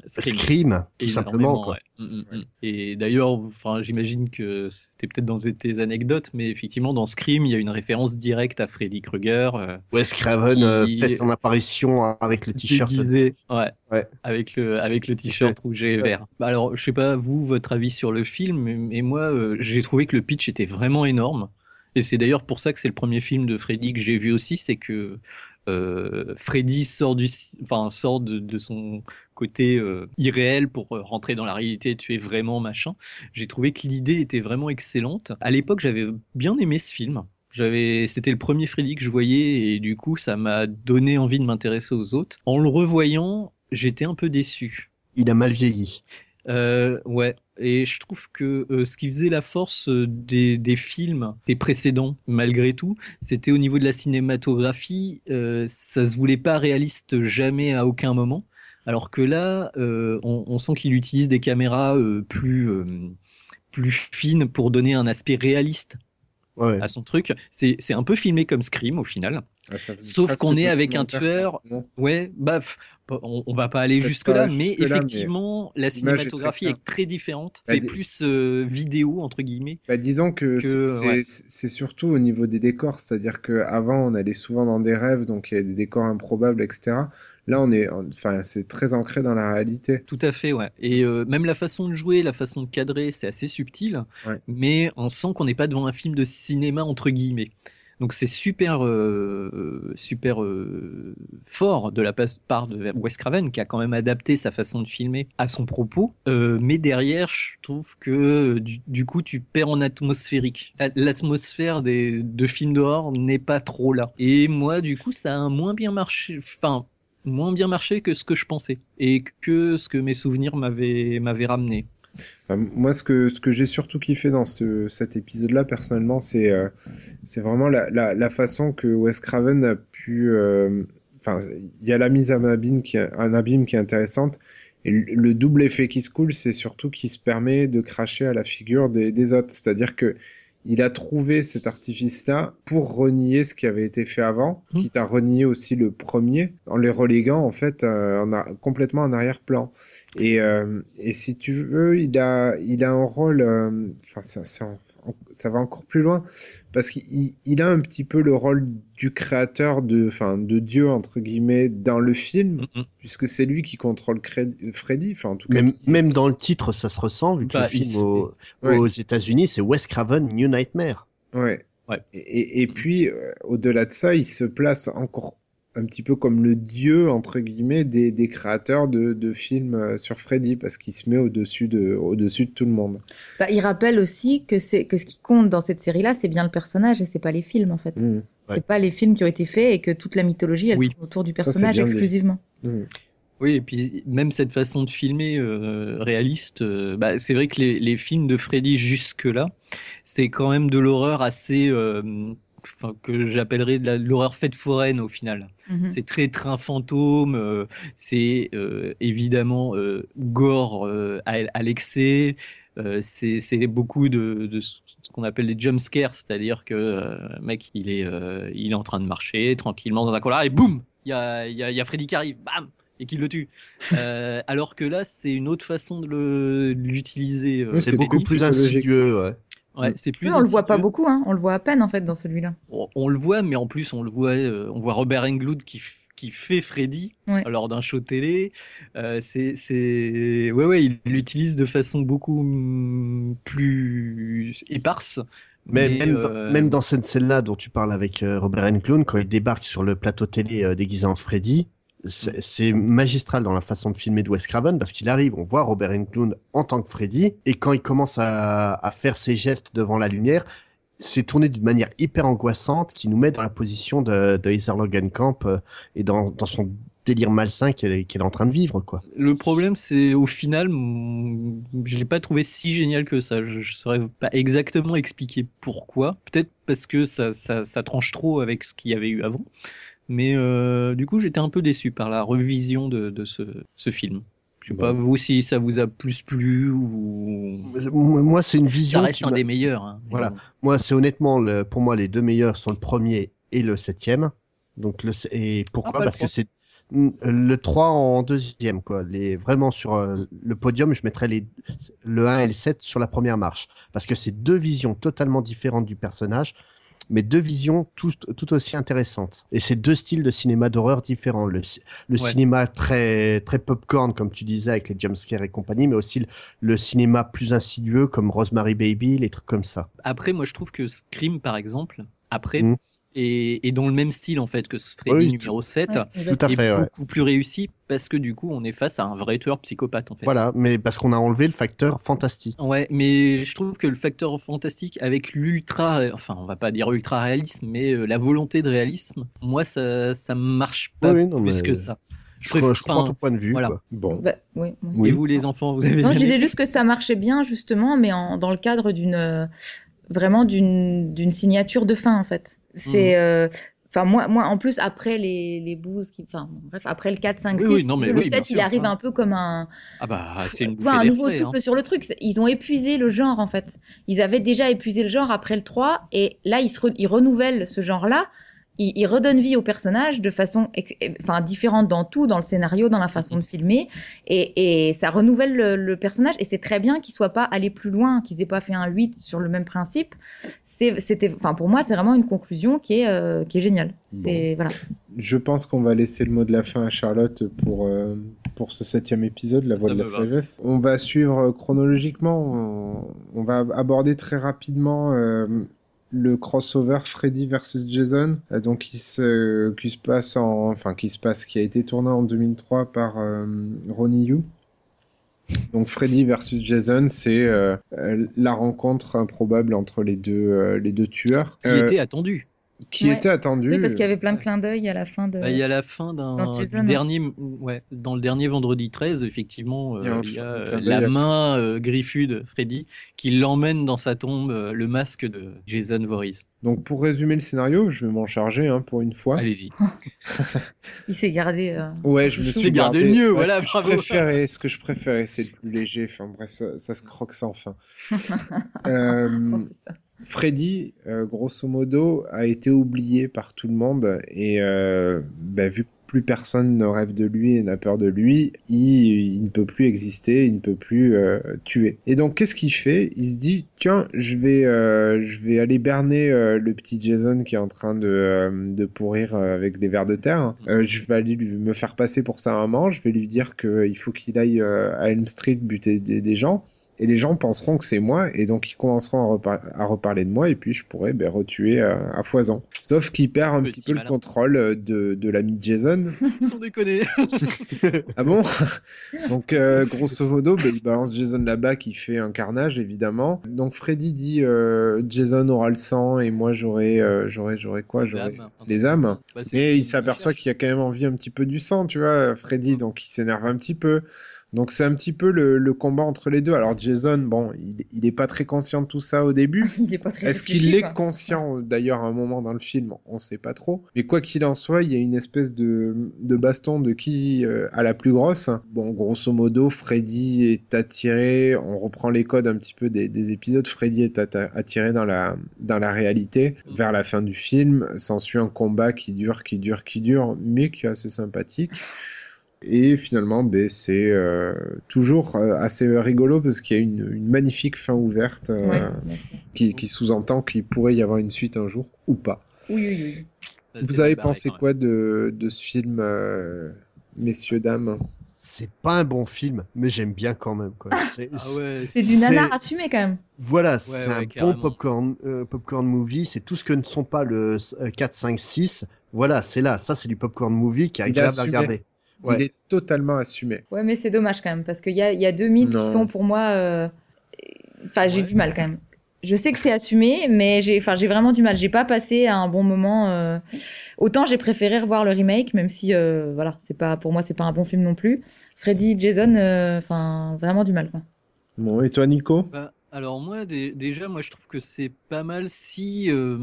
Scream, tout simplement. Quoi. ouais. Mm, mm, mm. Et d'ailleurs, enfin, j'imagine que c'était peut-être dans tes anecdotes, mais effectivement, dans Scream, il y a une référence directe à Freddy Krueger. euh, Wes Craven qui- euh, fait son apparition avec le t-shirt. déguisé, ouais, Ouais. avec le avec le t-shirt rouge et vert. Bah alors, je sais pas vous votre avis sur le film, mais, mais moi, euh, j'ai trouvé que le pitch était vraiment énorme. Et c'est d'ailleurs pour ça que c'est le premier film de Freddy que j'ai vu aussi, c'est que euh, Freddy sort du, enfin sort de, de son côté euh, irréel pour euh, rentrer dans la réalité, tuer vraiment machin. J'ai trouvé que l'idée était vraiment excellente. À l'époque, j'avais bien aimé ce film. J'avais, c'était le premier Freddy que je voyais et du coup, ça m'a donné envie de m'intéresser aux autres. En le revoyant, j'étais un peu déçu. Il a mal vieilli. Euh, ouais, et je trouve que euh, ce qui faisait la force euh, des, des films, des précédents, malgré tout, c'était au niveau de la cinématographie, ça se voulait pas réaliste jamais à aucun moment. Alors que là, euh, on, on sent qu'il utilise des caméras euh, plus, euh, plus fines pour donner un aspect réaliste Ouais. à son truc. C'est c'est un peu filmé comme Scream au final. Ah, Sauf qu'on est avec un tueur. non Ouais, baf. On, on va pas aller Peut-être jusque là, pas mais jusque-là, mais effectivement, la l'image est très cinématographie est très différente, Bah, plus euh, vidéo entre guillemets. Bah, disons que, Que, c'est ouais. c'est- c'est surtout au niveau des décors, c'est-à-dire qu'avant on allait souvent dans des rêves, donc il y a des décors improbables, etc. Là on est, enfin c'est très ancré dans la réalité. Tout à fait, ouais. Et euh, même la façon de jouer, la façon de cadrer, c'est assez subtil, Ouais. mais on sent qu'on n'est pas devant un film de cinéma entre guillemets. Donc c'est super, euh, super euh, fort de la part de Wes Craven qui a quand même adapté sa façon de filmer à son propos. Euh, mais derrière, je trouve que du, du coup tu perds en atmosphérique. L'atmosphère des de films d'horreur n'est pas trop là. Et moi, du coup, ça a moins bien marché. Enfin, moins bien marché que ce que je pensais et que ce que mes souvenirs m'avaient ramené. Enfin, moi ce que, ce que j'ai surtout kiffé dans ce, cet épisode-là personnellement, c'est euh, vraiment la, la, façon que Wes Craven a pu, euh, enfin il y a la mise en abîme qui un abîme qui est intéressante. Et le, le double effet qui se coule, c'est surtout qu'il se permet de cracher à la figure des, des autres. C'est-à-dire que il a trouvé cet artifice-là pour renier ce qui avait été fait avant, Mmh. quitte à renier aussi le premier, en les reléguant en fait euh, en a, complètement en arrière-plan. Et, euh, et si tu veux, il a, il a un rôle, euh, enfin ça, ça, ça va encore plus loin, parce qu'il il- il a un petit peu le rôle du créateur de, enfin de Dieu entre guillemets dans le film, puisque c'est lui qui contrôle Freddy, enfin en tout cas. Même, même dans le titre, ça se ressent, vu que Bah, le film aux Ouais. États-Unis, c'est Wes Craven New Nightmare. Ouais. Et, et- et puis, euh, au-delà de ça, il se place encore un petit peu comme le dieu, entre guillemets, des, des créateurs de, de films euh, sur Freddy, parce qu'il se met au-dessus de, au-dessus de tout le monde. Bah, il rappelle aussi que, c'est, que ce qui compte dans cette série-là, c'est bien le personnage et c'est pas les films en fait. Mmh. C'est Ouais. pas les films qui ont été faits et que toute la mythologie elle Oui. tourne autour du c'est personnage exclusivement. Oui, et puis même cette façon de filmer euh, réaliste, euh, bah, c'est vrai que les, les films de Freddy jusque-là, c'est quand même de l'horreur assez, euh, enfin, que j'appellerais de l'horreur faite foraine au final. Mhm. C'est très train fantôme, euh, c'est euh, évidemment euh, gore euh, à, à l'excès, euh, c'est c'est beaucoup de, de ce qu'on appelle des jump scares, c'est-à-dire que euh, le mec il est, euh, il est en train de marcher tranquillement dans un couloir et boum, il y a, il y, a, y a Freddy qui arrive, bam et qui le tue. *laughs* Euh, alors que là, c'est une autre façon de l'utiliser. euh, Oui, c'est beaucoup plus insidieux, ouais. Ouais, c'est plus Oui, on le voit pas beaucoup, hein. on le voit à peine en fait dans celui-là. On, on le voit, mais en plus, on le voit, euh, on voit Robert Englund qui, qui fait Freddy Ouais. lors d'un show télé. Euh, c'est, c'est, ouais, ouais, il l'utilise de façon beaucoup mm, plus éparse. Mais mais, même, euh, dans, même dans cette scène-là dont tu parles avec euh, Robert Englund, quand il débarque sur le plateau télé euh, déguisé en Freddy, c'est magistral dans la façon de filmer de Wes Craven parce qu'il arrive, on voit Robert Englund en tant que Freddy, et quand il commence à, faire ses gestes devant la lumière, c'est tourné d'une manière hyper angoissante qui nous met dans la position de, de Heather Logenkamp euh, et dans, son délire malsain qu'elle est, en train de vivre, quoi. Le problème, c'est au final, je l'ai pas trouvé si génial que ça. Je, je saurais pas exactement expliquer pourquoi. Peut-être parce que ça, ça, ça tranche trop avec ce qu'il y avait eu avant. Mais euh, du coup, j'étais un peu déçu par la revision de, de ce, ce film. Je sais pas vous si ça vous a plus plu ou. Moi, c'est une vision. Ça reste qui un des meilleurs. hein. Voilà. Moi, c'est honnêtement, le- pour moi, les deux meilleurs sont le premier et le septième. Donc, le, et pourquoi? Ah, Parce que c'est le 3 en deuxième, quoi. Les, vraiment sur euh, le podium, je mettrais les, le 1 et le 7 sur la première marche. Parce que c'est deux visions totalement différentes du personnage, mais deux visions tout, tout aussi intéressantes. Et c'est deux styles de cinéma d'horreur différents. Le, le Ouais. cinéma très, très popcorn, comme tu disais, avec les jumpscares et compagnie, mais aussi le, le cinéma plus insidieux, comme Rosemary Baby, les trucs comme ça. Après, moi, je trouve que Scream, par exemple, après, Mm. Est, est dans le même style, en fait, que ce Freddy Oui, numéro 7. Ouais, tout à est fait, ouais. beaucoup plus réussi parce que, du coup, on est face à un vrai tueur psychopathe, en fait. Voilà, mais parce qu'on a enlevé le facteur fantastique. Ouais, mais je trouve que le facteur fantastique avec l'ultra, enfin on va pas dire ultra réalisme, mais euh, la volonté de réalisme, moi ça ça marche pas Oui, non, plus mais que ça. je préfère- je comprends enfin, ton point de vue, Voilà. quoi. Bon. Bah, oui, oui. Et vous les enfants, vous avez Non, je disais juste que ça marchait bien, justement, mais en, dans le cadre d'une. euh, vraiment d'une d'une signature de fin, en fait. C'est. Euh, Enfin, moi, moi, en plus, après les, les bouses, qui, enfin, bref, après le 4, 5, Oui, 6, oui, non, mais le oui, 7, bien il sûr, arrive hein. un peu comme un, Ah bah c'est une Ouais, bouffée un nouveau frais, souffle hein. sur le truc. Ils ont épuisé le genre, en fait. Ils avaient déjà épuisé le genre après le 3, et là, ils, se re- ils renouvellent ce genre-là. Ils redonnent vie au personnage de façon ex- enfin, différente dans tout, dans le scénario, dans la façon de filmer. Et, et ça renouvelle le, le personnage. Et c'est très bien qu'ils soient pas allés plus loin, qu'ils aient pas fait un 8 sur le même principe. C'était, enfin, pour moi, c'est vraiment une conclusion qui est, euh, qui est géniale. C'est, voilà. Je pense qu'on va laisser le mot de la fin à Charlotte pour, euh, pour ce septième épisode, La Voix Ça de la. Sagesse. On va suivre chronologiquement. On, on va aborder très rapidement euh, le crossover Freddy versus Jason, euh, donc qui se, qui se passe en, enfin qui se passe, qui a été tourné en 2003 par euh, Ronnie Yu. Donc Freddy versus Jason, c'est euh, la rencontre improbable entre les deux, euh, les deux tueurs. Qui Euh, était attendu. Qui Ouais. était attendu. Oui, parce qu'il y avait plein de clins d'œil à la fin de. Bah, il y a la fin d'un hein. dernier, ouais, dans le dernier vendredi 13, effectivement, euh, Il y a un il y a euh, d'œil la main euh, griffue de Freddy qui l'emmène dans sa tombe, euh, le masque de Jason Voorhees. Donc pour résumer le scénario, je vais m'en charger hein, pour une fois. Allez-y. *laughs* Il s'est gardé. euh, Ouais, je me suis gardé mieux, voilà, ce que bravo. Je préférais, ce que je préférais, c'est le plus léger. Enfin bref, ça, ça se croque sans fin. *laughs* Euh, Freddy, euh, grosso modo, a été oublié par tout le monde et euh, bah, vu que plus personne ne rêve de lui et n'a peur de lui, il, ne peut plus exister, il ne peut plus euh, tuer. Et donc qu'est-ce qu'il fait? Il se dit tiens, je vais, je vais aller berner le petit Jason qui est en train de, pourrir avec des vers de terre. Je vais aller lui, me faire passer pour sa maman. Je vais lui dire qu'il faut qu'il aille à Elm Street buter des, des gens. Et les gens penseront que c'est moi, et donc ils commenceront à, repar- à reparler de moi, et puis je pourrais ben, retuer euh, à foison. Sauf qu'il perd un Petit petit peu malin. le contrôle euh, de, de l'ami de Jason. *laughs* Sans déconner. *laughs* ah bon? Donc euh, grosso modo, ben, il balance Jason là-bas qui fait un carnage, évidemment. Donc Freddy dit euh, Jason aura le sang, et moi j'aurai euh, j'aurai j'aurai quoi? Les J'aurai âmes, un les âmes. ça. Bah, Et qu'il il s'aperçoit qu'il y a quand même envie un petit peu du sang, tu vois, Freddy, donc il s'énerve un petit peu. Donc c'est un petit peu le, le combat entre les deux. Alors Jason, bon, il, il est pas très conscient de tout ça au début. *laughs* Il est pas très Est-ce qu'il est conscient d'ailleurs à un moment dans le film? On sait pas trop. Mais quoi qu'il en soit, il y a une espèce de, de baston de qui euh, a la plus grosse. Bon, grosso modo, Freddy est attiré. On reprend les codes un petit peu des, des épisodes. Freddy est attiré dans la, dans la réalité. Vers la fin du film, s'ensuit un combat qui dure, qui dure, qui dure, mais qui est assez sympathique. Et finalement, ben, c'est euh, toujours euh, assez rigolo parce qu'il y a une, une magnifique fin ouverte euh, Ouais, qui, qui sous-entend qu'il pourrait y avoir une suite un jour ou pas. Oui, oui, oui. Ça, Vous avez pensé quoi de, de ce film, euh, messieurs, dames? C'est pas un bon film, mais j'aime bien quand même. C'est Ah ouais, C'est du nanar assumé quand même. Voilà, c'est ouais, un carrément. bon popcorn, euh, popcorn movie. C'est tout ce que ne sont pas le euh, 4, 5, 6. Voilà, c'est là. Ça, c'est du popcorn movie qui est agréable à assumé. Regarder. Il Ouais. est totalement assumé. Ouais, mais c'est dommage quand même, parce qu'il y a, il y a deux mythes Non. qui sont pour moi. euh, Enfin, j'ai Ouais. du mal quand même. Je sais que c'est assumé, mais j'ai enfin, j'ai vraiment du mal. J'ai pas passé un bon moment. euh, Autant j'ai préféré revoir le remake, même si, euh, voilà, c'est pas, pour moi, c'est pas un bon film non plus. Freddy, Jason, euh, enfin, vraiment du mal. Quoi. Bon, et toi, Nico? Bah, Alors moi, dé- déjà, moi je trouve que c'est pas mal si, euh,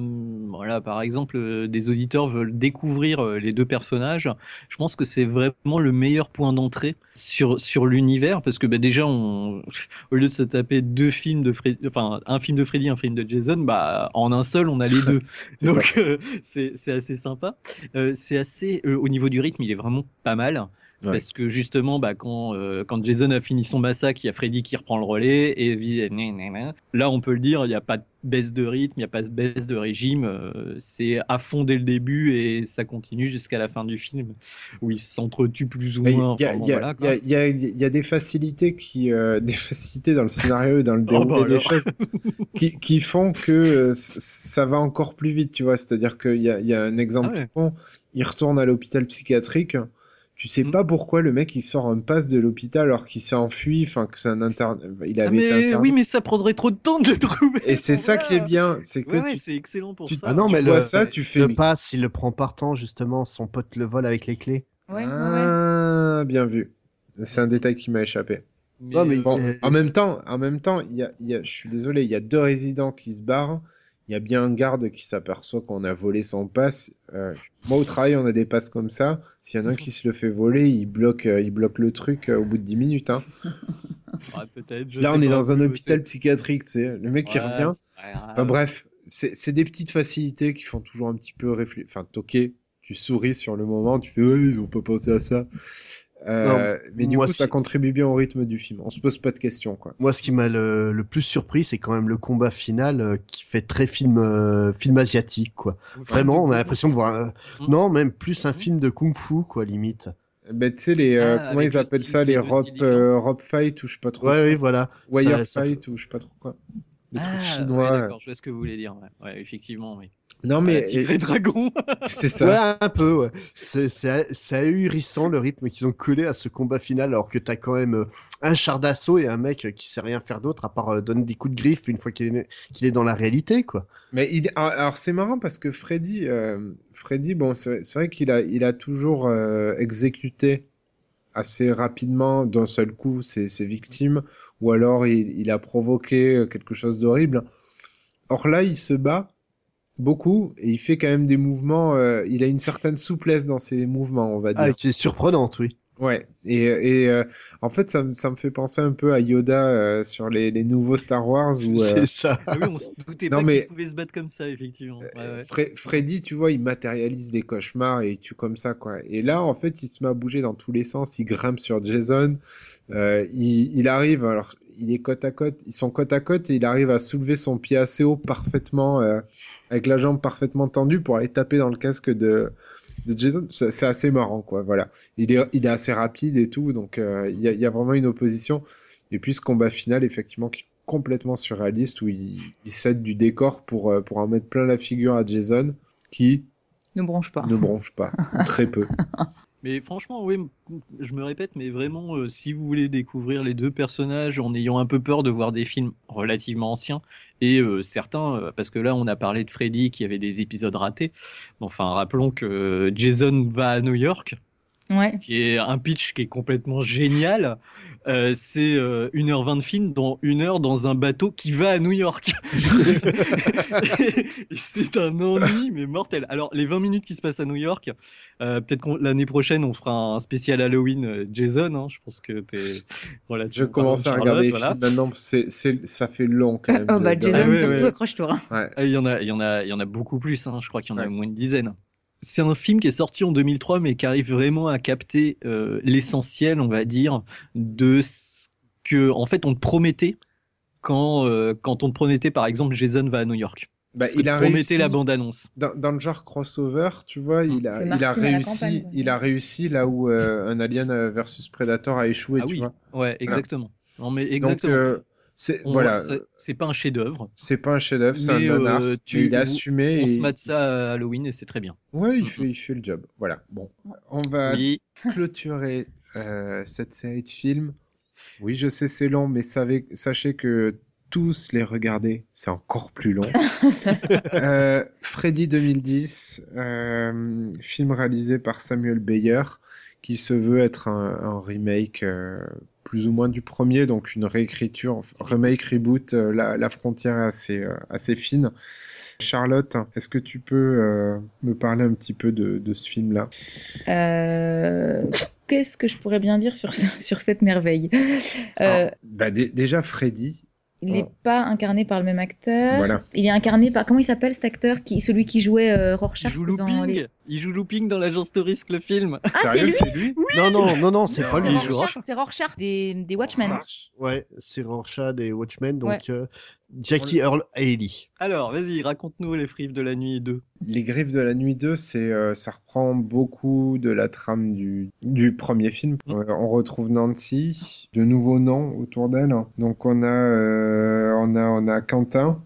voilà, par exemple, euh, des auditeurs veulent découvrir euh, les deux personnages. Je pense que c'est vraiment le meilleur point d'entrée sur sur l'univers parce que bah, déjà, on, au lieu de se taper deux films de Freddy, enfin un film de Freddy, un film de Jason, bah en un seul, on a les deux. Donc c'est c'est assez sympa. C'est assez, au niveau du rythme, il est vraiment pas mal. Ouais. Parce que justement, bah, quand, euh, quand Jason a fini son massacre, il y a Freddy qui reprend le relais. Et là, on peut le dire, il n'y a pas de baisse de rythme, il n'y a pas de baisse de régime. euh, c'est à fond dès le début et ça continue jusqu'à la fin du film, où ils s'entretuent plus ou moins. a- Enfin, bon, il y a- voilà, y y y des facilités qui, euh, *laughs* des facilités dans le scénario et dans le *laughs* Oh, bah déroulé des choses *laughs* qui, qui font que ça va encore plus vite, tu vois. C'est-à-dire qu'il y y a un exemple Ah ouais. con. Il retourne à l'hôpital psychiatrique. Tu sais Mm. pas pourquoi le mec il sort un passe de l'hôpital alors qu'il s'est enfui, enfin que c'est un interne, il Ah, avait été mais oui, mais ça prendrait trop de temps de le trouver. Et c'est ça qui est bien, c'est que Ouais, ouais, tu- c'est excellent pour tu- ça. Ah non, tu mais vois le, ça, tu fais le mais- pass, il le prend par temps, justement. Son pote le vole avec les clés. Ouais. Ah, bien vu. C'est un détail qui m'a échappé. Mais, Non, mais euh, Bon, euh, en même temps, en même temps, il y a, il y a- je suis désolé, il y a deux résidents qui se barrent. Il y a bien un garde qui s'aperçoit qu'on a volé son passe. Euh, moi, au travail, on a des passes comme ça. S'il y en a un qui se le fait voler, il bloque, euh, il bloque le truc euh, au bout de 10 minutes. hein. *laughs* ouais, peut-être. je Là, on est pas, dans un hôpital sais. psychiatrique, tu sais. Le mec qui revient. Enfin bref, c'est des petites facilités qui font toujours un petit peu réfléchir. Enfin, toquer, tu souris sur le moment, tu fais ils ont pas pensé à ça. Euh, mais du moi, coup, ça contribue bien au rythme du film. On se pose pas de questions, quoi. Moi, ce qui m'a le, le plus surpris, c'est quand même le combat final euh, qui fait très film, euh, film asiatique, quoi. Vraiment, on a l'impression de voir. euh, Mm. Non, même plus un film de kung-fu, quoi, limite. Ben, tu sais, les, euh, Ah, comment ils le appellent style- ça, les rope, euh, rope fight ou je sais pas trop. Ouais, quoi. oui, voilà. Wire Ça- ça fight ou je sais pas trop quoi. Les Ah, trucs ouais, chinois. d'accord, je vois ce que vous voulez dire. Ouais, Ouais, effectivement, oui. non, Mais Tigre et Dragon. *laughs* c'est ça. Ouais, un peu, ouais. C'est, ahurissant le rythme qu'ils ont collé à ce combat final, alors que t'as quand même euh, un char d'assaut et un mec qui sait rien faire d'autre à part euh, donner des coups de griffe une fois qu'il est, qu'il est dans la réalité, quoi. Mais il... alors c'est marrant parce que Freddy, euh, Freddy bon, c'est c'est vrai qu'il a, il a toujours euh, exécuté assez rapidement d'un seul coup ses, ses victimes, ou alors il, a provoqué euh, quelque chose d'horrible. Or là, il se bat beaucoup et il fait quand même des mouvements. euh, il a une certaine souplesse dans ses mouvements, on va dire. Ah, qui est surprenante, oui. Ouais, et, et euh, en fait, ça, me- ça me fait penser un peu à Yoda euh, sur les, les nouveaux Star Wars où *laughs* euh, C'est ça. Ah oui, on se doutait Non, pas mais- qu'il pouvait se battre comme ça, effectivement. Ouais, ouais. Fre- Freddy, tu vois, il matérialise les cauchemars et il tue comme ça, quoi. Et là, en fait, il se met à bouger dans tous les sens. Il grimpe sur Jason. Euh, il, il arrive, alors, il est côte à côte. Ils sont côte à côte et il arrive à soulever son pied assez haut parfaitement, euh, avec la jambe parfaitement tendue pour aller taper dans le casque de, de Jason. C'est assez marrant, quoi. Voilà. Il est, il est assez rapide et tout, donc euh, il y a, il y a vraiment une opposition. Et puis ce combat final, effectivement, qui est complètement surréaliste, où il, il cède du décor pour, euh, pour en mettre plein la figure à Jason, qui Ne bronche pas. ne bronche pas, *laughs* très peu. Mais franchement, oui, je me répète, mais vraiment, euh, si vous voulez découvrir les deux personnages en ayant un peu peur de voir des films relativement anciens, et euh, certains, euh, parce que là, on a parlé de Freddy qui avait des épisodes ratés. Enfin, rappelons que Jason va à New York, Ouais. qui est un pitch qui est complètement génial. Euh, c'est euh, 1h20 de film, dont une heure dans un bateau qui va à New York. *laughs* C'est un ennui, mais mortel. Alors, les 20 minutes qui se passent à New York, euh, peut-être qu'on l'année prochaine, on fera un spécial Halloween euh, Jason. hein. je pense que t'es voilà. Je commence à regarder les films maintenant, c'est, ça fait long quand même. Oh bah de- Jason, Ah ouais, surtout ouais. accroche-toi. hein. Ouais. Ah, Il y en a, il y en a, il y en a beaucoup plus. hein. Je crois qu'il y en a Ouais. au moins une dizaine. C'est un film qui est sorti en 2003, mais qui arrive vraiment à capter euh, l'essentiel, on va dire, de ce que, en fait, on te promettait quand, euh, quand on te promettait, par exemple, Jason va à New York. Bah, il a promettait réussi la bande-annonce. dans, dans le genre crossover, tu vois, il a, il a réussi, campagne, il a réussi là où euh, un Alien versus Predator a échoué, Ah tu oui, vois. ouais, exactement. Non, mais Donc, exactement. euh, c'est, voilà, c'est- pas un chef-d'œuvre. c'est pas un chef-d'œuvre, c'est un nanar, euh, tu- il a assumé On se et- mate ça à Halloween et c'est très bien. Ouais, il fait, il fait le job. Voilà. Bon, on va Oui. *laughs* clôturer euh, cette série de films. Oui, je sais, c'est long, mais savez, sachez que tous les regarder, c'est encore plus long. *laughs* Euh, Freddy 2010, euh, film réalisé par Samuel Bayer, qui se veut être un, un remake euh, plus ou moins du premier, donc une réécriture, remake, reboot, euh, la, la frontière est assez, euh, assez fine. Charlotte, est-ce que tu peux euh, me parler un petit peu de, de ce film-là? Euh, Qu'est-ce que je pourrais bien dire sur, sur cette merveille? Euh, bah, dé- Déjà, Freddy, Il n'est pas incarné par le même acteur. Voilà. Il est incarné par comment il s'appelle cet acteur qui celui qui jouait euh, Rorschach Il joue dans Looping. les- Il joue Looping dans l'agence de risque, le film. Ah, c'est lui c'est lui Non, non, non, non, c'est C'est pas lui. il joue Rorschach, c'est Rorschach des, des Watchmen. Ouais, c'est Rorschach et Watchmen, donc Ouais. euh, Jackie Earl Haley. Alors, vas-y, raconte-nous les frives de la nuit 2. Les Griffes de la Nuit 2, c'est, euh, ça reprend beaucoup de la trame du, du premier film. Euh, on retrouve Nancy, de nouveaux noms autour d'elle. Donc on a, euh, on a, on a Quentin,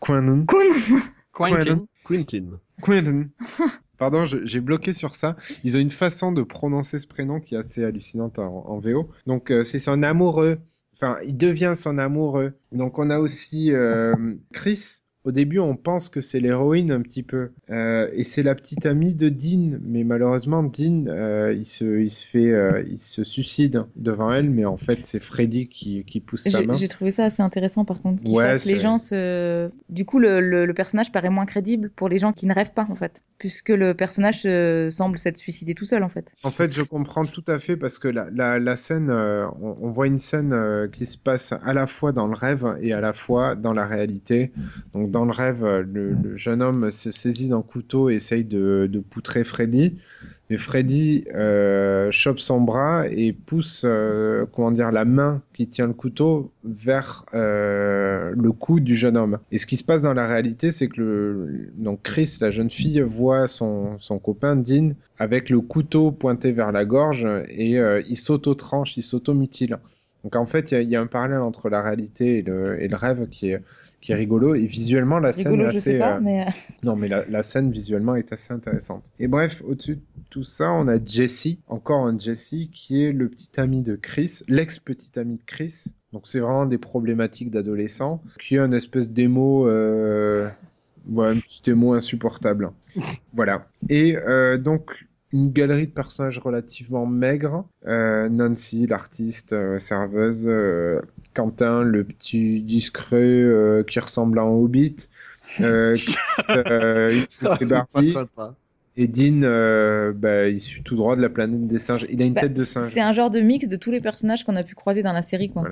Quentin, Quentin. Quentin. Quentin. *laughs* Pardon, j'ai bloqué sur ça. Ils ont une façon de prononcer ce prénom qui est assez hallucinante en, en VO. Donc euh, c'est son amoureux. Enfin, il devient son amoureux. Donc on a aussi euh, Chris. Au début, on pense que c'est l'héroïne un petit peu, Euh, et c'est la petite amie de Dean. Mais malheureusement, Dean, euh, il se, il se fait, euh, il se suicide devant elle. Mais en fait, c'est Freddy qui, qui pousse sa main. j'ai trouvé ça assez intéressant par contre. qu'il Ouais, fasse les gens se... Du coup, le, le- le personnage paraît moins crédible pour les gens qui ne rêvent pas en fait. Puisque le personnage semble s'être suicidé tout seul en fait. En fait, je comprends tout à fait parce que la, la, la scène, on, on voit une scène qui se passe à la fois dans le rêve et à la fois dans la réalité. Donc, dans le rêve, euh, le, jeune homme se saisit d'un couteau et essaye de, poutrer Freddy. Mais Freddy euh, chope son bras et pousse, euh, comment dire, la main qui tient le couteau vers le cou du jeune homme. Et ce qui se passe dans la réalité, c'est que donc Chris, la jeune fille, voit son, son copain Dean avec le couteau pointé vers la gorge et il s'auto-tranche, il s'auto-mutile. Donc en fait, il y, a- un parallèle entre la réalité et le rêve qui est, qui est rigolo. Et visuellement, la scène Rigolo, est je assez. sais pas, euh, mais. euh, *laughs* non, mais la, la scène visuellement est assez intéressante. Et bref, au-dessus de tout ça, on a Jesse, encore un Jesse, qui est le petit ami de Chris, l'ex-petit ami de Chris. Donc c'est vraiment des problématiques d'adolescent, qui est un espèce d'émo, euh... ouais, un petit émo insupportable. voilà. Et euh, donc une galerie de personnages relativement maigres. Euh, Nancy, l'artiste euh, serveuse, euh, Quentin, le petit discret euh, qui ressemble à un hobbit, euh, *laughs* Chris, Ah, Barbie, et Dean, euh, bah, issu tout droit de la planète des singes. Il a une bah, tête de singe. C'est un genre de mix de tous les personnages qu'on a pu croiser dans la série quoi.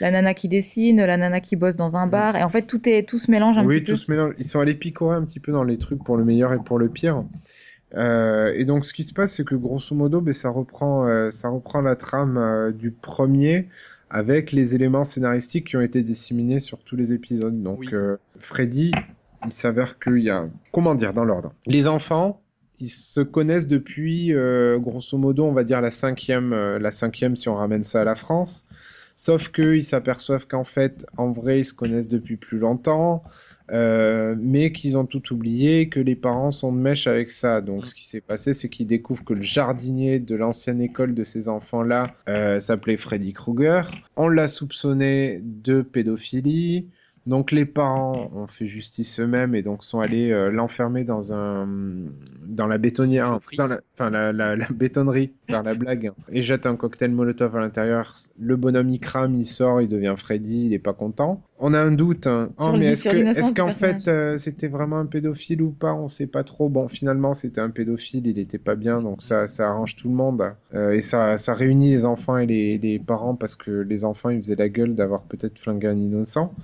La nana qui dessine, la nana qui bosse dans un bar, et en fait tout est tout se mélange un oui, petit peu. tout se mélange. Ils sont allés picorer un petit peu dans les trucs pour le meilleur et pour le pire. Euh, et donc, ce qui se passe, c'est que grosso modo, ben, ça, reprend, euh, ça reprend la trame euh, du premier avec les éléments scénaristiques qui ont été disséminés sur tous les épisodes. Donc, Freddy, il s'avère qu'il y a. Comment dire, dans l'ordre Les enfants. Ils se connaissent depuis, grosso modo, on va dire la cinquième, la cinquième si on ramène ça à la France. Sauf qu'ils s'aperçoivent qu'en fait, en vrai, ils se connaissent depuis plus longtemps, euh, mais qu'ils ont tout oublié, que les parents sont de mèche avec ça. Donc, ce qui s'est passé, c'est qu'ils découvrent que le jardinier de l'ancienne école de ces enfants-là euh, s'appelait Freddy Krueger. On l'a soupçonné de pédophilie. Donc les parents ont fait justice eux-mêmes et donc sont allés euh, l'enfermer dans un dans la bétonnière, dans la, enfin la, la, la bétonnerie, faire la blague, et jette un cocktail Molotov à l'intérieur. Le bonhomme il crame, il sort, il devient Freddy, il est pas content. On a un doute. hein. Oh, mais est-ce qu'en fait euh, c'était vraiment un pédophile ou pas? On sait pas trop. Bon, finalement c'était un pédophile, il était pas bien, donc ça ça arrange tout le monde Euh, et ça ça réunit les enfants et les, les parents parce que les enfants ils faisaient la gueule d'avoir peut-être flingué un innocent.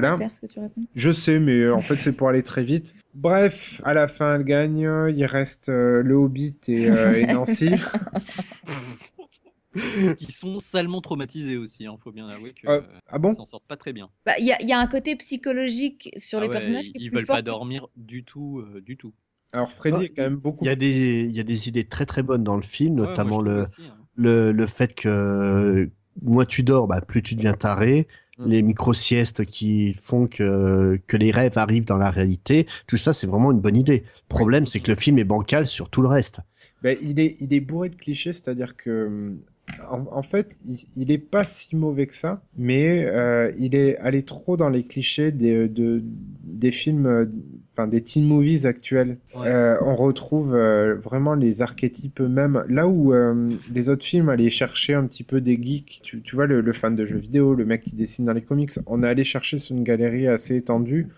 Voilà. très clair ce que tu racontes. Je sais, mais euh, en fait, c'est pour aller très vite. Bref, à la fin, elle gagne. Il reste euh, le Hobbit et, euh, et *laughs* Nancy. *laughs* Qui sont salement traumatisés aussi, il faut bien avouer que Ah, ah bon ils s'en sortent pas très bien. Bah, Il y, a, il y a un côté psychologique sur Ah les ouais, personnages ils, qui est ils plus veulent fort pas que- dormir du tout, euh, du tout. Alors, Freddy Ah, est quand même beaucoup. Il y, a des, il y a des idées très très bonnes dans le film, Ouais, notamment le, aussi, hein. le, le fait que euh, moins tu dors, bah, plus tu deviens taré. Mm. Les micro-siestes qui font que, que les rêves arrivent dans la réalité, tout ça c'est vraiment une bonne idée. Le problème c'est que le film est bancal sur tout le reste. Ben, il, est, il est bourré de clichés, c'est-à-dire que En, en fait, il, il est pas si mauvais que ça, mais euh, il est allé trop dans les clichés des, de, des films, enfin des teen movies actuels. Euh, on retrouve euh, vraiment les archétypes eux-mêmes. Là où les autres films allaient chercher un petit peu des geeks, tu, tu vois, le, le fan de jeux vidéo, le mec qui dessine dans les comics, on est allé chercher sur une galerie assez étendue.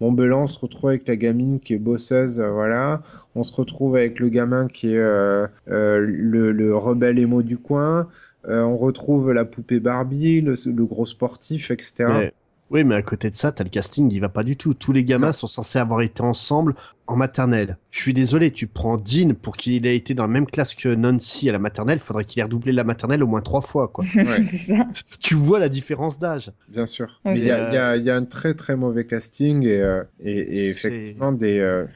Bon, ben on se retrouve avec la gamine qui est bosseuse, voilà. On se retrouve avec le gamin qui est euh, euh, le, le rebelle émo du coin. Euh, on retrouve la poupée Barbie, le, gros sportif, etc. oui, mais à côté de ça, t'as le casting, il va pas du tout. Tous les gamins sont censés avoir été ensemble en maternelle. Je suis désolé, tu prends Dean pour qu'il ait été dans la même classe que Nancy à la maternelle, faudrait qu'il ait redoublé la maternelle au moins trois fois, quoi. *laughs* ça. tu vois la différence d'âge. Bien sûr. Mais il y, a- Euh, il y a- il y a un très très mauvais casting et, euh, et, et C'est- effectivement des. euh,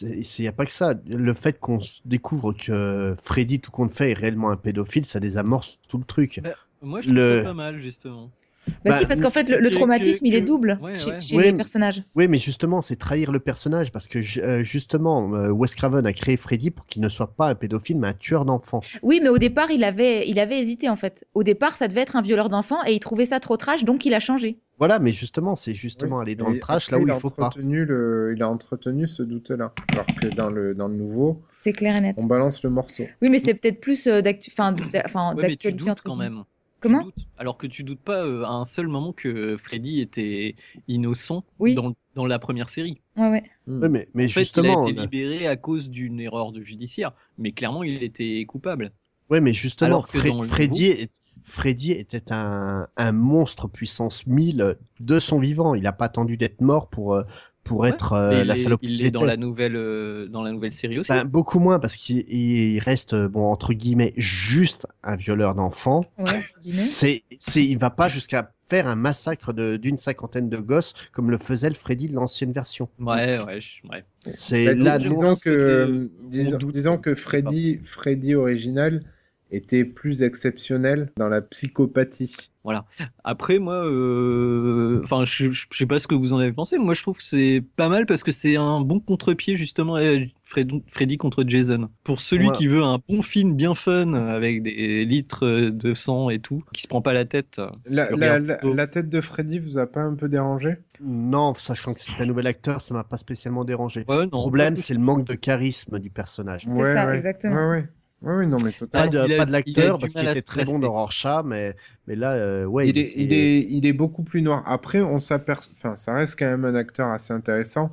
Il n'y a pas que ça. Le fait qu'on découvre que Freddy, tout compte fait, est réellement un pédophile, ça désamorce tout le truc. Bah, Moi, je trouve Le- ça pas mal, justement. Bah, Bah, si, parce qu'en fait, le, traumatisme, que- il est double Ouais, chez, ouais. chez Ouais, les personnages. Oui, mais justement, c'est trahir le personnage parce que euh, justement, euh, Wes Craven a créé Freddy pour qu'il ne soit pas un pédophile, mais un tueur d'enfants. Oui, mais au départ, il avait, il avait hésité en fait. Au départ, ça devait être un violeur d'enfants et il trouvait ça trop trash, donc il a changé. Voilà, mais justement, c'est justement aller dans le trash après, là où il a faut pas. le, il a entretenu ce doute-là. Alors que dans le, dans le nouveau, C'est clair et net. on balance le morceau. Oui, mais c'est peut-être plus euh, d'actu- enfin, Ouais, mais tu d'actualité doutes entre quand même. Comment doutes. Alors que tu doutes pas euh, à un seul moment que Freddy était innocent Oui. dans, dans la première série. Ouais, ouais. Ouais, mais, mais en fait, justement, il a été euh, libéré à cause d'une erreur de judiciaire, mais clairement, il était coupable. ouais, mais justement, Alors que Fre- dans le Freddy, est- Freddy était un, un monstre puissance 1000 de son vivant. Il n'a pas attendu d'être mort pour, pour être euh, la salope il qu'il est dans la nouvelle euh, dans la nouvelle série aussi. Ben, beaucoup moins parce qu'il il reste euh, bon entre guillemets juste un violeur d'enfants. Ouais. C'est c'est il va pas jusqu'à faire un massacre de- d'une cinquantaine de gosses comme le faisait le Freddy de l'ancienne version. Ouais, ouais, je- ouais. C'est Bah, là disons, que, disons que Freddy, Freddy original était plus exceptionnel dans la psychopathie. Voilà. Après, moi, euh, enfin, je, je je sais pas ce que vous en avez pensé. Moi, je trouve que c'est pas mal parce que c'est un bon contre-pied justement à Fred- Freddy contre Jason. Pour celui qui veut un bon film bien fun avec des litres de sang et tout, qui se prend pas la tête. La, tu la, tête de Freddy vous a pas un peu dérangé? Non, sachant que c'est un nouvel acteur, ça m'a pas spécialement dérangé. Ouais, non, le problème, c'est le manque de charisme du personnage. C'est ça, exactement. Ouais, ouais. Ouais, non, mais Pas totalement. de, il a- pas de il a l'acteur parce qu'il était très bon dans Rorschach, mais, mais là, euh, ouais, il, est, il, est, il est beaucoup plus noir. Après, on s'aperçoit, enfin, ça reste quand même un acteur assez intéressant.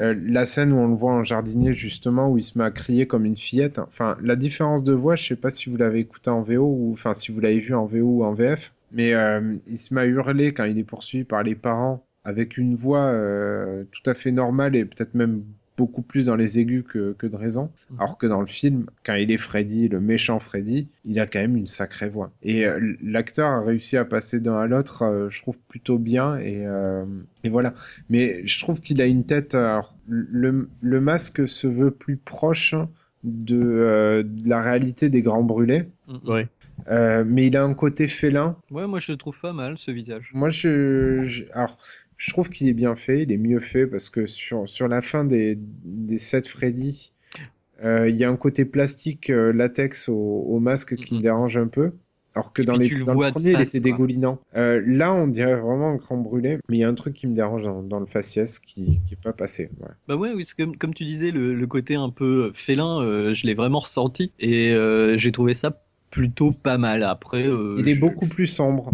Euh, la scène où on le voit en jardinier, justement, où il se met à crier comme une fillette. Enfin, la différence de voix, je sais pas si vous l'avez écouté en VO ou, enfin, si vous l'avez vu en VO ou en VF, mais euh, il se met à hurler quand il est poursuivi par les parents avec une voix euh, tout à fait normale et peut-être même beaucoup plus dans les aigus que, que de raison. Alors que dans le film, quand il est Freddy, le méchant Freddy, il a quand même une sacrée voix. Et euh, l'acteur a réussi à passer d'un à l'autre, euh, je trouve plutôt bien. Et, euh, et voilà. Mais je trouve qu'il a une tête. Alors, le, le masque se veut plus proche de, euh, de la réalité des grands brûlés. Ouais. Euh, mais il a un côté félin. Ouais, moi, je le trouve pas mal ce visage. Moi, je, je- alors, je trouve qu'il est bien fait, il est mieux fait parce que sur, sur la fin des, des 7 Freddy, euh, il y a un côté plastique euh, latex au, au masque qui me dérange un peu. Alors que Et dans, les, le dans le premier, face, il était dégoulinant. Euh, là, on dirait vraiment un grand brûlé, mais il y a un truc qui me dérange dans, dans le faciès qui qui est pas passé. ouais. Bah ouais, oui, comme, comme tu disais, le, le côté un peu félin, euh, je l'ai vraiment ressenti et euh, j'ai trouvé ça plutôt pas mal. Après, Il est je- beaucoup plus sombre.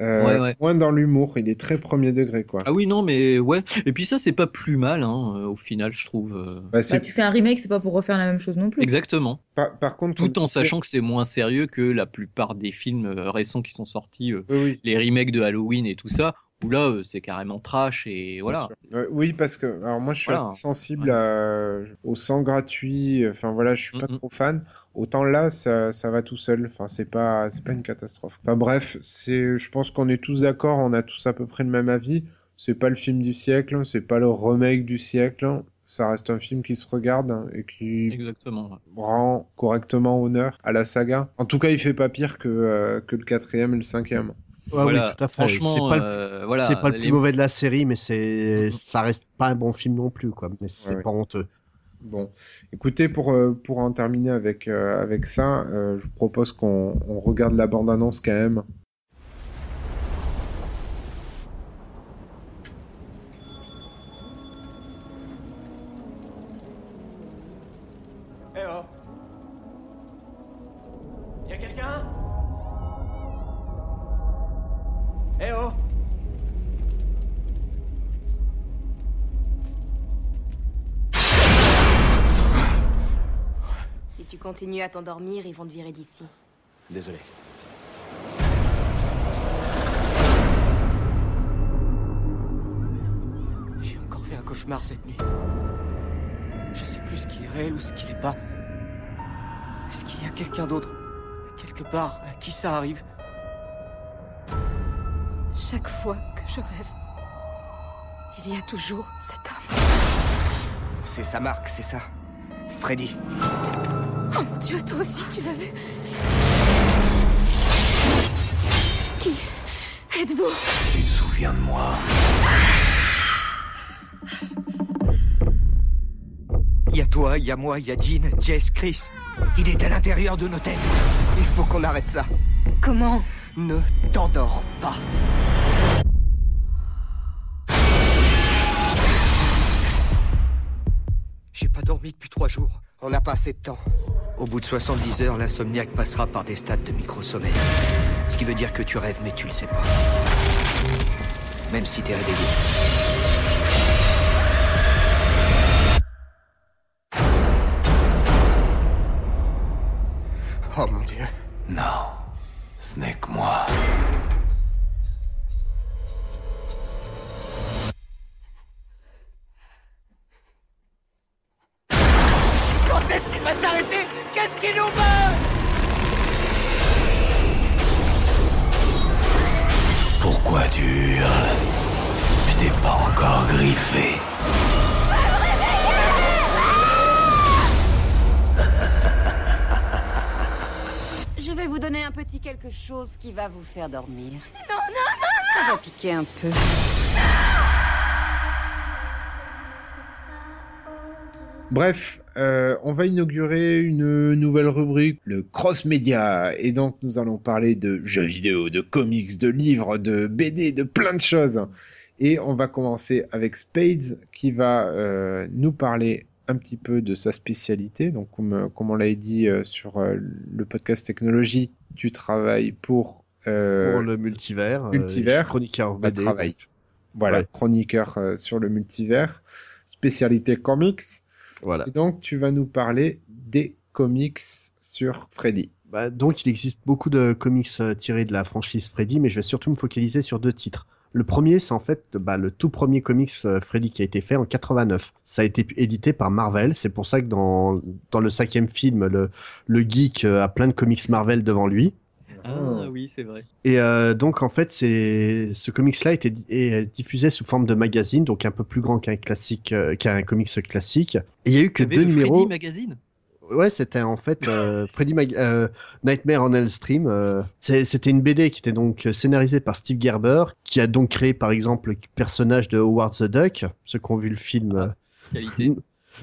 Euh, Ouais, ouais. Moins dans l'humour, il est très premier degré, quoi. Ah oui, non, mais ouais. Et puis ça, c'est pas plus mal, hein, euh, au final, je trouve. euh. Bah, c'est- Bah, tu fais un remake, c'est pas pour refaire la même chose non plus. Exactement. par, par contre, Tout en sachant que c'est moins sérieux que la plupart des films récents qui sont sortis, euh, Oui, les remakes de Halloween et tout ça, où là, euh, c'est carrément trash et voilà. Euh, oui, parce que alors moi je suis Voilà. assez sensible à- au sang gratuit. Enfin voilà, je suis pas Mhm. trop fan. Autant là, ça, ça va tout seul. Enfin c'est pas c'est pas une catastrophe. Enfin bref, c'est je pense qu'on est tous d'accord. On a tous à peu près le même avis. C'est pas le film du siècle. C'est pas le remake du siècle. Ça reste un film qui se regarde hein, et qui Exactement. ouais. rend correctement honneur à la saga. En tout cas, il fait pas pire que euh, que le quatrième et le cinquième. Ouais, Voilà, oui, tout à fait. franchement, c'est pas, le, euh, voilà, c'est pas le plus les- mauvais de la série, mais c'est, ça reste pas un bon film non plus, quoi. Mais c'est Ouais, pas honteux. Bon, écoutez, pour, euh, pour en terminer avec, euh, avec ça, euh, je vous propose qu'on on regarde la bande-annonce quand même. Continues à t'endormir, ils vont te virer d'ici. Désolé. J'ai encore fait un cauchemar cette nuit. Je sais plus ce qui est réel ou ce qui l'est pas. Est-ce qu'il y a quelqu'un d'autre, quelque part, à qui ça arrive? Chaque fois que je rêve, il y a toujours cet homme. C'est sa marque, c'est ça? Freddy. Oh mon dieu, toi aussi tu l'as vu Qui êtes-vous? Tu te souviens de moi? Il y a toi, il y a moi, il y a Dean, Jess, Chris. Il est à l'intérieur de nos têtes. Il faut qu'on arrête ça. Comment? Ne t'endors pas. J'ai pas dormi depuis trois jours. On n'a pas assez de temps. Au bout de 70 heures, l'insomniaque passera par des stades de micro-sommeil. Ce qui veut dire que tu rêves, mais tu le sais pas. Même si t'es réveillé. Oh mon dieu. Non, ce n'est que moi. Chose qui va vous faire dormir. Non, non, non, Ça va piquer un peu. Bref, euh, on va inaugurer une nouvelle rubrique, le cross média, et donc nous allons parler de jeux vidéo, de comics, de livres, de BD, de plein de choses. Et on va commencer avec Spades qui va euh, nous parler un petit peu de sa spécialité. Donc comme, comme on l'a dit euh, sur euh, le podcast technologie, tu travailles pour, euh, Pour le multivers. euh, multivers. chroniqueur Bah, BD. travail. Voilà, Ouais. chroniqueur euh, sur le multivers, spécialité comics. Voilà. Et donc, tu vas nous parler des comics sur Freddy. Bah, donc, il existe beaucoup de comics euh, tirés de la franchise Freddy, mais je vais surtout me focaliser sur deux titres. Le premier, c'est en fait bah, le tout premier comics euh, Freddy qui a été fait en 89. Ça a été édité par Marvel. C'est pour ça que dans, dans le cinquième film, le, le geek euh, a plein de comics Marvel devant lui. Ah oui, c'est vrai. Et euh, donc en fait, c'est ce comics-là était est diffusé sous forme de magazine, donc un peu plus grand qu'un classique, euh, qu'un comics classique. Et il y a eu que deux numéros. Freddy Magazine? Ouais, c'était en fait euh, Freddy Mag- euh, Nightmare on Elm Stream. euh, c'était une BD qui était donc scénarisée par Steve Gerber, qui a donc créé par exemple le personnage de Howard the Duck. Ceux qui ont vu le film. euh, Qualité.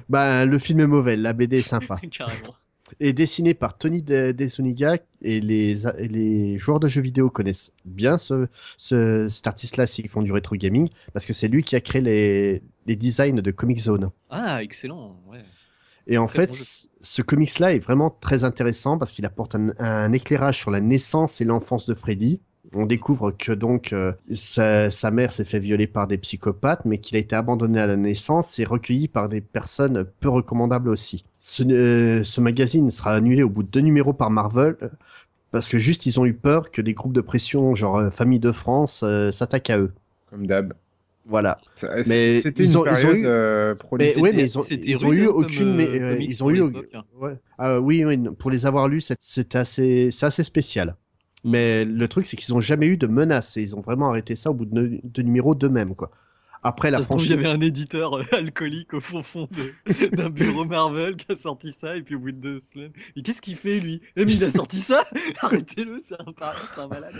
bah, le film est mauvais, la BD est sympa. *laughs* Carrément. Et dessiné par Tony De- DeZuniga, et les, et les joueurs de jeux vidéo connaissent bien ce, ce- cet artiste-là s'ils font du rétro gaming, parce que c'est lui qui a créé les, les designs de Comic Zone. Ah, excellent. Et en Très fait, bon ce comics-là est vraiment très intéressant parce qu'il apporte un, un éclairage sur la naissance et l'enfance de Freddy. On découvre que donc euh, sa, sa mère s'est fait violer par des psychopathes, mais qu'il a été abandonné à la naissance et recueilli par des personnes peu recommandables aussi. Ce, euh, ce magazine sera annulé au bout de deux numéros par Marvel euh, parce que juste ils ont eu peur que des groupes de pression genre euh, Famille de France euh, s'attaquent à eux. Comme d'hab. Voilà. Mais C'était ils une ont- période eu- euh, mais, prolifique. ouais, mais ils ont, ils eu aucune, mais euh, ils ont pour eu, ouais. Oui, oui, pour les avoir lus, c'est- assez, c'est assez spécial. Mais le truc, c'est qu'ils ont jamais eu de menaces et ils ont vraiment arrêté ça au bout de, de numéros d'eux-mêmes, quoi. Après, la Ça se trouve, il y franchise. avait un éditeur euh, *laughs* alcoolique au fond fond *laughs* d'un bureau Marvel qui a sorti ça et puis au bout de deux semaines, mais qu'est-ce qu'il fait lui? Eh, mais il a sorti ça *laughs* Arrêtez-le, c'est un un malade.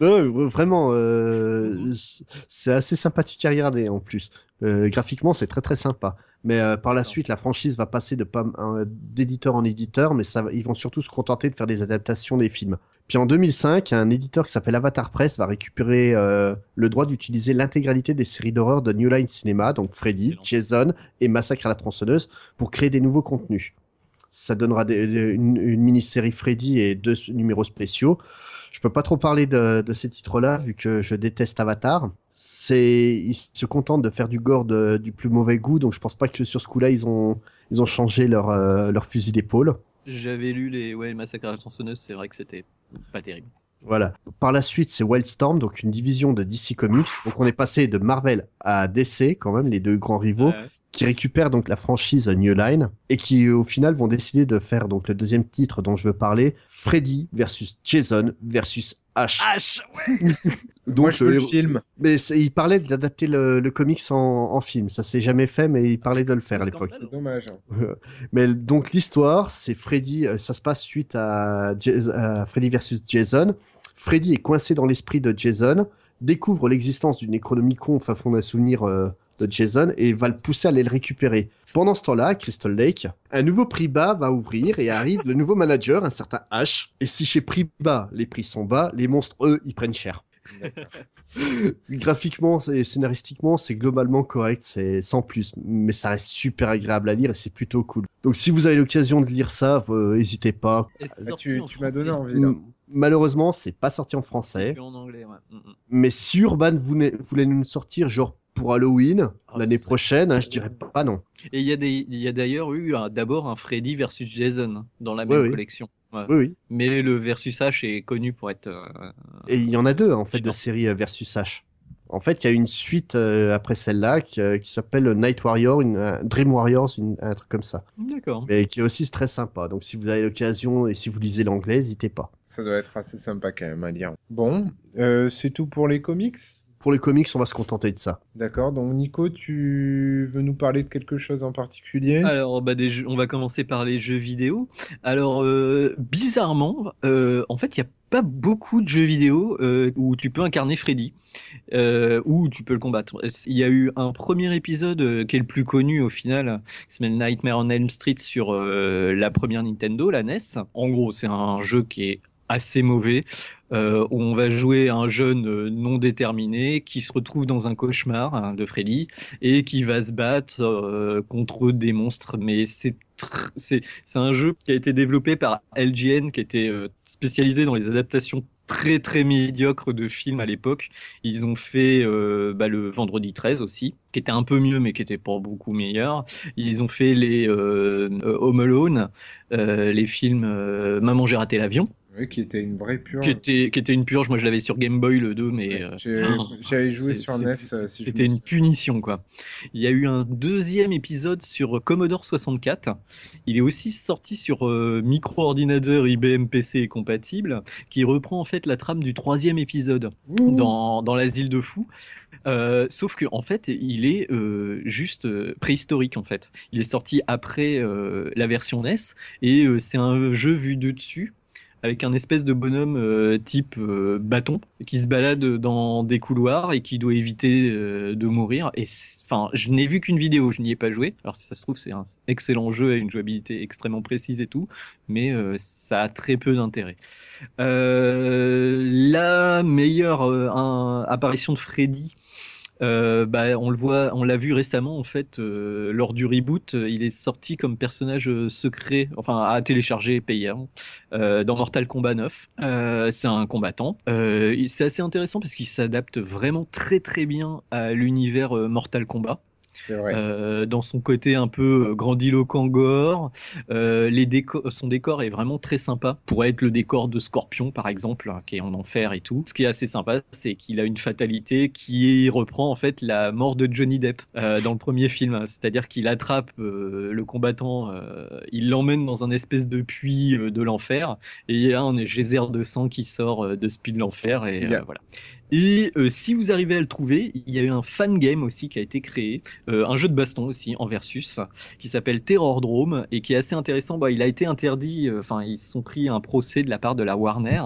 Vraiment, euh, c'est- assez sympathique à regarder en plus. Euh, graphiquement, c'est très très sympa. Mais euh, par la suite, la franchise va passer de d'éditeur en éditeur, mais ça, ils vont surtout se contenter de faire des adaptations des films. Puis en 2005, un éditeur qui s'appelle Avatar Press va récupérer euh, le droit d'utiliser l'intégralité des séries d'horreur de New Line Cinema, donc Freddy, Jason et Massacre à la tronçonneuse, pour créer des nouveaux contenus. Ça donnera des- une, une mini-série Freddy et deux numéros spéciaux. Je peux pas trop parler de, de ces titres-là vu que je déteste Avatar. C'est, ils se contentent de faire du gore de- du plus mauvais goût, donc je pense pas que sur ce coup-là ils ont, ils ont changé leur, euh, leur fusil d'épaule. J'avais lu les ouais, Massacre à la tronçonneuse, c'est vrai que c'était pas terrible. Voilà. Par la suite, c'est Wildstorm, donc une division de DC Comics. Donc on est passé de Marvel à DC, quand même, les deux grands rivaux, Ouais. Qui récupèrent donc la franchise New Line et qui au final vont décider de faire donc le deuxième titre dont je veux parler, Freddy versus Jason versus Ash. Ash, ouais. *laughs* Donc, Moi, je veux euh, le film. Mais il parlait d'adapter le, le comics en, en film. Ça s'est jamais fait, mais il parlait de le faire à l'époque. C'est dommage. hein. Euh, *laughs* Mais donc l'histoire, c'est Freddy, euh, ça se passe suite à, Freddy versus Jason. Freddy est coincé dans l'esprit de Jason, découvre l'existence d'une économie con, enfin fond d'un souvenir euh, Jason, et va le pousser à aller le récupérer. Pendant ce temps-là, à Crystal Lake, un nouveau prix bas va ouvrir et arrive le nouveau manager, un certain H. Et si chez prix bas, les prix sont bas, les monstres, eux, ils prennent cher. *laughs* Graphiquement et scénaristiquement, c'est globalement correct, c'est sans plus, mais ça reste super agréable à lire et c'est plutôt cool. Donc si vous avez l'occasion de lire ça, euh, n'hésitez pas. Et c'est Ah, sorti tu en tu m'as donné français. envie là. M- Malheureusement, c'est pas sorti en français, Que en anglais, ouais. Mm, mm. mais si Urban voulait, voulait nous le sortir genre pour Halloween Ah, l'année prochaine, hein, je dirais pas non. Et il y a, d'ailleurs eu d'abord un Freddy versus Jason dans la même oui. collection. Ouais. Oui, oui. Mais le versus H est connu pour être. euh, Et il y en a deux en fait de série euh, versus H. En fait, il y a une suite euh, après celle-là qui, euh, qui s'appelle Night Warrior, une, Dream Warriors, une- un truc comme ça. D'accord. Mais qui est aussi très sympa. Donc si vous avez l'occasion et si vous lisez l'anglais, n'hésitez pas. Ça doit être assez sympa quand même à lire. Bon, euh, c'est tout pour les comics? Pour les comics, on va se contenter de ça. D'accord, donc Nico, tu veux nous parler de quelque chose en particulier? Alors, bah, des jeux- on va commencer par les jeux vidéo. Alors, euh, bizarrement, euh, en fait, il n'y a pas beaucoup de jeux vidéo euh, où tu peux incarner Freddy, euh, ou tu peux le combattre. Il y a eu un premier épisode euh, qui est le plus connu au final, qui s'appelle Nightmare on Elm Street sur euh, la première Nintendo, la NES. En gros, c'est un jeu qui est assez mauvais, euh, où on va jouer un jeune euh, non déterminé qui se retrouve dans un cauchemar hein, de Freddy et qui va se battre euh, contre des monstres. Mais c'est un jeu qui a été développé par LGN, qui était euh, spécialisé dans les adaptations très très médiocres de films à l'époque. Ils ont fait bah, le Vendredi 13 aussi, qui était un peu mieux mais qui était pas beaucoup meilleur. Ils ont fait les Home Alone, les films Maman j'ai raté l'avion, Oui, qui était une vraie pure. qui était, qui était une purge. Moi je l'avais sur Game Boy le 2, mais... euh, J'ai- oh, J'avais joué sur NES. euh, si C'était me une punition, quoi. Il y a eu un deuxième épisode sur Commodore 64. Il est aussi sorti sur euh, micro-ordinateur IBM PC et compatible, qui reprend en fait la trame du troisième épisode dans, dans l'asile de fous. Euh, sauf que en fait, il est euh, juste euh, préhistorique en fait. Il est sorti après euh, la version NES et euh, c'est un jeu vu de dessus avec un espèce de bonhomme euh, type euh, bâton qui se balade dans des couloirs et qui doit éviter euh, de mourir. Et enfin, je n'ai vu qu'une vidéo, je n'y ai pas joué. Alors si ça se trouve, c'est un excellent jeu avec une jouabilité extrêmement précise et tout, mais ça a très peu d'intérêt. La meilleure apparition de Freddy. Euh, bah, on le voit, on l'a vu récemment en fait euh, lors du reboot. euh, il est sorti comme personnage secret, enfin à télécharger payant euh, dans Mortal Kombat 9. Euh, c'est un combattant. C'est assez intéressant parce qu'il s'adapte vraiment très très bien à l'univers Mortal Kombat. Vrai. Euh, dans son côté un peu euh, grandiloquent gore. Euh, les déco- son décor est vraiment très sympa. Pourrait être le décor de Scorpion par exemple, hein, qui est en enfer et tout. Ce qui est assez sympa, c'est qu'il a une fatalité qui reprend en fait la mort de Johnny Depp euh, dans le premier film. C'est-à-dire qu'il attrape euh, le combattant, euh, il l'emmène dans un espèce de puits de l'enfer et il y a un geyser de sang qui sort de ce puits de l'enfer et a- voilà. Et euh, si vous arrivez à le trouver, il y a eu un fan game aussi qui a été créé, euh, un jeu de baston aussi en versus, qui s'appelle Terrordrome et qui est assez intéressant. Bah, il a été interdit, euh, enfin ils se sont pris un procès de la part de la Warner.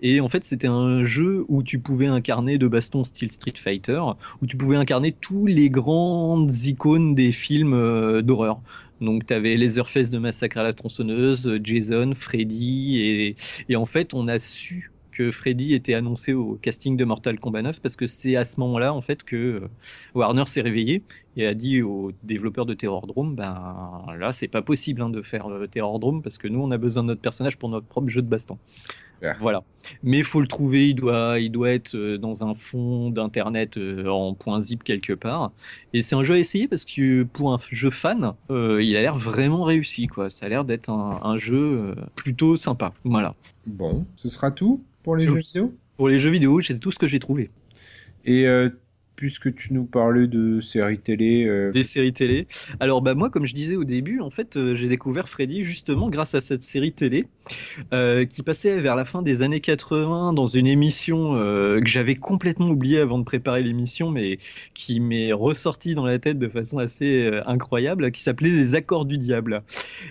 Et en fait c'était un jeu où tu pouvais incarner de baston style Street Fighter, où tu pouvais incarner tous les grandes icônes des films d'horreur. Donc tu avais Leatherface de Massacre à la tronçonneuse, Jason, Freddy, et en fait on a su que Freddy était annoncé au casting de Mortal Kombat 9 parce que c'est à ce moment-là en fait que euh, Warner s'est réveillé et a dit aux développeurs de Terrordrome ben là c'est pas possible hein, de faire euh, Terrordrome parce que nous on a besoin de notre personnage pour notre propre jeu de baston. Voilà. Mais il faut le trouver, il doit, il doit être euh, dans un fond d'internet en point zip quelque part. Et c'est un jeu à essayer parce que pour un jeu fan, il a l'air vraiment réussi. Quoi. Ça a l'air d'être un, un, jeu plutôt sympa. Voilà. Bon, ce sera tout pour les jeux vidéo Pour les jeux vidéo, c'est tout ce que j'ai trouvé. Et euh, puisque tu nous parlais de séries télé. Euh, Des séries télé. Alors, bah, moi, comme je disais au début, en fait, euh, j'ai découvert Freddy justement grâce à cette série télé qui passait vers la fin des années 80 dans une émission que j'avais complètement oublié avant de préparer l'émission, mais qui m'est ressortie dans la tête de façon assez incroyable, qui s'appelait Les Accords du Diable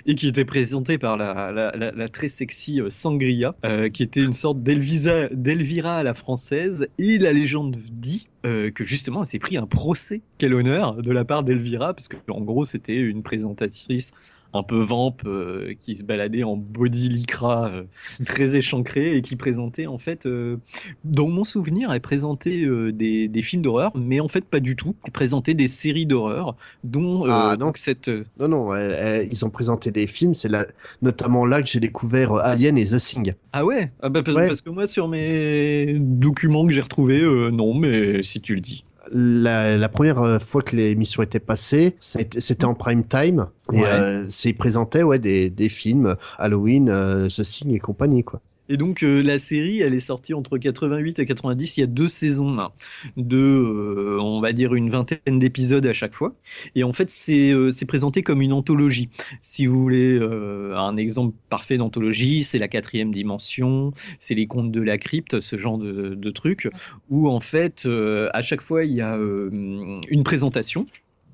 et qui était présentée par la, la, très sexy Sangria, qui était une sorte d'Elvira à la française. Et la légende dit euh, que justement elle s'est pris un procès. Quel honneur de la part d'Elvira, parce que en gros c'était une présentatrice un peu vamp euh, qui se baladait en body lycra euh, *laughs* très échancré et qui présentait en fait, euh, dans mon souvenir, elle présentait des, des, films d'horreur, mais en fait pas du tout. Elle présentait des séries d'horreur, dont ah, donc cette. Non non, ils ont présenté des films. C'est là, notamment là que j'ai découvert Alien et The Thing. Ah ouais, ah bah, parce, parce, que moi sur mes documents que j'ai retrouvés, non, mais si tu le dis la, première euh, fois que l'émission était passée, c'était en prime time. Et euh, c'est présentait ouais, des, des films Halloween, euh, The Thing et compagnie. quoi. Et donc euh, la série, elle est sortie entre 88 et 90. Il y a deux saisons hein, de, euh, on va dire une vingtaine d'épisodes à chaque fois. Et en fait, c'est euh, présenté comme une anthologie. Si vous voulez un exemple parfait d'anthologie, c'est la quatrième dimension, c'est les contes de la crypte, ce genre de, de trucs, où en fait, à chaque fois, il y a une présentation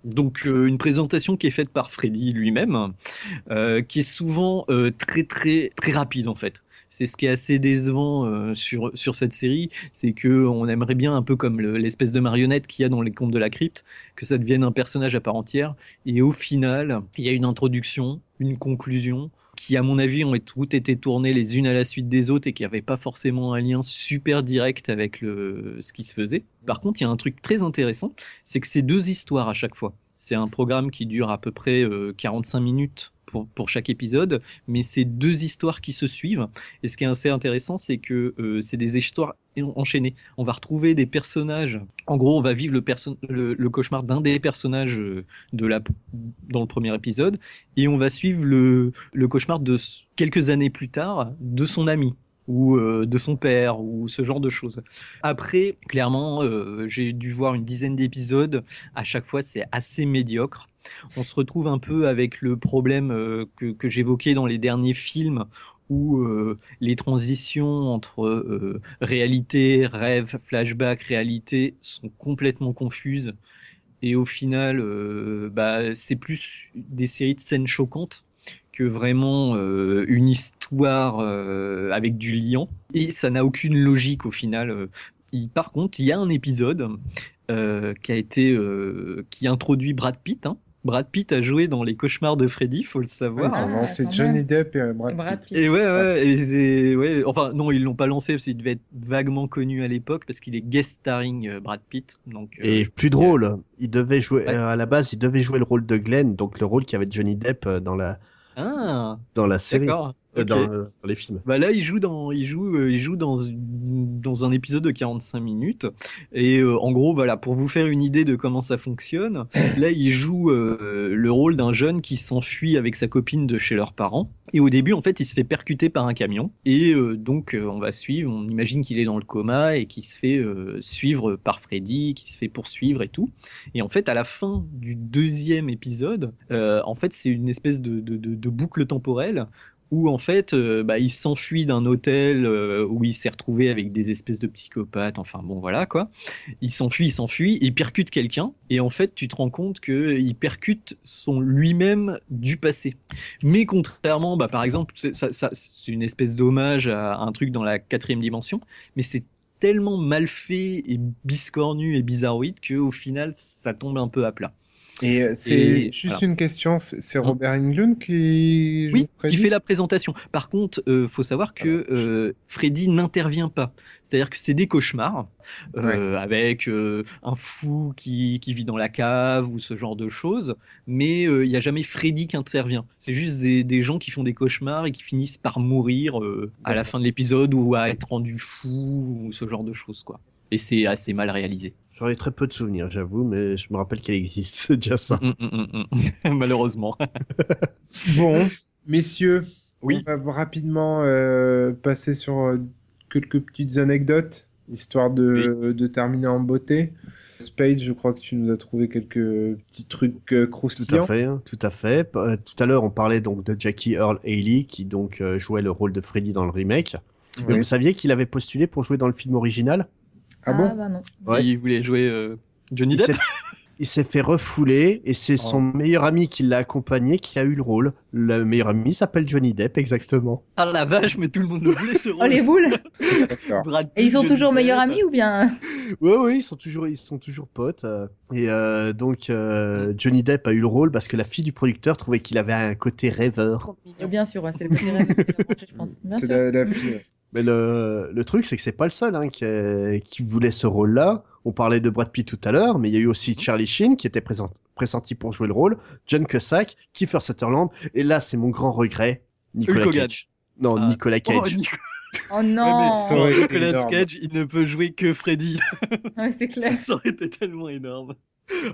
donc une présentation qui est faite par Freddy lui-même, qui est souvent très très très rapide en fait c'est ce qui est assez décevant euh, sur, sur cette série, c'est que on aimerait bien un peu comme l'espèce de marionnette qu'il y a dans les contes de la crypte, que ça devienne un personnage à part entière. Et au final, il y a une introduction, une conclusion, qui à mon avis ont toutes été tournées les unes à la suite des autres et qui n'avaient pas forcément un lien super direct avec le, ce qui se faisait. Par contre, il y a un truc très intéressant, c'est que c'est deux histoires à chaque fois. C'est un programme qui dure à peu près 45 euh, minutes pour, chaque épisode, mais c'est deux histoires qui se suivent. Et ce qui est assez intéressant, c'est que euh, c'est des histoires enchaînées. On va retrouver des personnages. En gros, on va vivre le, cauchemar d'un des personnages euh, de la, dans le premier épisode, et on va suivre le, le cauchemar de quelques années plus tard de son ami ou euh, de son père ou ce genre de choses. Après, clairement, j'ai dû voir une dizaine d'épisodes. À chaque fois, c'est assez médiocre on se retrouve un peu avec le problème euh, que, j'évoquais dans les derniers films où euh, les transitions entre euh, réalité, rêve, flashback, réalité sont complètement confuses. Et au final, bah, c'est plus des séries de scènes choquantes que vraiment une histoire avec du liant. Et ça n'a aucune logique au final. par contre, il y a un épisode qui a été qui introduit Brad Pitt. Hein, Brad Pitt a joué dans Les Cauchemars de Freddy, faut le savoir. ils ont lancé Johnny Depp et Brad, Pitt. Et ouais, ouais, ouais, enfin non, ils l'ont pas lancé parce qu'il devait être vaguement connu à l'époque parce qu'il est guest starring euh, Brad Pitt. Donc, euh, et plus drôle, il devait jouer euh, à la base, il devait jouer le rôle de Glenn, donc le rôle qui avait Johnny Depp dans la ah, dans la série. Euh, dans, les films. Bah là, il joue dans, il joue, euh, il joue dans, dans un épisode de 45 minutes. Et euh, en gros, voilà, pour vous faire une idée de comment ça fonctionne, *coughs* là, il joue le rôle d'un jeune qui s'enfuit avec sa copine de chez leurs parents. Et au début, en fait, il se fait percuter par un camion. Et donc, on va suivre. On imagine qu'il est dans le coma et qu'il se fait suivre par Freddy, qui se fait poursuivre et tout. Et en fait, à la fin du deuxième épisode, en fait, c'est une espèce de, de, de, de boucle temporelle où en fait, euh, bah, il s'enfuit d'un hôtel euh, où il s'est retrouvé avec des espèces de psychopathes. Enfin bon, voilà quoi. Il s'enfuit, il s'enfuit, il percute quelqu'un, et en fait, tu te rends compte que il percute son lui-même du passé. Mais contrairement, bah, par exemple, c'est une espèce d'hommage à un truc dans la quatrième dimension, mais c'est tellement mal fait et biscornu et bizarroïde que au final, ça tombe un peu à plat. Et euh, c'est juste voilà. une question, c'est c'est Robert Englund qui joue Oui, Freddy? qui fait la présentation. Par contre, euh, faut savoir que euh, Freddy n'intervient pas. C'est-à-dire que c'est des cauchemars euh, avec un fou qui, qui vit dans la cave ou ce genre de choses, mais il n'y a jamais Freddy qui intervient. C'est juste des, des gens qui font des cauchemars et qui finissent par mourir à la fin de l'épisode ou à être rendus fous ou ce genre de choses, quoi. Et c'est assez mal réalisé. J'en ai très peu de souvenirs, j'avoue, mais je me rappelle qu'elle existe, c'est *laughs* déjà ça. *laughs* Malheureusement. *laughs* Bon, messieurs, Oui. on va rapidement euh, passer sur euh, quelques petites anecdotes, histoire de, de terminer en beauté. Spade, je crois que tu nous as trouvé quelques petits trucs euh, Tout croustillants. à fait, tout à fait. Euh, Tout à l'heure, on parlait donc de Jackie Earl Haley, qui donc jouait le rôle de Freddy dans le remake. Oui. vous saviez qu'il avait postulé pour jouer dans le film original? Ah bon bah non. Ouais. Il voulait jouer euh, Johnny Depp s'est- Il s'est fait refouler et c'est son meilleur ami qui l'a accompagné qui a eu le rôle. Le meilleur ami s'appelle Johnny Depp, exactement. Ah la vache, mais tout le monde le voulait ce rôle. Oh les boules Et ils sont toujours Johnny meilleurs Depp. amis ou bien Ouais, ouais, ils sont toujours, ils sont toujours potes. euh, et euh, donc euh, Johnny Depp a eu le rôle parce que la fille du producteur trouvait qu'il avait un côté rêveur. Bien sûr, ouais, c'est le côté rêve qui a marché, je pense. C'est la, la fille. Mais le, le truc, c'est que c'est pas le seul hein, qui, qui voulait ce rôle-là. On parlait de Brad Pitt tout à l'heure, mais il y a eu aussi Charlie Sheen qui était présent, pressenti pour jouer le rôle, John Cusack, Kiefer Sutherland, et là, c'est mon grand regret, Nicolas Hulk Hogan. Cage. Non, Ah. Nicolas Cage. Oh, Nico- Oh *laughs* non Nicolas. Cage, il ne peut jouer que Freddy. Ouais, c'est *laughs* clair. ça aurait été tellement énorme.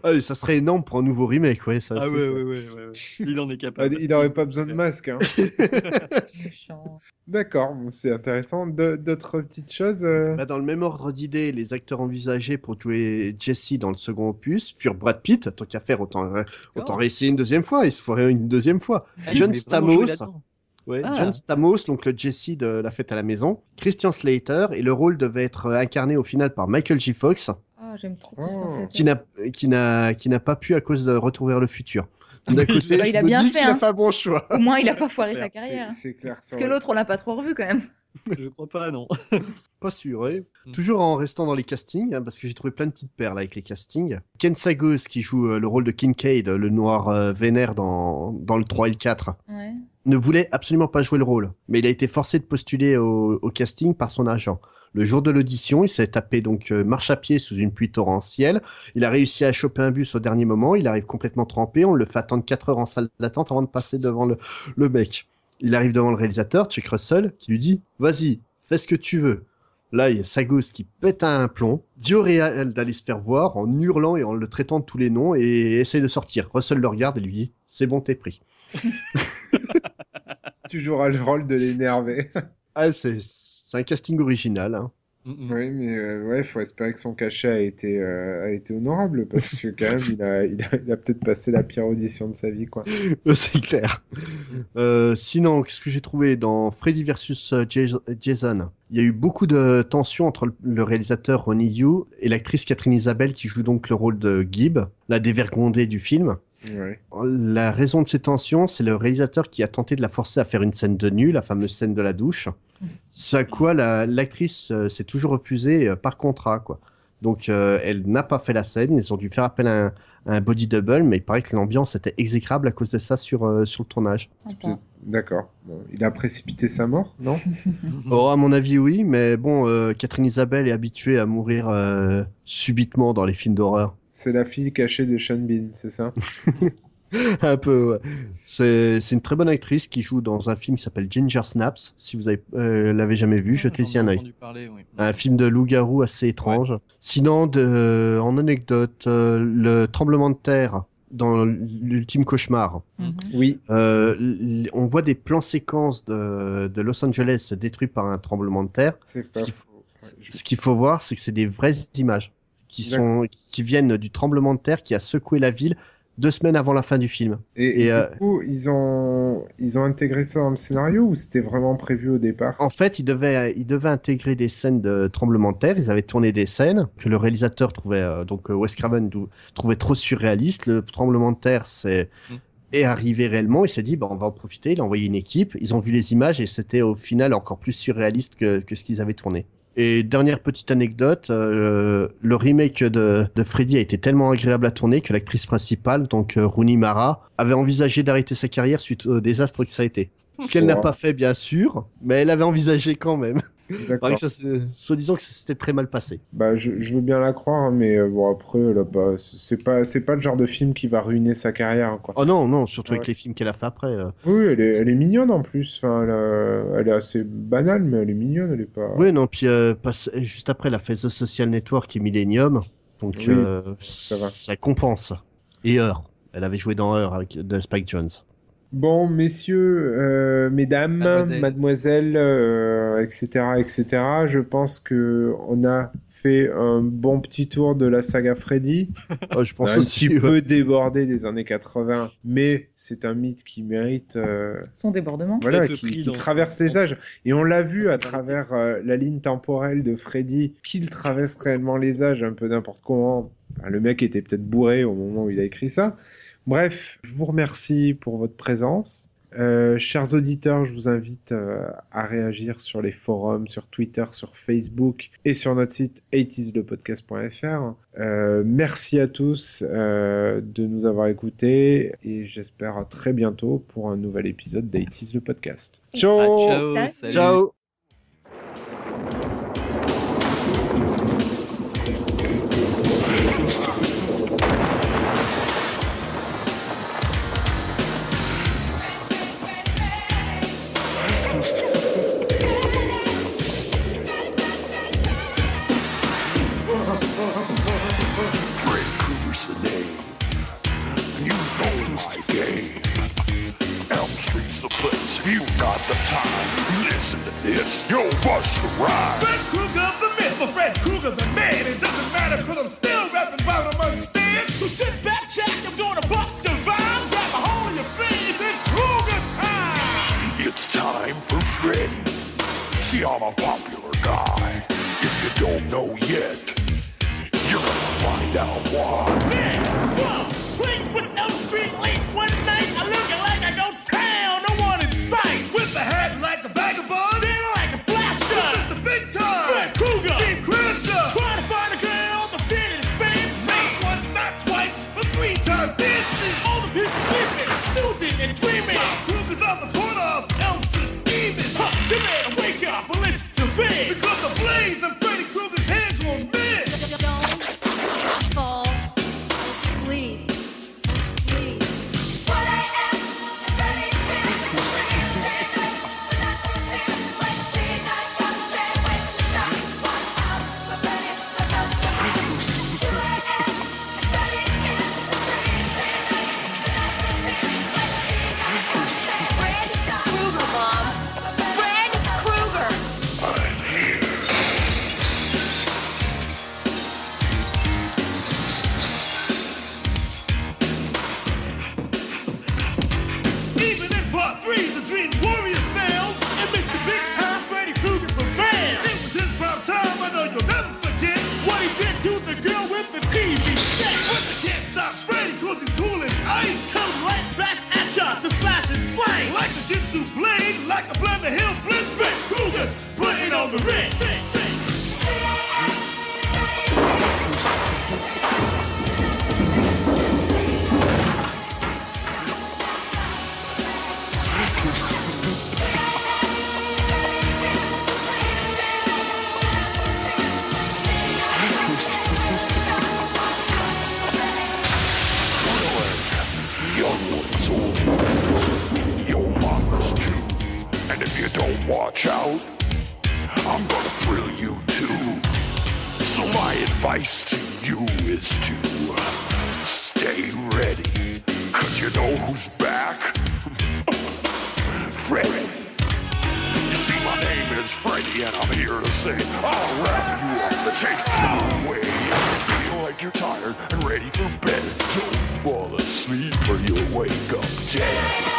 Ah, ça serait énorme pour un nouveau remake, ouais. Ça, Ah ouais, ouais, ouais, ouais, ouais. Il en est Ah, capable. il n'aurait pas besoin de masque. hein. *laughs* D'accord, bon, c'est intéressant. D'autres petites choses euh, Bah, dans le même ordre d'idées, les acteurs envisagés pour jouer Jesse dans le second opus furent Brad Pitt, tant qu'à faire, autant, euh, autant réessayer une deuxième fois, il se ferait une deuxième fois. Ah, John Stamos, ouais, Ah. John Stamos, donc le Jesse de La Fête à la Maison, Christian Slater, et le rôle devait être incarné au final par Michael J. Fox, Ah, j'aime trop Oh. Qui n'a, qui n'a, qui n'a pas pu à cause de Retour vers le futur. D'un *laughs* côté, Bah, je il a me bien dis fait, qu'il a hein. fait un bon choix. Au moins, il a pas foiré C'est sa clair, carrière. C'est clair. ça Parce que l'autre, on l'a pas trop revu quand même. Je crois pas, non. *laughs* Pas sûr, ouais. Mm. Toujours en restant dans les castings, hein, parce que j'ai trouvé plein de petites perles avec les castings. Ken Sagos, qui joue euh, le rôle de Kincaid, le noir euh, vénère dans, dans le 3 et le 4, Ouais. Ne voulait absolument pas jouer le rôle. Mais il a été forcé de postuler au, casting par son agent. Le jour de l'audition, il s'est tapé donc euh, marche à pied sous une pluie torrentielle. Il a réussi à choper un bus au dernier moment. Il arrive complètement trempé. On le fait attendre 4 heures en salle d'attente avant de passer devant le, le mec. Il arrive devant le réalisateur, Chuck Russell, qui lui dit Vas-y, fais ce que tu veux. Là, il y a Sagos qui pète un plomb, dit au réal d'aller se faire voir en hurlant et en le traitant de tous les noms et essaye de sortir. Russell le regarde et lui dit C'est bon, t'es pris. *laughs* *laughs* Tu joueras le rôle de l'énervé. *laughs* Ah, c'est c'est un casting original. Hein. Mm, oui, mais euh, ouais, faut espérer que son cachet a été, euh, a été honorable parce que quand même, il a, il a, il a peut-être passé la pire audition de sa vie, quoi. *laughs* c'est clair. Euh, sinon, qu'est-ce que j'ai trouvé dans Freddy vs Jas- Jason? Il y a eu beaucoup de tensions entre le- le réalisateur Ronnie Yu et l'actrice Catherine Isabelle qui joue donc le rôle de Gibb, la dévergondée du film. Ouais. La raison de ces tensions, c'est le réalisateur qui a tenté de la forcer à faire une scène de nu, la fameuse scène de la douche. Ce à quoi la- l'actrice euh, s'est toujours refusée euh, par contrat, quoi. Donc, euh, elle n'a pas fait la scène. Ils ont dû faire appel à un, à un body double, mais il paraît que l'ambiance était exécrable à cause de ça sur, euh, sur le tournage. D'accord. Bon, il a précipité sa mort, non? *laughs* Oh, à mon avis, oui, mais bon, euh, Catherine Isabelle est habituée à mourir euh, subitement dans les films d'horreur. C'est la fille cachée de Sean Bean, c'est ça? *laughs* Un peu, ouais. C'est, une très bonne actrice qui joue dans un film qui s'appelle Ginger Snaps. Si vous avez, euh, l'avez jamais vu, jetez-y un œil. entendu parler, oui. Un film de loup-garou assez étrange. Sinon, de, en anecdote, euh, le tremblement de terre dans l'ultime cauchemar. Oui. Euh, on voit des plans séquences de, de Los Angeles détruits par un tremblement de terre. Qu'il ce qu'il faut voir, c'est que c'est des vraies images qui sont, qui viennent du tremblement de terre qui a secoué la ville deux semaines avant la fin du film. Et, et euh, du coup, ils ont, ils ont intégré ça dans le scénario ou c'était vraiment prévu au départ? En fait, ils devaient, ils devaient intégrer des scènes de tremblement de terre. Ils avaient tourné des scènes que le réalisateur trouvait, euh, donc euh, Wes Craven trouvait trop surréalistes. Le tremblement de terre, c'est Mm. est arrivé réellement. Il s'est dit, bah, on va en profiter. Il a envoyé une équipe. Ils ont vu les images et c'était au final encore plus surréaliste que, que ce qu'ils avaient tourné. Et dernière petite anecdote, euh, le remake de, de Freddy a été tellement agréable à tourner que l'actrice principale, donc euh, Rooney Mara, avait envisagé d'arrêter sa carrière suite au désastre que ça a été. Ce qu'elle n'a pas fait, bien sûr, mais elle avait envisagé quand même. D'accord. Paraît que s'était très mal passé. Bah, je, je veux bien la croire, hein, mais euh, bon après, là, bah, c'est pas, c'est pas le genre de film qui va ruiner sa carrière, quoi. Oh non, non, surtout Ouais. avec les films qu'elle a fait après. euh. Oui, elle est, elle est mignonne en plus. Enfin, elle, a- elle est assez banale, mais elle est mignonne. Elle est pas. Oui, non, puis euh, juste après, elle a fait The Social Network et Millennium, donc Oui, euh, ça va. ça compense. Et Heure, elle avait joué dans Heure avec de Spike Jones. Bon, messieurs, euh, mesdames, Mademoiselle. mademoiselles, euh, etc., etc. Je pense que on a fait un bon petit tour de la saga Freddy. *laughs* Oh, je pense un aussi. petit ouais. peu débordé des années 80, mais c'est un mythe qui mérite. euh, Son débordement. Voilà, qui, pris qui dans- traverse les âges. Et on l'a vu à travers euh, la ligne temporelle de Freddy, qu'il traverse réellement les âges un peu n'importe comment. Enfin, le mec était peut-être bourré au moment où il a écrit ça. Bref, je vous remercie pour votre présence. Euh, chers auditeurs, je vous invite euh, à réagir sur les forums, sur Twitter, sur Facebook et sur notre site 80slepodcast.fr. Euh, merci à tous euh, de nous avoir écoutés et j'espère à très bientôt pour un nouvel épisode d'A80s le podcast. Ciao Ah, ciao, salut. Ciao Street's the place. You got the time, listen to this. You'll bust the rhyme. Fred Krueger the myth, or Fred Krueger the man. It doesn't matter cause I'm still rapping about him, understand? So sit back, check, I'm gonna bust the rhyme. Grab a hold of your face, it's Krueger time! It's time for Freddy. See, I'm a popular guy. If you don't know yet, you're gonna find out why. Man, whoa, place with no like a Blender Hill blitz. Fred Krueger's putting on the ritz. Advice to you is to stay ready. Cause you know who's back? Freddy. You see, my name is Freddy, and I'm here to say, I'll wrap you up and take you away. Feel like like you're tired and ready for bed. Don't fall asleep or you'll wake up dead.